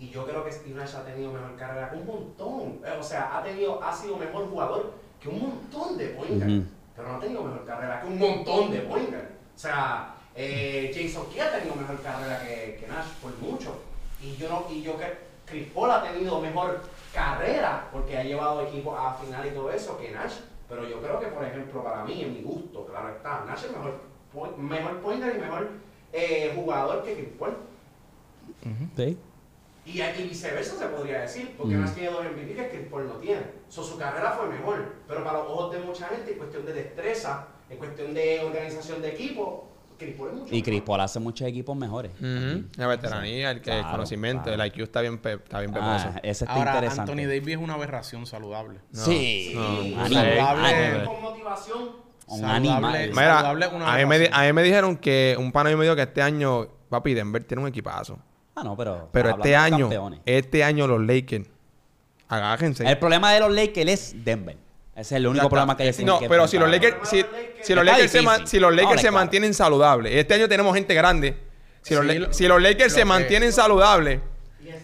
Y yo creo que Steve Nash ha tenido mejor carrera que un montón. Eh, O sea, ha, tenido, ha sido mejor jugador que un montón de point guard. Ujú. Pero no ha tenido mejor carrera que un montón de point guard. O sea, eh, Jason Kidd ha tenido mejor carrera que, que Nash por mucho. Y yo, no, y yo que Chris Paul ha tenido mejor carrera porque ha llevado equipos a final y todo eso que Nash. Pero yo creo que, por ejemplo, para mí, en mi gusto, claro está, Nash es mejor, point- mejor point guard y mejor eh, jugador que Chris Paul. Sí. Y, y viceversa se podría decir, porque Mm. Nash tiene dos MVP que Chris Paul no tiene. So, su carrera fue mejor, pero para los ojos de mucha gente, en cuestión de destreza, en cuestión de organización de equipo, Es mucho Y. Paul hace muchos equipos mejores. Ujú. La veteranía, el, que- el conocimiento, claro. el IQ está bien, pe- está bien. Ah, ese está Ahora, interesante. Anthony Davis es una aberración saludable. No, sí, no, sé. Saludable. Con motivación, Un Saludable. animal. Mira, saludable es una a mí, me, di- aberración. a mí me dijeron que un pana me dijo que este año, papi, Denver tiene un equipazo. Ah, no, pero. Pero este año, campeones. este año los Lakers, agájense. El problema de los Lakers es Denver. Ese es el único problema que hay. No, pero si los Lakers, si, si los Lakers, se, man- si los Lakers Ahora, se claro. mantienen saludables, este año tenemos gente grande. Si los, Sí, La- lo- si los Lakers lo se que- mantienen saludables, es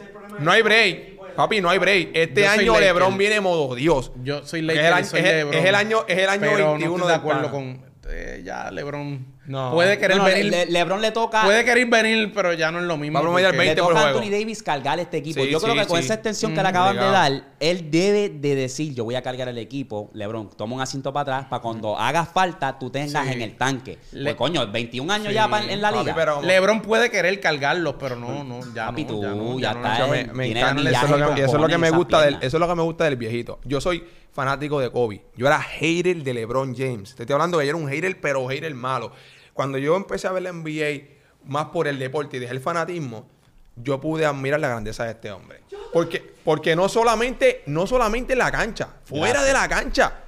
no hay break. Papi, no hay break. Este año Laker. LeBron viene modo Dios. Yo soy Es Lakers el y año- soy es el- LeBron. es el año- es el año pero 21 no estoy de acuerdo con... eh, ya LeBron No. puede querer No, venir... Le- LeBron le toca. Puede querer venir, pero ya no es lo mismo. Va a promediar porque- 20 le por toca a juego. Anthony Davis cargar este equipo. Sí, yo creo sí, que con sí. esa extensión que Mm, le acaban de dar, él debe de decir, yo voy a cargar el equipo. LeBron, toma un asiento para atrás para cuando haga falta tú tengas Sí. en el tanque. Le- pues coño, 21 años Sí. ya pa- en la Papi, liga. pero- LeBron puede querer cargarlos, pero no, no, ya Papi, no, tú, ya no, ya no, está, me, encanta, eso es lo que, me gusta del, eso es lo que me gusta del viejito. Yo soy fanático de Kobe. Yo era hater de LeBron James. Te estoy hablando que yo era un hater, pero hater malo. Cuando yo empecé a ver la NBA más por el deporte y dejé el fanatismo, yo pude admirar la grandeza de este hombre. Porque, porque no solamente, no solamente en la cancha, fuera de la cancha.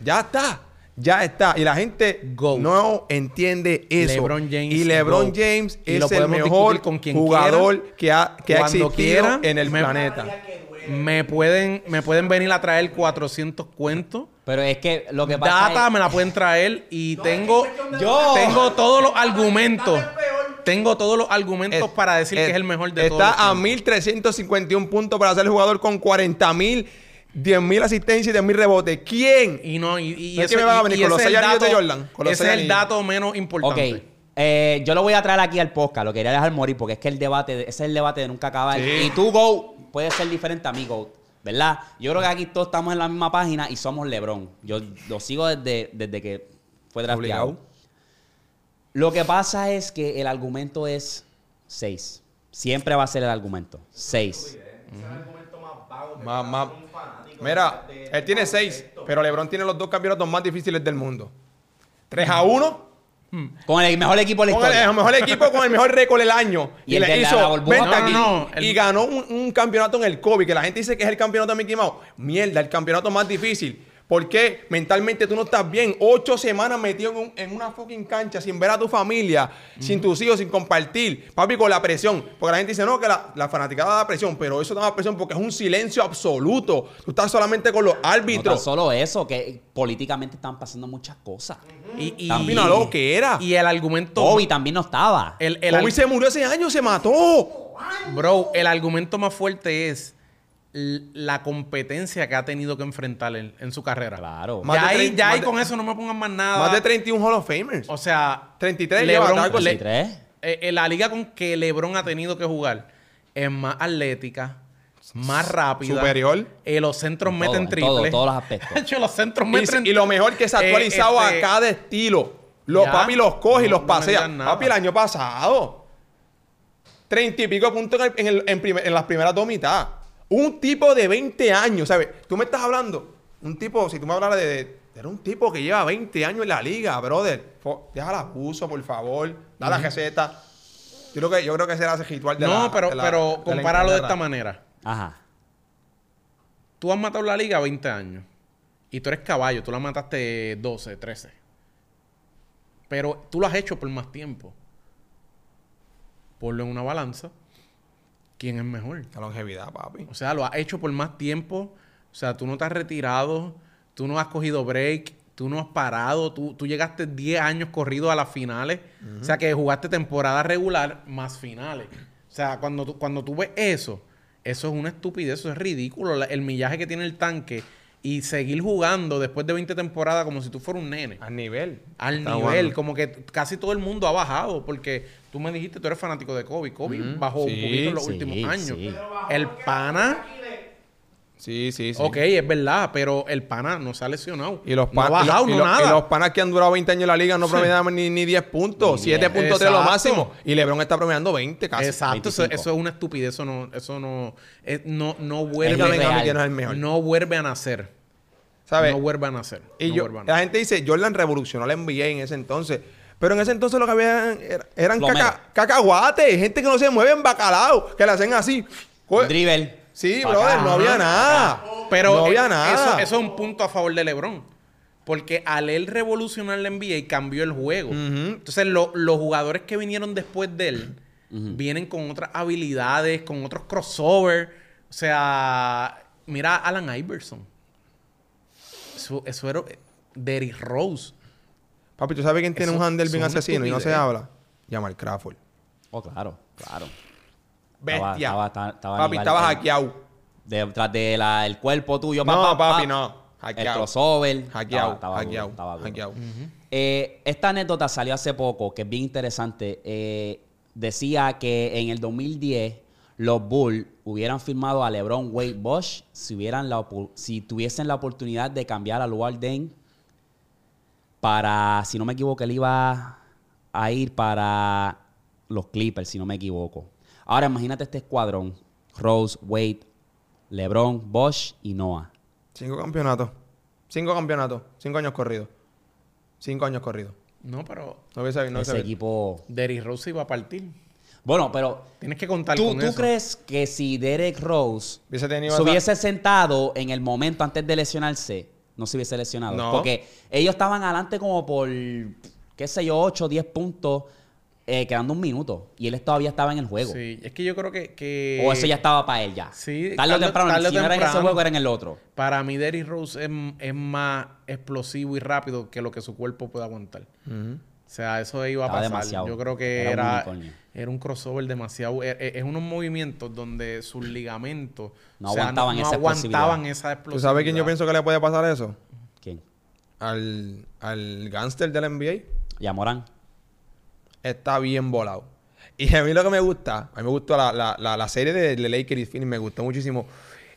Ya está. Ya está. Y la gente Goat. no entiende eso. LeBron James, y LeBron goat. James es el mejor discutir con quien jugador que ha, que ha existido quiera, en el me- planeta. Me pueden, me pueden venir a traer 400 cuentos. Pero es que lo que pasa Data es... me la pueden traer y No, tengo, es cuestión de- yo- tengo todos los argumentos. Tengo todos los argumentos Es- para decir es- que es el mejor de todos. Está a tiempos. 1351 puntos para ser el jugador con 40 mil, 10 mil asistencias y 10 mil rebotes. ¿Quién? Y no, y, y ¿No es ese- que me van a venir y con los anillos de dato- Jordan? Con los ese es el dato menos Ok, importante. eh, yo lo voy a traer aquí al podcast, lo quería dejar morir porque es que el debate, de- ese es el debate de nunca acabar. Sí. Y tú, Go, puede ser diferente a mí, Go, ¿verdad? Yo creo que aquí todos estamos en la misma página y somos LeBron. Yo lo sigo desde, desde que fue drafteado. Obligado. Lo que pasa es que el argumento es 6. Siempre va a ser el argumento. 6. Ese es el argumento más Más- Mira, él tiene 6, pero LeBron tiene los dos campeonatos más difíciles del mundo. 3 a 1. Con el mejor equipo de la Con el, historia. el mejor equipo con el mejor récord del año. Y el de la- la burbuja. vente No, no, aquí. no, el- Y ganó un, un campeonato en el COVID, que la gente dice que es el campeonato de Mickey Mouse. Mierda, el campeonato más difícil. ¿Por qué? Mentalmente tú no estás bien. Ocho semanas metido en, un- en una fucking cancha sin ver a tu familia, sin tus hijos, sin compartir. Papi, con la presión. Porque la gente dice, no, que la, la fanaticada da presión, pero eso da presión porque es un silencio absoluto. Tú estás solamente con los No tan árbitros. solo eso, que políticamente están pasando muchas cosas. Y, y, También a lo que era. y el argumento. Kobe también no estaba. el, el Kobe al- se murió ese año, se mató. Bro, el argumento más fuerte es la competencia que ha tenido que enfrentar en, en su carrera. Claro. Más Ya ahí, ya ahí de- con eso no me pongan más nada. Más de 31 Hall of Famers. O sea, 33 lleva, LeBron, así. le- 23. eh, eh, la liga con que LeBron ha tenido que jugar es más atlética, más rápida. Superior. Eh, los centros En meten todo, en triple. todo, todos los aspectos. Los centros Y, meten y lo mejor que se ha Eh, actualizado este, a cada estilo. Los ya. papi los coge y los pasea. papi, el año pasado. Treinta y pico puntos en, el- en el- en primer- en las primeras dos mitad. Un tipo de 20 años, ¿sabes? Tú me estás hablando. Un tipo, si tú me hablaras de, de- Era un tipo que lleva 20 años en la liga, brother. Fo- Deja abuso, por favor. Da la receta. Yo creo que, yo creo que será ese ritual de la No, pero, de la- pero de compáralo de esta manera. Ajá. Tú has matado la liga 20 años. Y tú eres caballo, tú la mataste 12, 13. Pero tú lo has hecho por más tiempo. Ponlo en una balanza. ¿Quién es mejor? La longevidad, papi. O sea, lo has hecho por más tiempo. O sea, tú no te has retirado. Tú no has cogido break. Tú no has parado. Tú, tú llegaste 10 años corrido a las finales. O sea, que jugaste temporada regular más finales. O sea, cuando tú, cuando tú ves eso, eso es una estupidez. Eso es ridículo. La- el millaje que tiene el tanque. Y seguir jugando después de 20 temporadas como si tú fueras un nene. Al nivel. Al Está nivel, como que casi todo el mundo ha bajado, porque tú me dijiste, tú eres fanático de Kobe. Kobe bajó Sí, un poquito en los sí, últimos sí. años. El pana, Sí, sí, sí. ok, es verdad, pero el pana no se ha lesionado. Y los, no ha pan- y bajado, los- y no los- nada. y los panas que han durado 20 años en la liga no promedian ni, ni 10 puntos, Ni 7.3 lo máximo. Y LeBron está promediando 20 casi. Exacto, eso, 25. eso es una estupidez, eso no, eso no, es- no, no vuelve, a mejor. no vuelve a nacer. ¿Sabes? No vuelve a nacer. y no yo, la gente dice, Jordan revolucionó la NBA en ese entonces. Pero en ese entonces lo que había era- eran caca- cacahuates, gente que no se mueve en bacalao, que le hacen así. Co- Dribble. Sí, brother, acá. no había nada. Pero no había eh, nada. Eso, eso es un punto a favor de LeBron. Porque al él revolucionar la NBA cambió el juego. Entonces, lo- los jugadores que vinieron después de él vienen con otras habilidades, con otros crossover. O sea, mira a Alan Iverson. Eso, eso era Derrick Rose. Papi, ¿tú sabes quién tiene Eso- un handle bien asesino y no se habla? Jamal Crawford. Oh, claro, claro. Bestia. Estaba- estaba- estaba papi, nivel- estaba el- hackeado. Detrás del de el cuerpo tuyo. pa, No, pa, pa. papi, no. El Hackeado. crossover. Hackeado, Estaba- duro, hackeado, duro. hackeado. Eh, esta anécdota salió hace poco, que es bien interesante. Eh, decía que en el 2010 los Bulls hubieran firmado a LeBron Wade Bosch si, hubieran la si tuviesen la oportunidad de cambiar a Deng para, si no me equivoco, él iba a ir para los Clippers, si no me equivoco. Ahora imagínate este escuadrón. Rose, Wade, LeBron, Bosch y Noah. Cinco campeonatos. Cinco campeonatos. Cinco años corridos. Cinco años corridos. No, pero No hubiese no Ese equipo... Derrick Rose iba a partir. Bueno, pero Tienes que contar ¿Tú, con tú eso. crees que si Derek Rose hubiese tenido se hubiese sentado en el momento antes de lesionarse, no se hubiese lesionado? No. Porque ellos estaban adelante como por, qué sé yo, 8, 10 puntos, eh, quedando un minuto. Y él todavía estaba en el juego. Sí, es que yo creo que... que- O eso ya estaba para él ya. Sí, tarde o temprano. tarde si no era en ese juego, era en el otro. Para mí, Derrick Rose es, es más explosivo y rápido que lo que su cuerpo puede aguantar. O sea, eso iba a Estaba pasar. demasiado. Yo creo que Era un era, un crossover demasiado. e- e- Es, unos movimientos donde sus ligamentos No o sea, aguantaban no esa aguantaban explosividad. esa ¿Tú explosividad. sabes quién yo pienso que le puede pasar eso? ¿Quién? Al, al gánster del NBA. Y a Morán. Está bien volado. Y a mí lo que me gusta, a mí me gustó la, la, la, la serie de, de Lakers y Phoenix, me gustó muchísimo.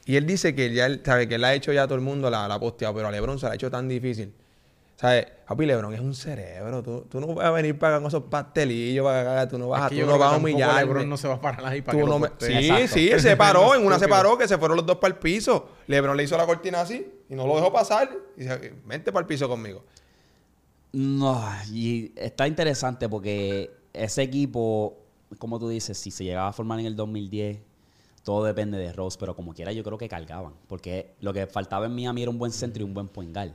Y él dice que ya él, sabe que él la ha hecho ya a todo el mundo, la, la ha posteado, pero a LeBron se la ha hecho tan difícil. ¿Sabes? Papi, LeBron es un cerebro. Tú, tú no vas a venir para acá con esos pastelillos, para acá, tú no vas, Es a, que tú yo no vas a humillarme. LeBron no se va a parar ahí para Tú que no me-. Sí, Exacto. sí, él se paró, en una se paró, que se fueron los dos para el piso. LeBron le hizo la cortina así y no lo dejó pasar. Y dice, vente para el piso conmigo. No, y está interesante porque ese equipo, como tú dices, si se llegaba a formar en el 2010, todo depende de Rose, pero como quiera yo creo que cargaban, porque lo que faltaba en Miami era un buen centro y un buen point guard.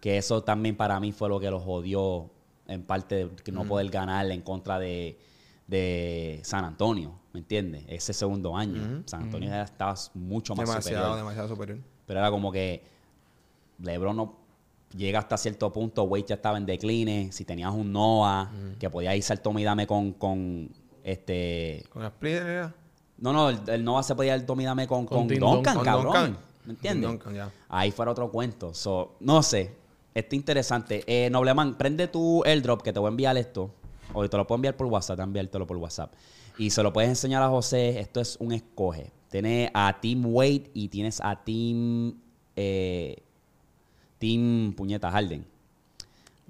Que eso también para mí fue lo que los jodió en parte de que no poder ganar en contra de, de San Antonio, ¿me entiendes? Ese segundo año. San Antonio ya estaba mucho más Demasiado, superior. demasiado superior. Pero era como que LeBron no llega hasta cierto punto, Wade ya estaba en decline. Si tenías un Noah que podía irse al tome y dame con, con este. Con la split, era. No, no, el, el Noah se podía ir al tome y dame con, Con con, Duncan, Con cabrón. Duncan. ¿Me entiendes? Duncan, ya. Ahí fuera otro cuento. So, no sé. Está interesante. Eh, Nobleman, prende tu airdrop que te voy a enviar esto. O te lo puedo enviar por WhatsApp, enviártelo por WhatsApp. Y se lo puedes enseñar a José. Esto es un escoge. Tienes a Team Wade y tienes a Team. eh, team Puñeta Harden.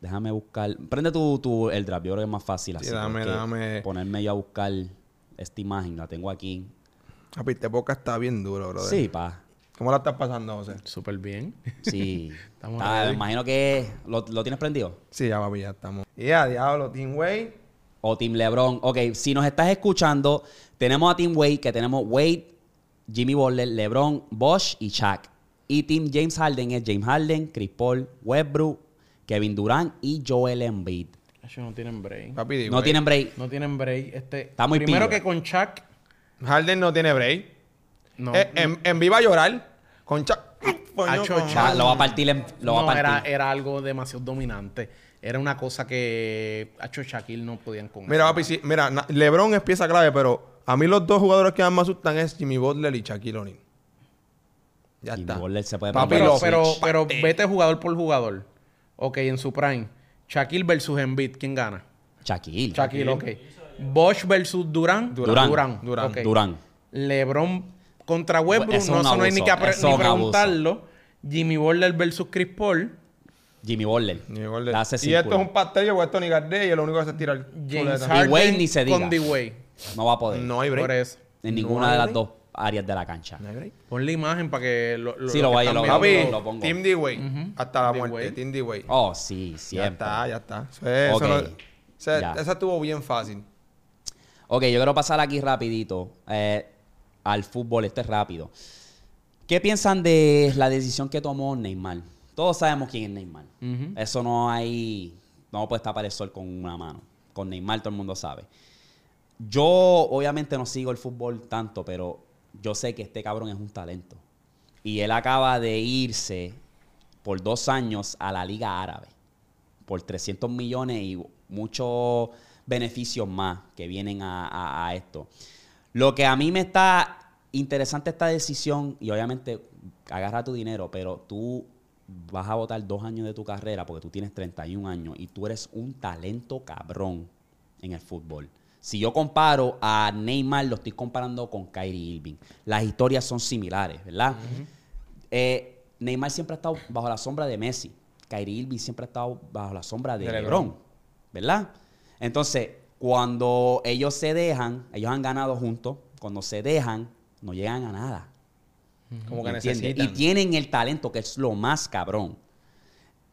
Déjame buscar. Prende tu, tu- el draft. Yo creo que es más fácil así. Sí, dame, dame. Ponerme yo a buscar esta imagen. La tengo aquí. Papi, este podcast está bien duro, brother. Sí, pa. ¿Cómo la estás pasando, José? Súper bien. Sí. Estamos Ah, imagino que. ¿lo, lo tienes prendido? Sí, ya, papi, ya estamos. Y a diablo, Team Way. O Team LeBron. Ok, si nos estás escuchando, tenemos a Team Wade, que tenemos Wade, Jimmy Butler, LeBron, Bosch y Shaq. Y Team James Harden es James Harden, Chris Paul, Westbrook, Kevin Durant y Joel Embiid. Ellos no tienen break. Papi, digo, No tienen break. No tienen break. Este, Está muy primero que con Chuck. Harden no tiene break. No. Eh, en, en viva a llorar. Con cha... Coño, Hacho, con- Ah, lo va a partir en- lo va a no, partir. era, era algo demasiado dominante. Era una cosa que Hacho Shaquille no podían con Mira, eso. papi, sí, mira, na- LeBron es pieza clave, pero a mí los dos jugadores que más me asustan es Jimmy Butler y Shaquille O'Neal. Ya Jimmy está. Butler se puede Papi, pero, pero, pero Pate. vete jugador por jugador. Ok, en su prime. Shaquille versus Embiid, ¿quién gana? Shaquille. Shaquille, ok. Bosch versus Durán. Durán. Durán. Durán. Durán. LeBron contra Westbrook, Eso es no, eso no hay ni que ni preguntarlo. Jimmy Butler versus Chris Paul. Jimmy Butler. Jimmy Butler. Y esto es un pastel y Weston y Gardner y lo único que hace es tirar James. Harden Wade ni se diga. con D-Wade. No va a poder. No hay break. Por eso. en ninguna de las break. dos áreas de la cancha. Pon la imagen para que lo, lo- Sí, lo vaya, están lo- lo pongo. Team D-Way. Hasta la muerte. Team D-Way. Oh, sí, ya siempre. está, ya está. Eso es- Ok. eso no- esa- Ya. esa estuvo bien fácil. Ok, yo quiero pasar aquí rapidito eh, al fútbol, este es rápido. ¿Qué piensan de la decisión que tomó Neymar? Todos sabemos quién es Neymar. Eso no hay... No puede tapar el sol con una mano. Con Neymar todo el mundo sabe. Yo obviamente no sigo el fútbol tanto, pero yo sé que este cabrón es un talento. Y él acaba de irse por dos años a la Liga Árabe. Por 300 millones y muchos beneficios más que vienen a, esto. Lo que a mí me está interesante esta decisión, y obviamente agarra tu dinero, pero tú vas a votar dos años de tu carrera porque tú tienes 31 años y tú eres un talento cabrón en el fútbol. Si yo comparo a Neymar, lo estoy comparando con Kyrie Irving. Las historias son similares, ¿verdad? Eh, Neymar siempre ha estado bajo la sombra de Messi. Kyrie Irving siempre ha estado bajo la sombra de, De LeBron. LeBron. ¿verdad? Entonces, cuando ellos se dejan, ellos han ganado juntos, cuando se dejan, no llegan a nada. Como que ¿entiendes? necesitan. Y tienen el talento, que es lo más cabrón.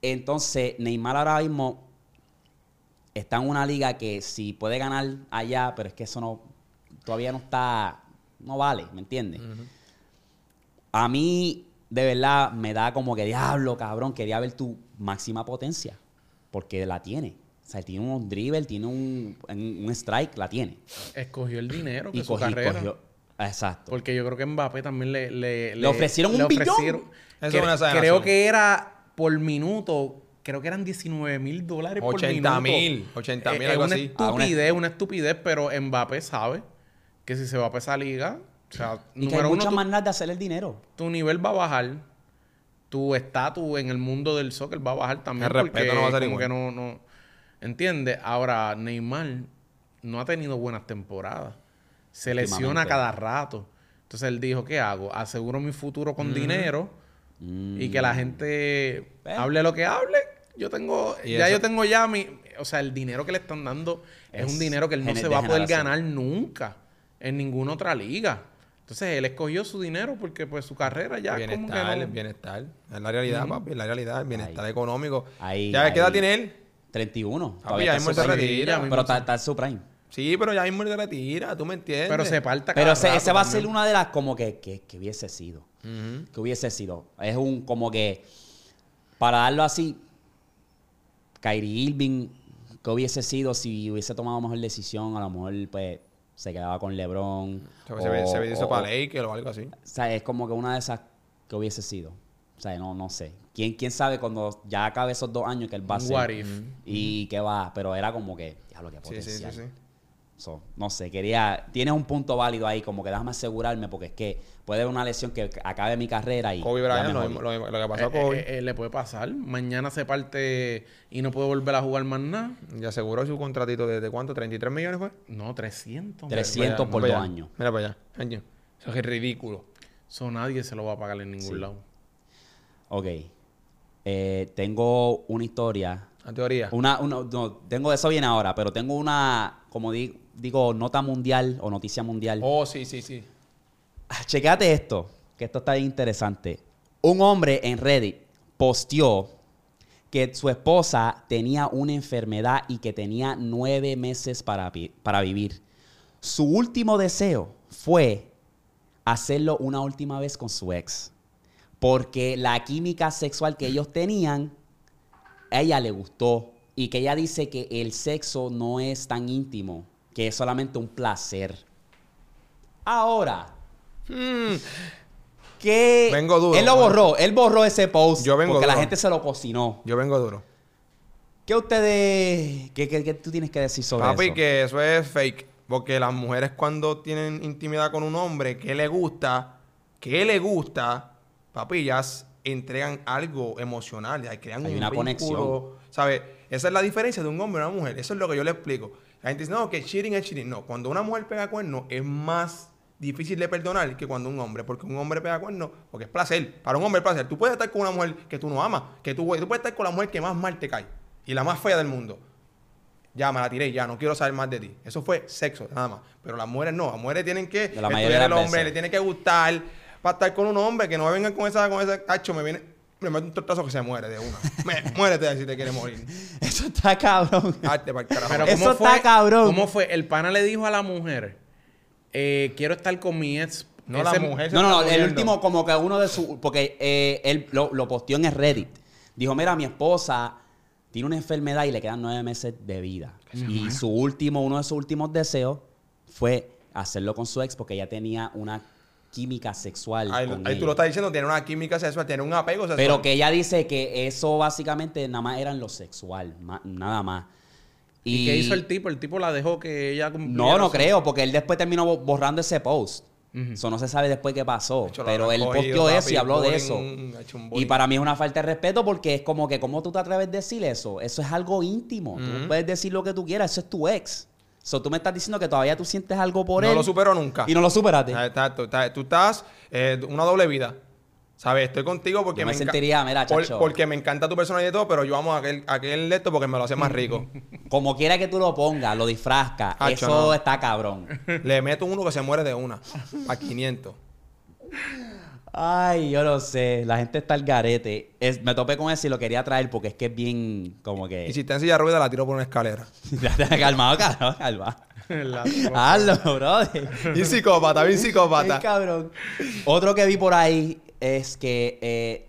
Entonces, Neymar ahora mismo está en una liga que si puede ganar allá, pero es que eso no, todavía no está, no vale, ¿me entiendes? A mí, de verdad, me da como que diablo, cabrón, quería ver tu máxima potencia, porque la tiene. O sea, tiene un dribble, tiene un, un- strike, la tiene. Escogió el dinero de Y su cogí- carrera. cogió- Exacto. Porque yo creo que Mbappé también le... Le, Le ofrecieron un billón. Eso es Cre- una exageración. Creo que era por minuto... Creo que eran 19 mil dólares por 80 minuto. mil, 80 mil, Eh, algo una así. Ah, una- estupidez, una estupidez, pero Mbappé sabe que si se va para esa liga, o sea, y que hay muchas maneras de hacer el dinero. tu nivel va a bajar, tu estatus en el mundo del soccer va a bajar también. El respeto no va a ser como igual. que no, no, ¿entiendes? Ahora, Neymar no ha tenido buenas temporadas. Se lesiona cada rato. Entonces él dijo, ¿qué hago? Aseguro mi futuro con dinero y que la gente Ve. hable lo que hable. Yo tengo, Y ya eso- yo tengo ya mi, o sea, el dinero que le están dando es, Es un dinero que él no se va a poder ganar nunca en ninguna otra liga. Entonces él escogió su dinero porque pues su carrera ya como que bienestar, no- bienestar. Es la realidad, papi. Es la realidad. El bienestar Ahí. económico. Ahí, ¿Ya qué edad tiene él? 31. Papi, ya mismo se retira. Pero está, su prime. Sí, pero ya mismo se retira. ¿Tú me entiendes? Pero se falta Pero cada ese, rato ese va a ser una de las como que, que, que hubiese sido. Que hubiese sido. Es un como que, para darlo así, Kyrie Irving, que hubiese sido si hubiese tomado mejor decisión, a lo mejor pues se quedaba con LeBron. Se ve- se se ve eso o- para Lakers o algo así. O sea, es como que una de esas que hubiese sido. O sea, no, no sé. ¿Quién, quién sabe cuando ya acabe esos dos años que él va a ser? what if. Y que va, pero era como que, diablo, que Sí, sí, potencial. sí, sí. So, no sé, quería. Tienes un punto válido ahí, como que déjame asegurarme, porque es que puede haber una lesión que acabe mi carrera y. Kobe ya Bryant, lo, que pasó a Eh, Kobe. eh, eh, le puede pasar. Mañana se parte y no puede volver a jugar más nada. Y aseguró su contratito de, de cuánto, 33 millones fue. No, 300. 300 por dos años. Mira para allá. Año. Eso es ridículo. Eso nadie se lo va a pagar en ningún Sí. lado. Ok. Eh, tengo una historia. La teoría. Una, una- no, tengo eso bien ahora, pero tengo una, como di- digo, nota mundial o noticia mundial. Oh, sí, sí, sí. Ah, Chequéate esto, que esto está bien interesante. Un hombre en Reddit posteó que su esposa tenía una enfermedad y que tenía nueve meses para, para vivir. Su último deseo fue hacerlo una última vez con su ex. Porque la química sexual que ellos tenían, a ella le gustó. Y que ella dice que el sexo no es tan íntimo, que es solamente un placer. Ahora, que Vengo duro, él lo bueno. borró, él borró ese post Yo vengo porque la gente se lo cocinó. Yo vengo duro. ¿Qué ustedes, qué, qué- qué tú tienes que decir sobre Papi, eso? que eso es fake. Porque las mujeres cuando tienen intimidad con un hombre que le gusta, que le gusta, papi, ellas entregan algo emocional, ya crean Hay un una vínculo, conexión. ¿sabes? Esa es la diferencia de un hombre y una mujer. Eso es lo que yo le explico. La gente dice, no, que cheating es cheating. No, cuando una mujer pega cuerno es más difícil de perdonar que cuando un hombre, porque un hombre pega cuerno, porque es placer. Para un hombre es placer. Tú puedes estar con una mujer que tú no amas, que tú, tú puedes estar con la mujer que más mal te cae y la más fea del mundo. Ya, me la tiré, ya, no quiero saber más de ti. Eso fue sexo, nada más. Pero las mujeres no, las mujeres tienen que De la estudiar mayoría de el las hombre, veces. le tiene que gustar para estar con un hombre, que no vengan con esa, con ese cacho, me viene, me mete un tortazo que se muere de una. Me- muérete si te quieres morir. Eso está cabrón. Arte para el carajo. Pero Eso ¿cómo está cabrón. ¿Cómo fue? El pana le dijo a la mujer, eh, quiero estar con mi ex. No, la Ese- mujer se No, no, está no, el último como que uno de sus... Porque eh, él lo, lo posteó en el Reddit. Dijo, mira, mi esposa tiene una enfermedad y le quedan nueve meses de vida. Y su último, uno de sus últimos deseos fue hacerlo con su ex porque ella tenía una química sexual Ahí, con ahí ella. tú lo estás diciendo, tiene una química sexual, tiene un apego sexual. Pero que ella dice que eso básicamente nada más era en lo sexual, ma- nada más. ¿Y qué hizo el tipo? El tipo la dejó que ella No, no su- creo, porque él después terminó bo- borrando ese post. Eso no se sabe después qué pasó. Hecho, pero él posteó eso y habló de eso. Y para mí es una falta de respeto porque es como que, ¿cómo tú te atreves a decir eso? Eso es algo íntimo. Tú puedes decir lo que tú quieras, eso es tu ex. So, tú me estás diciendo que todavía tú sientes algo por no él. lo superó nunca. Y no lo superaste. Exacto. Tú estás eh, una doble vida. ¿Sabes? Estoy contigo porque Yo me enca- sentiría, mira, por- porque me encanta tu personalidad y todo, pero yo amo a aquel, a aquel esto porque me lo hace más rico. Como quiera que tú lo pongas, lo disfrazcas, eso no. está cabrón. Le meto uno que se muere de una. A 500. Ay, yo no sé. La gente está al garete. Es- me topé con eso y lo quería traer porque es que es bien como que... Y si está en silla de ruedas, la tiro por una escalera. calmado, cabrón, calma. La- Hazlo, brother. Bien psicópata, bien Ay, psicópata. cabrón. Otro que vi por ahí es que eh,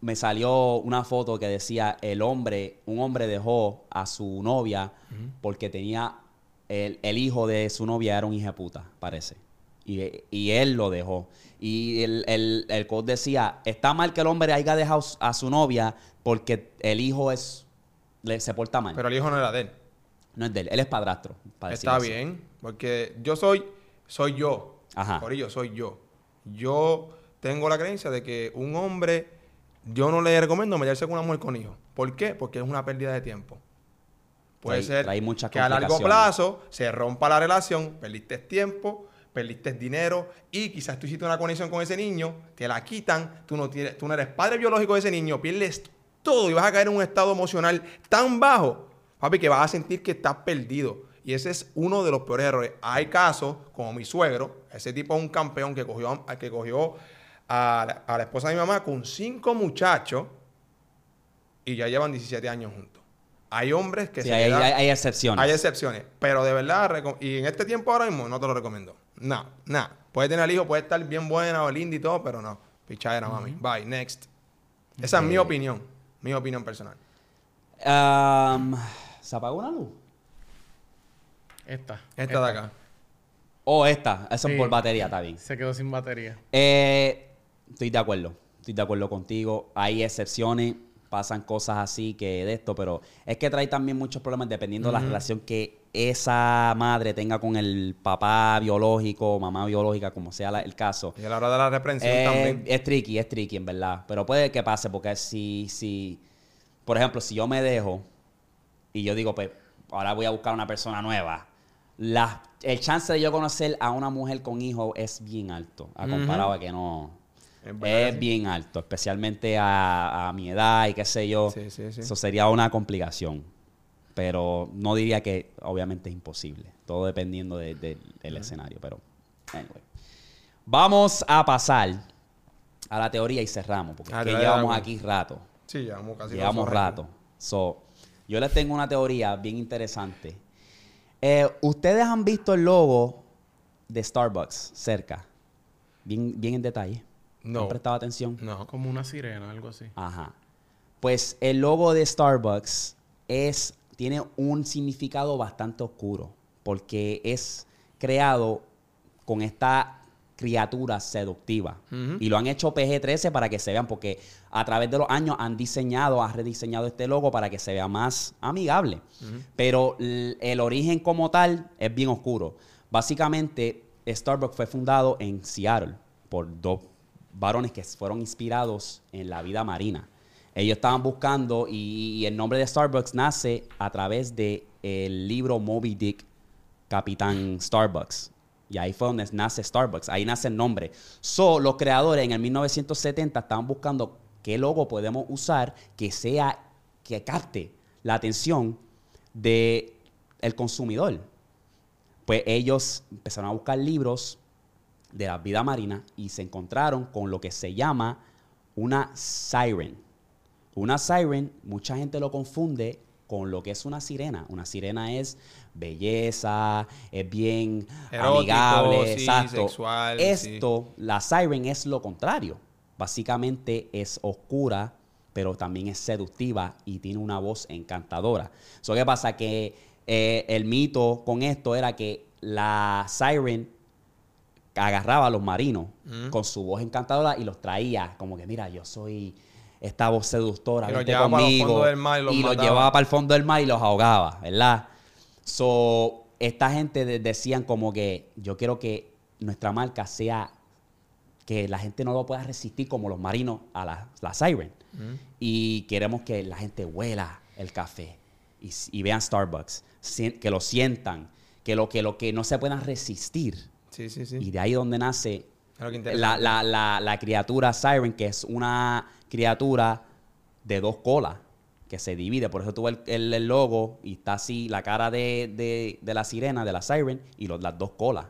me salió una foto que decía el hombre, un hombre dejó a su novia porque tenía el, el hijo de su novia era un hijo de puta, parece. Y, y él lo dejó. Y el, el, el quote decía, está mal que el hombre haya dejado a su novia porque el hijo es le- se porta mal. Pero el hijo no era de él. no es de él, él es padrastro. para Está así. bien. Porque yo soy, soy yo. Ajá. Por ello, soy yo. Yo tengo la creencia de que un hombre, yo no le recomiendo meterse con una mujer con hijos. ¿Por qué? Porque es una pérdida de tiempo. Puede Trae- ser trae que a largo plazo se rompa la relación, perdiste tiempo, perdiste dinero y quizás tú hiciste una conexión con ese niño, te la quitan, tú no, tienes, tú no eres padre biológico de ese niño, pierdes todo y vas a caer en un estado emocional tan bajo, papi, que vas a sentir que estás perdido. Y ese es uno de los peores errores. Hay casos, como mi suegro, ese tipo es un campeón que cogió, a- que cogió a, la, a la esposa de mi mamá con cinco muchachos y ya llevan 17 años juntos. Hay hombres que Sí, se hay, quedan- hay- hay excepciones. hay excepciones, pero de verdad, y en este tiempo ahora mismo no te lo recomiendo. No, nada. Puede tener hijo, puede estar bien buena o linda y todo, pero no. Pichadera, mami. Bye, next. Esa es mi opinión. Mi opinión personal. ¿Se apagó una luz? Esta. Esta de acá. Oh, esta. Sí. es por batería, está bien. Se quedó sin batería. Eh, estoy de acuerdo. Estoy de acuerdo contigo. Hay excepciones. Pasan cosas así que de esto, pero es que trae también muchos problemas dependiendo de la relación que esa madre tenga con el papá biológico, mamá biológica, como sea la- el caso. Y a la hora de la reprensión Eh, también. es tricky, es tricky, en verdad. Pero puede que pase, porque si, si, por ejemplo, si yo me dejo y yo digo, pues, ahora voy a buscar una persona nueva, la, el chance de yo conocer a una mujer con hijos es bien alto, a comparado a que no. Es bien alto, especialmente a, a mi edad y qué sé yo. Sí, sí, sí. Eso sería una complicación. Pero no diría que obviamente es imposible. Todo dependiendo de- de- del escenario. Pero, anyway. Vamos a pasar a la teoría y cerramos. Porque Ah, es que llevamos aquí rato. Sí, llevamos casi Llevamos rato. So, yo les tengo una teoría bien interesante. Eh, Ustedes han visto el logo de Starbucks cerca. Bien, bien en detalle. No. ¿Han prestado atención? No. Como una sirena, algo así. Ajá. Pues el logo de Starbucks es, tiene un significado bastante oscuro. Porque es creado con esta criatura seductiva. Y lo han hecho PG-13 para que se vean, porque a través de los años han diseñado, han rediseñado este logo para que se vea más amigable. Pero el origen como tal es bien oscuro. Básicamente, Starbucks fue fundado en Seattle por dos varones que fueron inspirados en la vida marina. Ellos estaban buscando y, el nombre de Starbucks nace a través de el libro Moby Dick, Capitán Starbucks. Y ahí fue donde nace Starbucks, ahí nace el nombre. So, los creadores en el 1970 estaban buscando qué logo podemos usar que sea, que capte la atención del el consumidor. Pues ellos empezaron a buscar libros de la vida marina y se encontraron con lo que se llama una siren. Una siren, mucha gente lo confunde con lo que es una sirena. Una sirena es belleza, es bien Erótico, amigable, sí, exacto. sexual, Esto, la siren es lo contrario. Básicamente es oscura, pero también es seductiva y tiene una voz encantadora. So, ¿Qué pasa? Que eh, el mito con esto era que la siren agarraba a los marinos con su voz encantadora y los traía como que, mira, yo soy esta voz seductora, Y los llevaba para los conmigo. fondos del mar y los mataba. llevaba para el fondo del mar y los ahogaba, ¿verdad? So, esta gente de- decían como que yo quiero que nuestra marca sea que la gente no lo pueda resistir como los marinos a la, la siren. Y queremos que la gente huela el café y, y vean Starbucks, que lo sientan, que lo que, lo que no se puedan resistir. Sí, sí, sí. Y de ahí donde nace Claro, la, la- la- la criatura Siren, que es una criatura de dos colas, que se divide. Por eso tuvo el, el- el logo y está así la cara de, de- de la sirena, de la Siren, y los- las dos colas.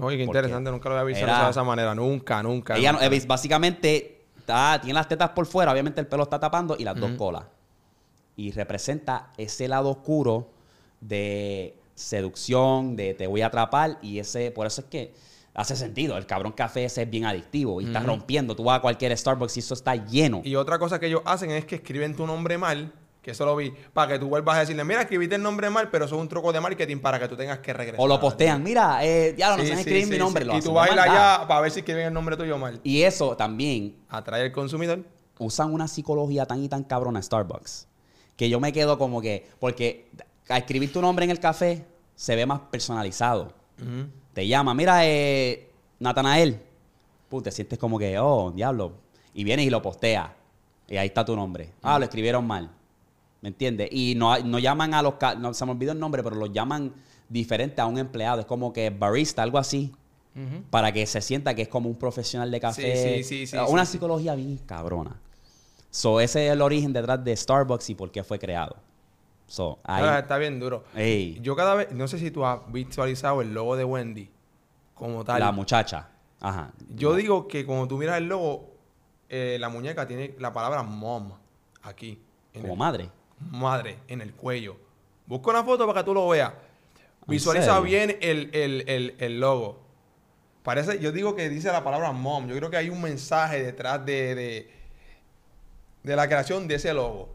Oye, qué interesante. Nunca lo había visto era- de esa manera. Nunca, nunca. Ella nunca. básicamente está- tiene las tetas por fuera, obviamente el pelo está tapando, y las dos colas. Y representa ese lado oscuro de seducción, de te voy a atrapar, y ese, por eso es que hace sentido. El cabrón café ese es bien adictivo y está rompiendo. Tú vas a cualquier Starbucks y eso está lleno. Y otra cosa que ellos hacen es que escriben tu nombre mal, que eso lo vi, para que tú vuelvas a decirle, mira, escribiste el nombre mal, pero eso es un truco de marketing para que tú tengas que regresar. O lo postean, mira, eh, ya no Sí, sé sí, escribir sí, mi nombre. sí. lo Y hacen tú de vas allá para ver si escriben el nombre tuyo mal. Y eso también Atrae al consumidor. usan una psicología tan y tan cabrona Starbucks que yo me quedo como que, porque al escribir tu nombre en el café se ve más personalizado. Te llama, mira, eh, Natanael. Pum, te sientes como que, oh, diablo. Y vienes y lo posteas. Y ahí está tu nombre. Ah, lo escribieron mal. ¿Me entiendes? Y no, no llaman a los... No, se me olvidó el nombre, pero lo llaman diferente a un empleado. Es como que barista, algo así. Para que se sienta que es como un profesional de café. Sí, sí, sí, sí, Una psicología bien cabrona. So, ese es el origen detrás de Starbucks y por qué fue creado. So, ahí- Ah, está bien duro. Ey. Yo cada vez, no sé si tú has visualizado el logo de Wendy como tal. la muchacha. Ajá. Yo digo que cuando tú miras el logo, eh, la muñeca tiene la palabra mom aquí. Como el- madre. madre en el cuello. Busca una foto para que tú lo veas. Visualiza bien el, el- el- el logo. Parece, yo digo que dice la palabra mom. Yo creo que hay un mensaje detrás de, de, de la creación de ese logo.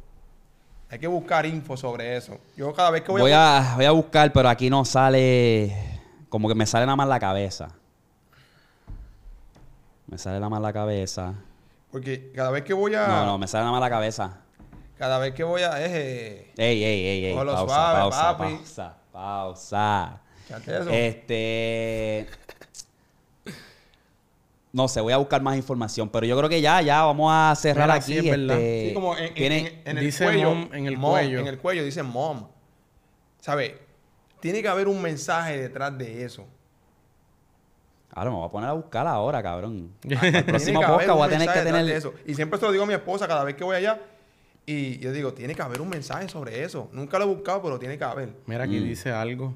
Hay que buscar info sobre eso. Yo cada vez que voy, Voy a, voy a buscar, pero aquí no sale. Como que me sale nada más la cabeza. Me sale nada más la cabeza. Porque cada vez que voy a. No, no, me sale nada más la cabeza. Cada vez que voy a. Eh, Ey, ey, ey, ey. Pausa, suave, pausa, pausa, pausa. Este. No sé, voy a buscar más información, pero yo creo que ya, ya vamos a cerrar Mira, aquí. sí, es verdad. este, Sí, como en, en- tienen- en- en el Dice cuello. mom en el mom, cuello. En el cuello dice mom. ¿Sabes? tiene que haber un mensaje detrás de eso. Ahora me voy a poner a buscar ahora, cabrón. Que haber podcast voy a tener que mensaje detrás de tener. eso. Y siempre se lo digo a mi esposa cada vez que voy allá. Y yo digo, tiene que haber un mensaje sobre eso. Nunca lo he buscado, pero tiene que haber. Mira, aquí Mm. dice algo.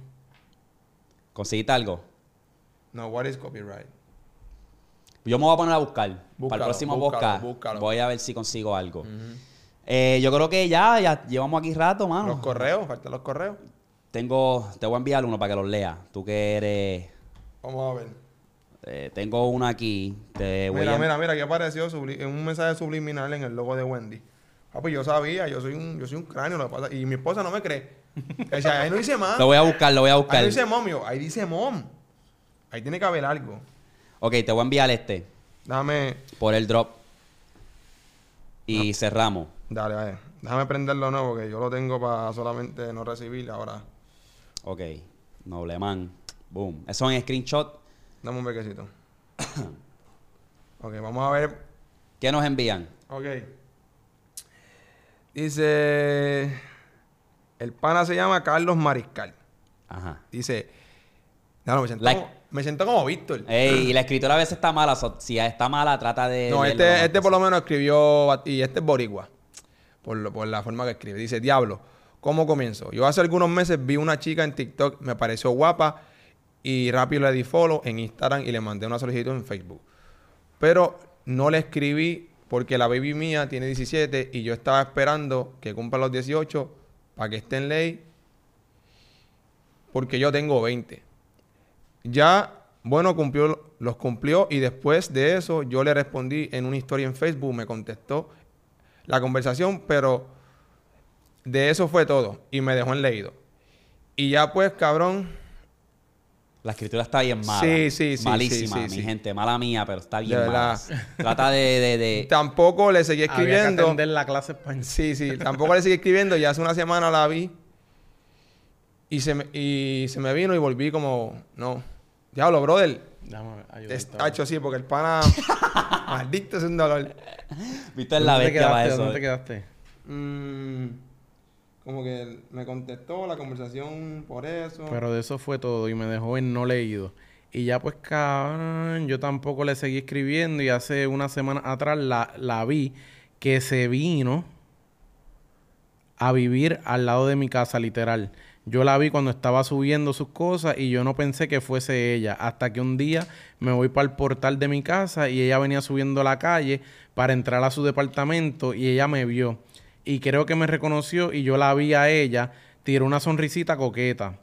¿Conseguiste algo? No, what is copyright? Yo me voy a poner a buscar. para Búscalo, el próximo búscalo, búscalo. voy a ver si consigo algo. Eh, yo creo que ya, ya llevamos aquí rato, mano. Los correos, faltan los correos. Tengo, te voy a enviar uno para que los leas. Tú que eres, Vamos a ver. eh, tengo uno aquí. Te voy Mira, a, mira, mira, aquí apareció subli- un mensaje subliminal en el logo de Wendy. Ah, pues yo sabía, yo soy un, yo soy un cráneo, lo que pasa. Y mi esposa no me cree. O sea, ahí no dice más. Lo voy a buscar, lo voy a Ahí buscar. no dice mom, yo, ahí dice mom. Ahí tiene que haber algo. Ok, te voy a enviar este Déjame, por el drop. Ah. Y cerramos. dale, dale. Déjame prenderlo nuevo, porque yo lo tengo para solamente no recibir ahora. Ok, noble man. Boom. Eso en screenshot. Dame un bequecito. ok, vamos a ver. ¿Qué nos envían? Ok. Dice. El pana se llama Carlos Mariscal. Ajá. Dice. No, no, me siento, Like. Me siento como Víctor. Ey, y la escritura a veces está mala. so- si está mala, trata de. No, leerlo este, más este por lo menos escribió, y este es boricua, por, lo- por la forma que escribe. Dice, diablo, ¿cómo comienzo? Yo hace algunos meses vi una chica en TikTok, me pareció guapa, y rápido le di follow en Instagram y le mandé una solicitud en Facebook. Pero no le escribí porque la baby mía tiene 17 y yo estaba esperando que cumpla los 18 para que esté en ley porque yo tengo 20. Ya, bueno, cumplió, los cumplió y después de eso yo le respondí en una historia en Facebook, me contestó la conversación, pero de eso fue todo y me dejó en leído. Y ya pues, cabrón, La escritura está bien mala. Sí, sí, sí, Malísima, sí, sí, mi sí. gente. Mala mía, pero está bien De mala. Trata de... de, de- tampoco le seguí Había que escribiendo. atender la clase española. Sí, sí, tampoco le seguí escribiendo. Ya hace una semana la vi. Y se me, y se me vino y volví como, no. Diablo, brother. Déjame ayudarte. Estacho, sí, porque el pana. maldito es un dolor. Viste la ¿Dónde te bestia para quedaste? eso. ¿Dónde te quedaste? Mm, como que me contestó la conversación por eso. Pero de eso fue todo y me dejó en no leído. Y ya pues cabrón, yo tampoco le seguí escribiendo y hace una semana atrás la, la vi que se vino a vivir al lado de mi casa, literal. Yo la vi cuando estaba subiendo sus cosas y yo no pensé que fuese ella. Hasta que un día me voy para el portal de mi casa y ella venía subiendo la calle para entrar a su departamento y ella me vio. Y creo que me reconoció y yo la vi a ella, tiró una sonrisita coqueta.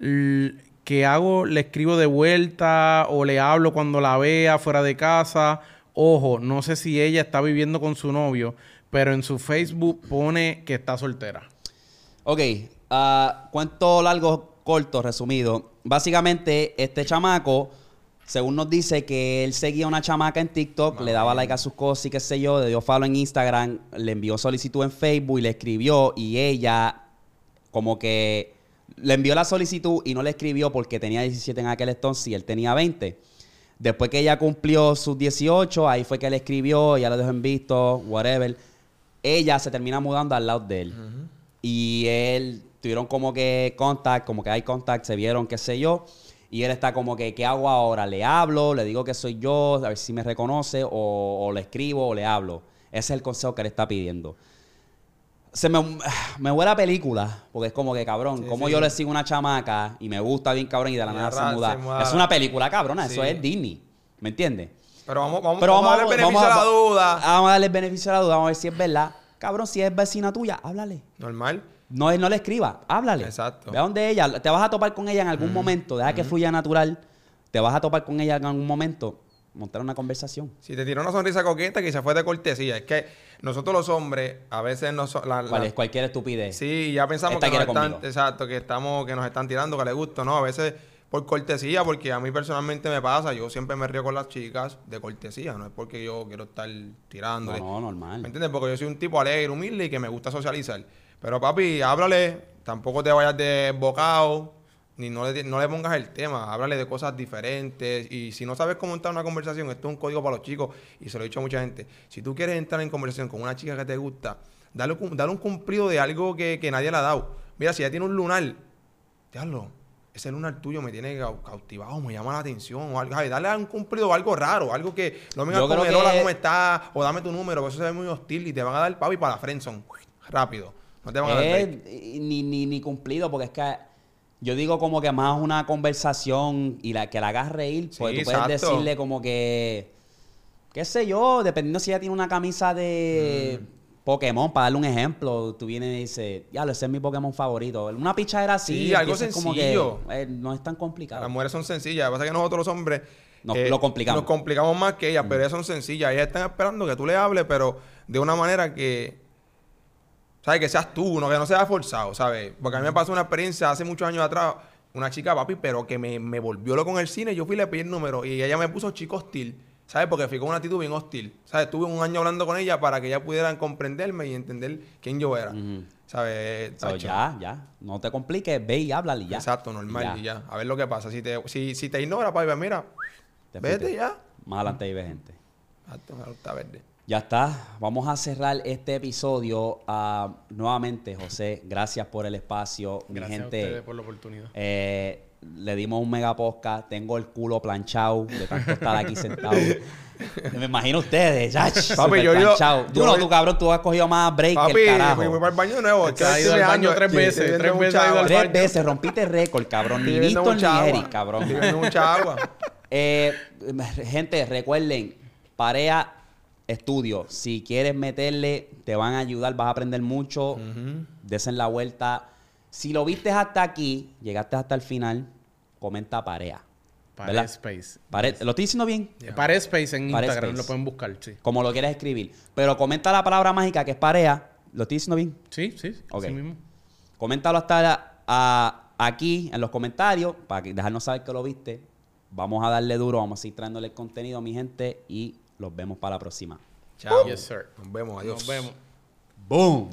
L- ¿Qué hago? ¿Le escribo de vuelta o le hablo cuando la vea fuera de casa? Ojo, no sé si ella está viviendo con su novio, pero en su Facebook pone que está soltera. Ok, ah, cuento largo, corto, resumido. Básicamente, este chamaco, según nos dice que él seguía una chamaca en TikTok, le daba like a sus cosas y qué sé yo, le dio follow en Instagram, le envió solicitud en Facebook y le escribió y ella como que le envió la solicitud y no le escribió porque tenía 17 en aquel entonces y él tenía 20. Después que ella cumplió sus 18, ahí fue que le escribió, ya lo dejó en visto, whatever. Ella se termina mudando al lado de él. Y él tuvieron como que contact, como que hay contact, se vieron, qué sé yo. Y él está como que, ¿qué hago ahora? ¿Le hablo? ¿Le digo que soy yo? A ver si me reconoce. O, o le escribo o le hablo. Ese es el consejo que le está pidiendo. Se me, me huele a película, porque es como que, cabrón, Sí, como sí. yo le sigo una chamaca y me gusta bien, cabrón, y de la Y nada se muda. se muda. Es una película, cabrona, eso Sí. es Disney. ¿Me entiendes? Pero vamos, vamos, Pero vamos, vamos, a darle beneficio vamos a la duda. Vamos a darle beneficio a la duda, vamos a ver si es verdad. Cabrón, si es vecina tuya, háblale. Normal. No, no le escriba, háblale. Exacto. Ve a donde ella, te vas a topar con ella en algún momento, deja que fluya natural. Te vas a topar con ella en algún momento, montar una conversación. Si te tiró una sonrisa coqueta, quizás fue de cortesía. Es que nosotros los hombres, a veces nos... La, la- ¿Cuál es? Cualquier estupidez. Sí, ya pensamos Esta que nos están, conmigo. exacto, que estamos, que nos están tirando, que les gusta, ¿no? A veces por cortesía, porque a mí personalmente me pasa, yo siempre me río con las chicas de cortesía, no es porque yo quiero estar No, tirándole. no, normal. ¿Me entiendes? Porque yo soy un tipo alegre, humilde y que me gusta socializar. Pero papi, háblale, tampoco te vayas de bocado, ni no le, no le pongas el tema, háblale de cosas diferentes. Y si no sabes cómo entrar en una conversación, esto es un código para los chicos, y se lo he dicho a mucha gente. Si tú quieres entrar en conversación con una chica que te gusta, dale, un- dale un cumplido de algo que, que nadie le ha dado. Mira, si ella tiene un lunar, diablo, ese lunar tuyo me tiene cau- cautivado, me llama la atención, o algo, ¿sabes? Darle a un cumplido algo raro, algo que no me creo como, hola, que- ¿cómo estás? O dame tu número, porque eso se ve muy hostil y te van a dar papi para la friendzone, rápido. No te van a dar break. eh, ni, ni, ni cumplido, porque es que yo digo como que más una conversación y la que la hagas reír, pues Sí, tú puedes exacto. decirle como que, qué sé yo, dependiendo si ella tiene una camisa de Mm. Pokémon, para darle un ejemplo, tú vienes y dices, ya, ese es mi Pokémon favorito. Una pichadera así, Sí, algo empiezas como que, sencillo. eh, no es tan complicado. Las mujeres son sencillas. Lo que pasa es que nosotros los hombres eh, Nos- lo complicamos. Nos complicamos más que ellas, pero ellas son sencillas. Ellas están esperando que tú le hables, pero de una manera que. ¿Sabes? Que seas tú, no que no sea forzado, ¿sabes? Porque a mí me pasó una experiencia hace muchos años atrás, una chica, papi, pero que me, me volvió loco en el cine. Yo fui y le pedí el número y ella me puso chico hostil, ¿sabes? Porque fui con una actitud bien hostil, ¿sabes? Estuve un año hablando con ella para que ella pudieran comprenderme y entender quién yo era. ¿sabes? Ya, ya, no te compliques, ve y háblale y ya. Exacto, normal, Ya. y ya. A ver lo que pasa. Si te, si, si te ignora, papi, mira, Te vete ya. Más adelante ahí ve gente. Exacto, verde. Ya está. Vamos a cerrar este episodio. Ah, nuevamente, José, gracias por el espacio. Mi Gracias a gente, ustedes por la oportunidad. eh, le dimos un mega podcast. Tengo el culo planchado de tanto estar aquí sentado. Me imagino ustedes, ya. Papi, yo. Tú yo no, tú cabrro, tú has cogido más break Papi, que el carajo. fui, fui para el baño de nuevo. es que Se ha estoy ido al baño tres veces, tres veces al. Tres rompiste récord, cabrón. Ni Víctor ni. Eric, cabrón. Estoy mucha agua. Eh, gente, recuerden, Parea Estudio. Si quieres meterle, te van a ayudar, vas a aprender mucho. Desen la vuelta. Si lo viste hasta aquí, llegaste hasta el final, comenta Parea. ¿verdad? Space. Pare- ¿Lo estoy diciendo bien? Para Space en Instagram, Space. lo pueden buscar, sí. Como lo quieres escribir. Pero comenta la palabra mágica que es Parea. ¿Lo estoy diciendo bien? Sí, sí, Ok. así mismo. Coméntalo hasta a- aquí en los comentarios para que- dejarnos saber que lo viste. Vamos a darle duro, vamos a seguir trayéndole el contenido a mi gente y los vemos para la próxima. Chao. Yes, sir. Nos vemos. Adiós. Nos vemos. ¡Boom!